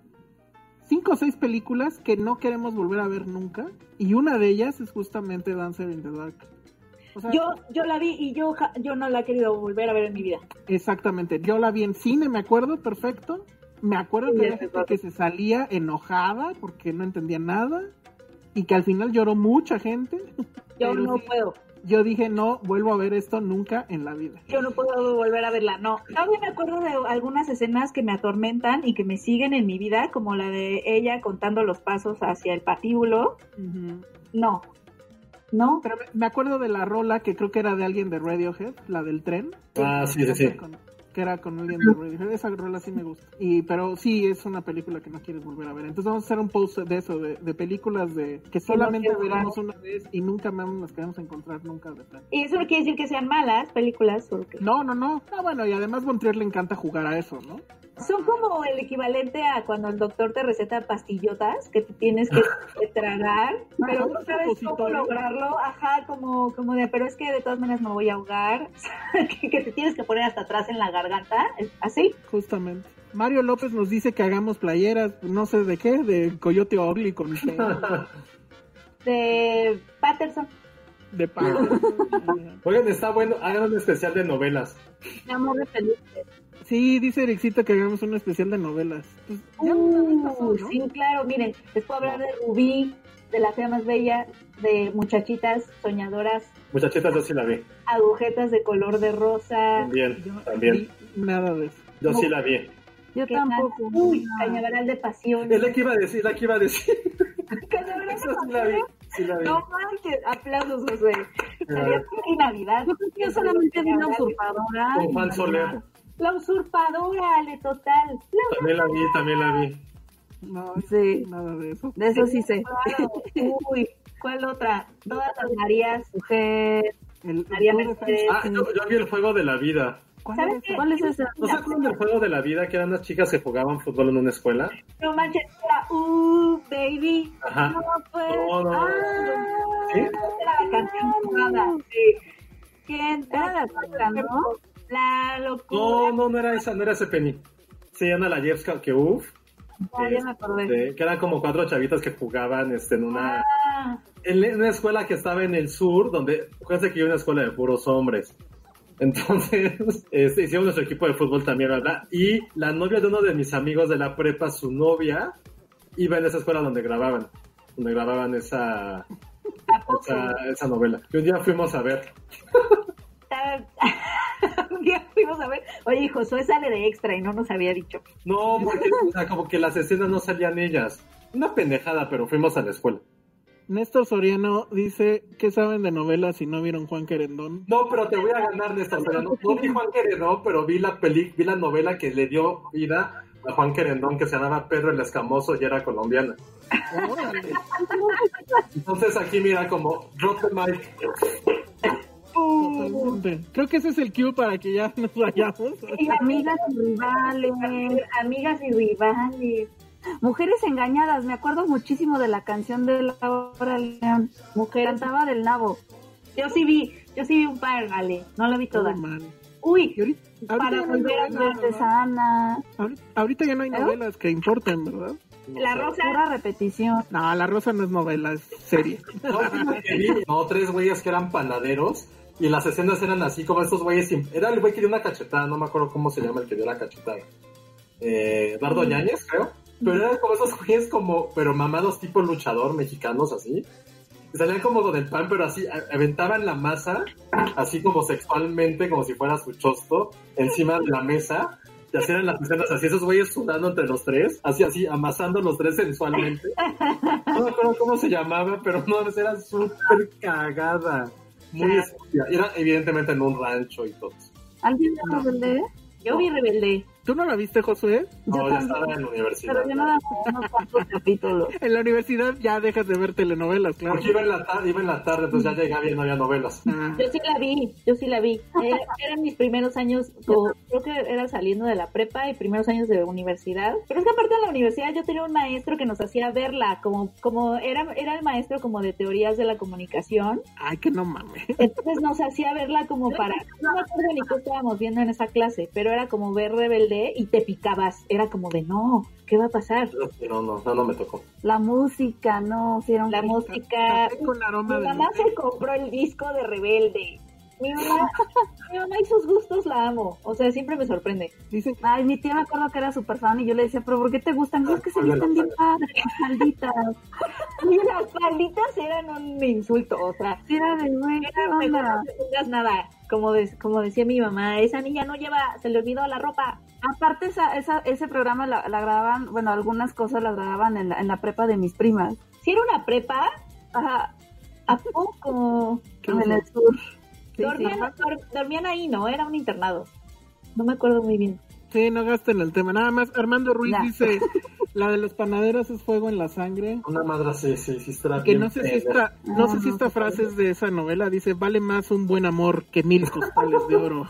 Speaker 4: Cinco o seis películas que no queremos volver a ver nunca. Y una de ellas es justamente Dancer in the Dark. O sea,
Speaker 7: Yo, yo la vi y yo, yo no la he querido volver a ver en mi vida.
Speaker 4: Exactamente. Yo la vi en cine, me acuerdo perfecto. Me acuerdo que
Speaker 7: Sí,
Speaker 4: gente que se salía enojada porque no entendía nada. Y que al final lloró mucha gente.
Speaker 7: Yo no
Speaker 4: sí,
Speaker 7: puedo.
Speaker 4: Yo dije, no vuelvo a ver esto nunca en la vida.
Speaker 7: Yo no puedo volver a verla, no. Todavía me acuerdo de algunas escenas que me atormentan y que me siguen en mi vida, como la de ella contando los pasos hacia el patíbulo. No. ¿No?
Speaker 4: Pero me acuerdo de la rola que creo que era de alguien de Radiohead, la del tren.
Speaker 3: Ah, sí, sí, sí.
Speaker 4: que era con alguien de Radiohead. Esa rola sí me gusta. Y, pero sí, es una película que no quieres volver a ver. Entonces vamos a hacer un post de eso, de, de películas de que solamente veremos una vez y nunca más nos queremos encontrar nunca de plan.
Speaker 7: Y eso no quiere decir que sean malas películas. Porque...
Speaker 4: No, no, no. Ah, bueno, y además Montrier le encanta jugar a eso, ¿no?
Speaker 7: Son como el equivalente a cuando el doctor te receta pastillotas que tú tienes que, tragar, pero no sabes cómo lograrlo, ajá, como, como de, pero es que de todas maneras me voy a ahogar, que, te tienes que poner hasta atrás en la garganta, así.
Speaker 4: Justamente. Mario López nos dice que hagamos playeras, no sé de qué, de Coyote Ugly con
Speaker 7: de Patterson.
Speaker 4: De Patterson.
Speaker 3: Oigan, está bueno, hagan un especial de novelas.
Speaker 7: Amor de feliz.
Speaker 4: Sí, dice Ericito que hagamos un especial de novelas. Pues,
Speaker 7: uh, Sí, claro, miren, les puedo hablar de Rubí, de La Fea Más Bella, de Muchachitas Soñadoras.
Speaker 3: Muchachitas yo sí la vi.
Speaker 7: Agujetas de color de rosa.
Speaker 3: También, también.
Speaker 4: Nada de eso.
Speaker 3: Yo sí la vi.
Speaker 7: Yo tampoco. Uy, Cañaveral de Pasión.
Speaker 3: Es la que iba a decir, la que iba a decir.
Speaker 7: Cañaveral de Pasión. Sí la vi. Sí la vi. No manches, aplausos, José. En Navidad. Yo creo que yo solamente vi una usurpadora.
Speaker 3: Con Juan Soler.
Speaker 7: La usurpadora, Ale, total.
Speaker 3: también la vi, también la vi.
Speaker 4: No, sí. nada de eso.
Speaker 7: De eso sí sé. Uy, ¿cuál otra? Todas las Marías, mujer. María
Speaker 3: Mercedes. Ah, yo, vi el juego de la vida.
Speaker 7: ¿Cuál, es, ¿Cuál es ese?
Speaker 3: ¿No se acuerdan del juego de la vida que eran las chicas que jugaban fútbol en una escuela?
Speaker 7: No manches, era Uh, baby.
Speaker 3: Ajá.
Speaker 7: No, pues.
Speaker 3: No, no.
Speaker 7: Ah,
Speaker 3: ¿Sí?
Speaker 7: Era la canción jugada. Sí. ¿Quién? Era la canción, ¿no? La locura.
Speaker 3: No, no, no era esa, no era ese Penny. Se llama la Jeffska que uff.
Speaker 7: Ah, ya me acordé. Este,
Speaker 3: que eran como cuatro chavitas que jugaban este, en una. Ah. En una escuela que estaba en el sur, donde. Fíjense que yo una escuela de puros hombres. Entonces, este, hicimos nuestro equipo de fútbol también, ¿verdad? Y la novia de uno de mis amigos de la prepa, su novia, iba en esa escuela donde grababan. Donde grababan esa. Esa, esa novela. Y un día fuimos a ver.
Speaker 7: un día fuimos a ver, oye, Josué sale de extra y no nos había dicho.
Speaker 3: No, porque como que las escenas no salían ellas. Una pendejada, pero fuimos a la escuela.
Speaker 4: Néstor Soriano dice, ¿qué saben de novelas si no vieron Juan Querendón?
Speaker 3: No, pero te voy a ganar, Néstor Soriano. No vi Juan Querendón, pero vi la peli, vi la novela que le dio vida a Juan Querendón, que se llamaba Pedro el Escamoso y era colombiana. Entonces aquí mira como drop the mic.
Speaker 4: Creo que ese es el cue para que ya nos vayamos.
Speaker 7: amigas y rivales, amigas y rivales. Mujeres engañadas, me acuerdo muchísimo de la canción de Laura León. Mujer cantaba del nabo. Yo sí vi, yo sí vi un par, Ale, no la vi toda. Uy, para volver a ver Sana.
Speaker 4: Ahorita, ya no hay novelas que importen, ¿verdad?
Speaker 7: La Rosa. Pura repetición.
Speaker 4: No, La Rosa no es novela, es serie.
Speaker 3: no, tres güeyes que eran panaderos y las escenas eran así como estos güeyes. Era el güey que dio una cachetada, no me acuerdo cómo se llama el que dio la cachetada. Eh, Eduardo Yáñez, creo. Pero eran como esos güeyes como, pero mamados tipo luchador mexicanos así. Y salían como del pan, pero así, aventaban la masa, así como sexualmente, como si fuera su chosto, encima de la mesa. Y hacían las escenas así, esos güeyes sudando entre los tres, así, así, amasando los tres sensualmente. No me acuerdo cómo se llamaba, pero no, era súper cagada. Muy estúpida. Era evidentemente en un rancho y todo.
Speaker 7: ¿Alguien vio Rebelde? Yo vi Rebelde.
Speaker 4: ¿Tú no la viste, Josué?
Speaker 3: No, ya estaba en la universidad.
Speaker 7: Pero yo no la unos cuantos capítulos.
Speaker 4: En la universidad ya dejas de ver telenovelas, claro.
Speaker 3: Porque iba en la tarde, iba en la tarde entonces ya llegaba y no había novelas.
Speaker 7: Ah. Yo sí la vi, yo sí la vi. Eh, eran mis primeros años, creo que era saliendo de la prepa y primeros años de universidad. Pero es que aparte de la universidad yo tenía un maestro que nos hacía verla, como, como era, era el maestro como de teorías de la comunicación.
Speaker 4: Ay, que no mames.
Speaker 7: Entonces nos hacía verla como para, no me acuerdo ni qué estábamos viendo en esa clase, pero era como ver rebelde y te picabas. Era como de, no, ¿qué va a pasar?
Speaker 3: No, no, no, no me tocó.
Speaker 7: La música, no, La música. mi mamá se compró el disco de Rebelde. Mi mamá, mi mamá y sus gustos la amo. O sea, siempre me sorprende. Dicen, ay, mi tía me acuerdo que era súper fan y yo le decía, pero ¿por qué te gustan? Es que se visten bien padres, falditas. y las falditas eran un insulto, o sea. Era de, güey, no tengas nada. Como, como decía mi mamá, esa niña no lleva, se le olvidó la ropa. Aparte, esa, esa, ese programa la, la grababan, bueno, algunas cosas las grababan en la, en la prepa de mis primas. Si era una prepa, Ajá, ¿A poco?
Speaker 6: En el sur.
Speaker 7: dormían, ahí, ¿no? Era un internado. No me acuerdo muy bien.
Speaker 4: Sí, no gasten el tema. Nada más, Armando Ruiz dice, la de los panaderos es fuego en la sangre.
Speaker 3: Una madre, sí, sí, sí, está
Speaker 4: Que no sé si esta, no, sé si esta frase es de esa novela. Dice, vale más un buen amor que mil costales de oro.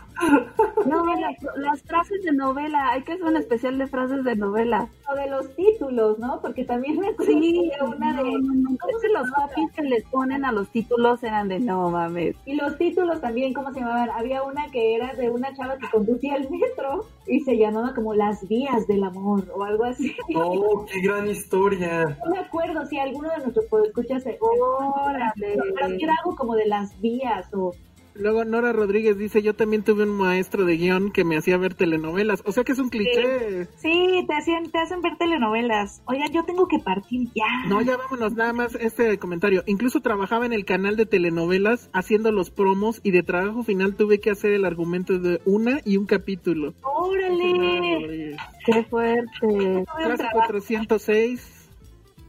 Speaker 6: No, las, las, frases de novela, hay que hacer un especial de frases de novela.
Speaker 7: O de los títulos, ¿no? Porque también me
Speaker 6: sí, una de... es que los copies que les ponen a los títulos eran de no mames.
Speaker 7: Y los títulos también, ¿cómo se llamaban? Había una que era de una chava que conducía el metro y se llamaba como Las Vías del Amor o algo así.
Speaker 3: ¡Oh, qué gran historia!
Speaker 7: No me acuerdo si alguno de nuestros podescuchas se... Órale. Pero era algo como de las vías o
Speaker 4: Luego Nora Rodríguez dice, yo también tuve un maestro de guion que me hacía ver telenovelas. O sea que es un cliché.
Speaker 7: Sí, te, hacían, te hacen ver telenovelas. Oigan, yo tengo que partir ya.
Speaker 4: No, ya vámonos, nada más este comentario. Incluso trabajaba en el canal de telenovelas haciendo los promos y de trabajo final tuve que hacer el argumento de una y un capítulo.
Speaker 7: ¡Órale!
Speaker 6: ¡Qué fuerte!
Speaker 4: Clase 406.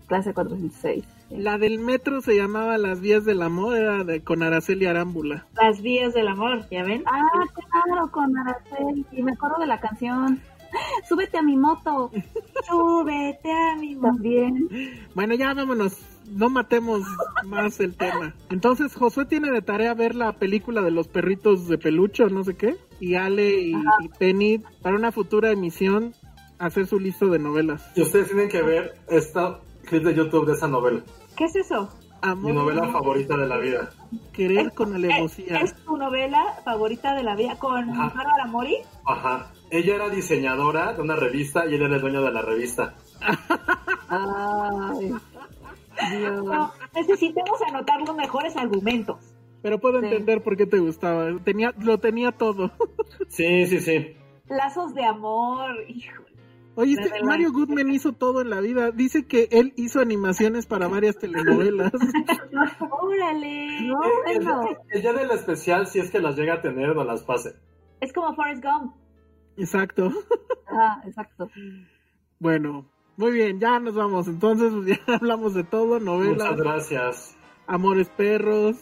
Speaker 6: Clase 406.
Speaker 4: La del metro se llamaba Las Vías del Amor, era de, con Araceli Arámbula.
Speaker 7: Las Vías del Amor, ¿ya ven?
Speaker 6: Ah, claro, con Araceli. Y me acuerdo de la canción. Súbete a mi moto.
Speaker 7: Súbete a mi moto.
Speaker 6: También.
Speaker 4: Bueno, ya vámonos. No matemos más el tema. Entonces, Josué tiene de tarea ver la película de los perritos de peluche no sé qué. Y Ale y, y Penny, para una futura emisión, hacer su listo de novelas.
Speaker 3: Y ustedes tienen que ver esta clip de YouTube de esa novela.
Speaker 7: ¿Qué es eso?
Speaker 3: Mi novela favorita de la vida.
Speaker 4: Querer con alevosía.
Speaker 7: ¿Es, tu novela favorita de la vida con Bárbara Mori?
Speaker 3: Ajá. Ella era diseñadora de una revista y él era el dueño de la revista.
Speaker 7: Ay, Dios. necesitamos anotar los mejores argumentos.
Speaker 4: Pero puedo entender por qué te gustaba. Tenía, lo tenía todo.
Speaker 3: sí, sí, sí.
Speaker 7: Lazos de amor, hijo.
Speaker 4: Oye, este Mario Goodman hizo todo en la vida. Dice que él hizo animaciones para varias telenovelas.
Speaker 7: ¡Órale! No,
Speaker 3: el, el, día del especial, si es que las llega a tener, no las pase.
Speaker 7: Es como Forrest Gump.
Speaker 4: Exacto.
Speaker 6: Ah, exacto.
Speaker 4: Bueno, muy bien, ya nos vamos. Entonces, ya hablamos de todo, novelas.
Speaker 3: Muchas gracias.
Speaker 4: Amores perros,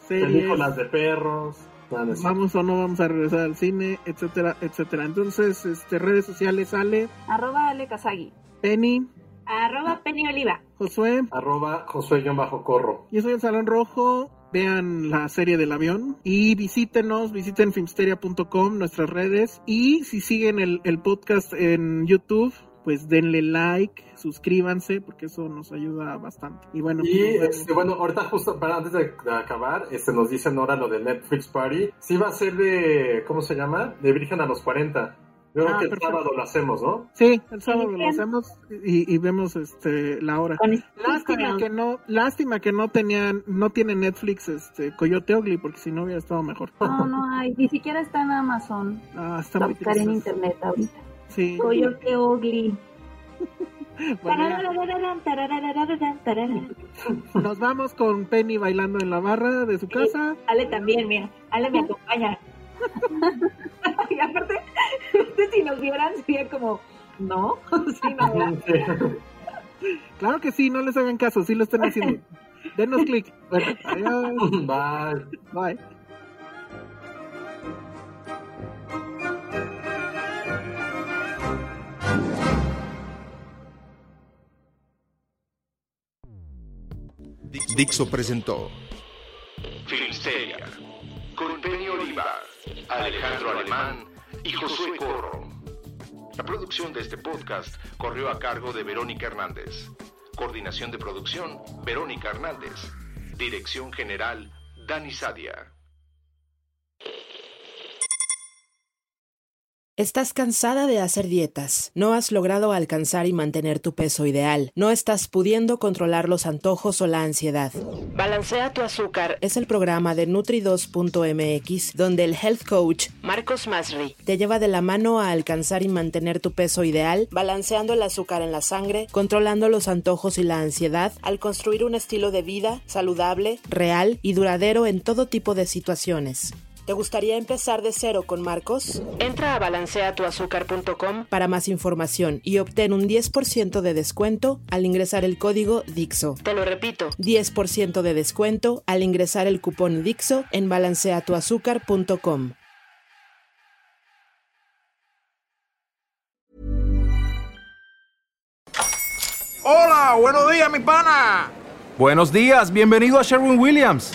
Speaker 4: series.
Speaker 3: Películas de perros
Speaker 4: vamos o no vamos a regresar al cine, etcétera, etcétera. Entonces, este, redes sociales, Ale.
Speaker 6: Arroba Ale Kazagi.
Speaker 4: Penny.
Speaker 7: Arroba Penny Oliva.
Speaker 4: Josué.
Speaker 3: Arroba Josué-Corro.
Speaker 4: Yo soy el Salón Rojo. Vean la serie del avión y visítenos, visiten filmsteria.com, nuestras redes. Y si siguen el, el podcast en YouTube, pues denle like, suscríbanse, porque eso nos ayuda bastante. Y bueno,
Speaker 3: y este, bueno, ahorita justo para antes de, acabar, este nos dicen ahora lo de Netflix Party. Sí va a ser de, ¿cómo se llama? De Virgen a los 40. Yo creo ah, que el sábado lo hacemos, ¿no?
Speaker 4: Sí, el sábado lo hacemos y, vemos este la hora. Lástima que no, lástima que no tenían, no tiene Netflix este Coyote Ugly, porque si no hubiera estado mejor.
Speaker 6: No, no hay, ni siquiera está en Amazon.
Speaker 4: Ah, está muy
Speaker 6: buscar en internet ahorita.
Speaker 4: Sí.
Speaker 7: Coyote Ugly.
Speaker 4: Nos vamos con Penny bailando en la barra de su casa.
Speaker 7: Ale también, mira. Ale me acompaña. y aparte, si nos vieran, sería como, ¿no? sí, no,
Speaker 4: Claro que sí, no les hagan caso, sí lo están haciendo. Denos clic. Bueno, adiós.
Speaker 3: Bye.
Speaker 4: Bye.
Speaker 2: Dixo presentó
Speaker 8: Filmsteria con Penny Oliva, Alejandro Alemán y Josué Corro. La producción de este podcast corrió a cargo de Verónica Hernández. Coordinación de producción, Verónica Hernández. Dirección General, Dani Sadia.
Speaker 1: Estás cansada de hacer dietas, no has logrado alcanzar y mantener tu peso ideal, no estás pudiendo controlar los antojos o la ansiedad. Balancea tu azúcar es el programa de Nutri2.mx donde el health coach Marcos Masri te lleva de la mano a alcanzar y mantener tu peso ideal, balanceando el azúcar en la sangre, controlando los antojos y la ansiedad al construir un estilo de vida saludable, real y duradero en todo tipo de situaciones. ¿Te gustaría empezar de cero con Marcos? Entra a balanceatuazúcar.com para más información y obtén un 10% de descuento al ingresar el código DIXO. Te lo repito, 10% de descuento al ingresar el cupón DIXO en balanceatuazúcar.com.
Speaker 9: Hola, buenos días, mi pana.
Speaker 10: Buenos días, bienvenido a Sherwin Williams.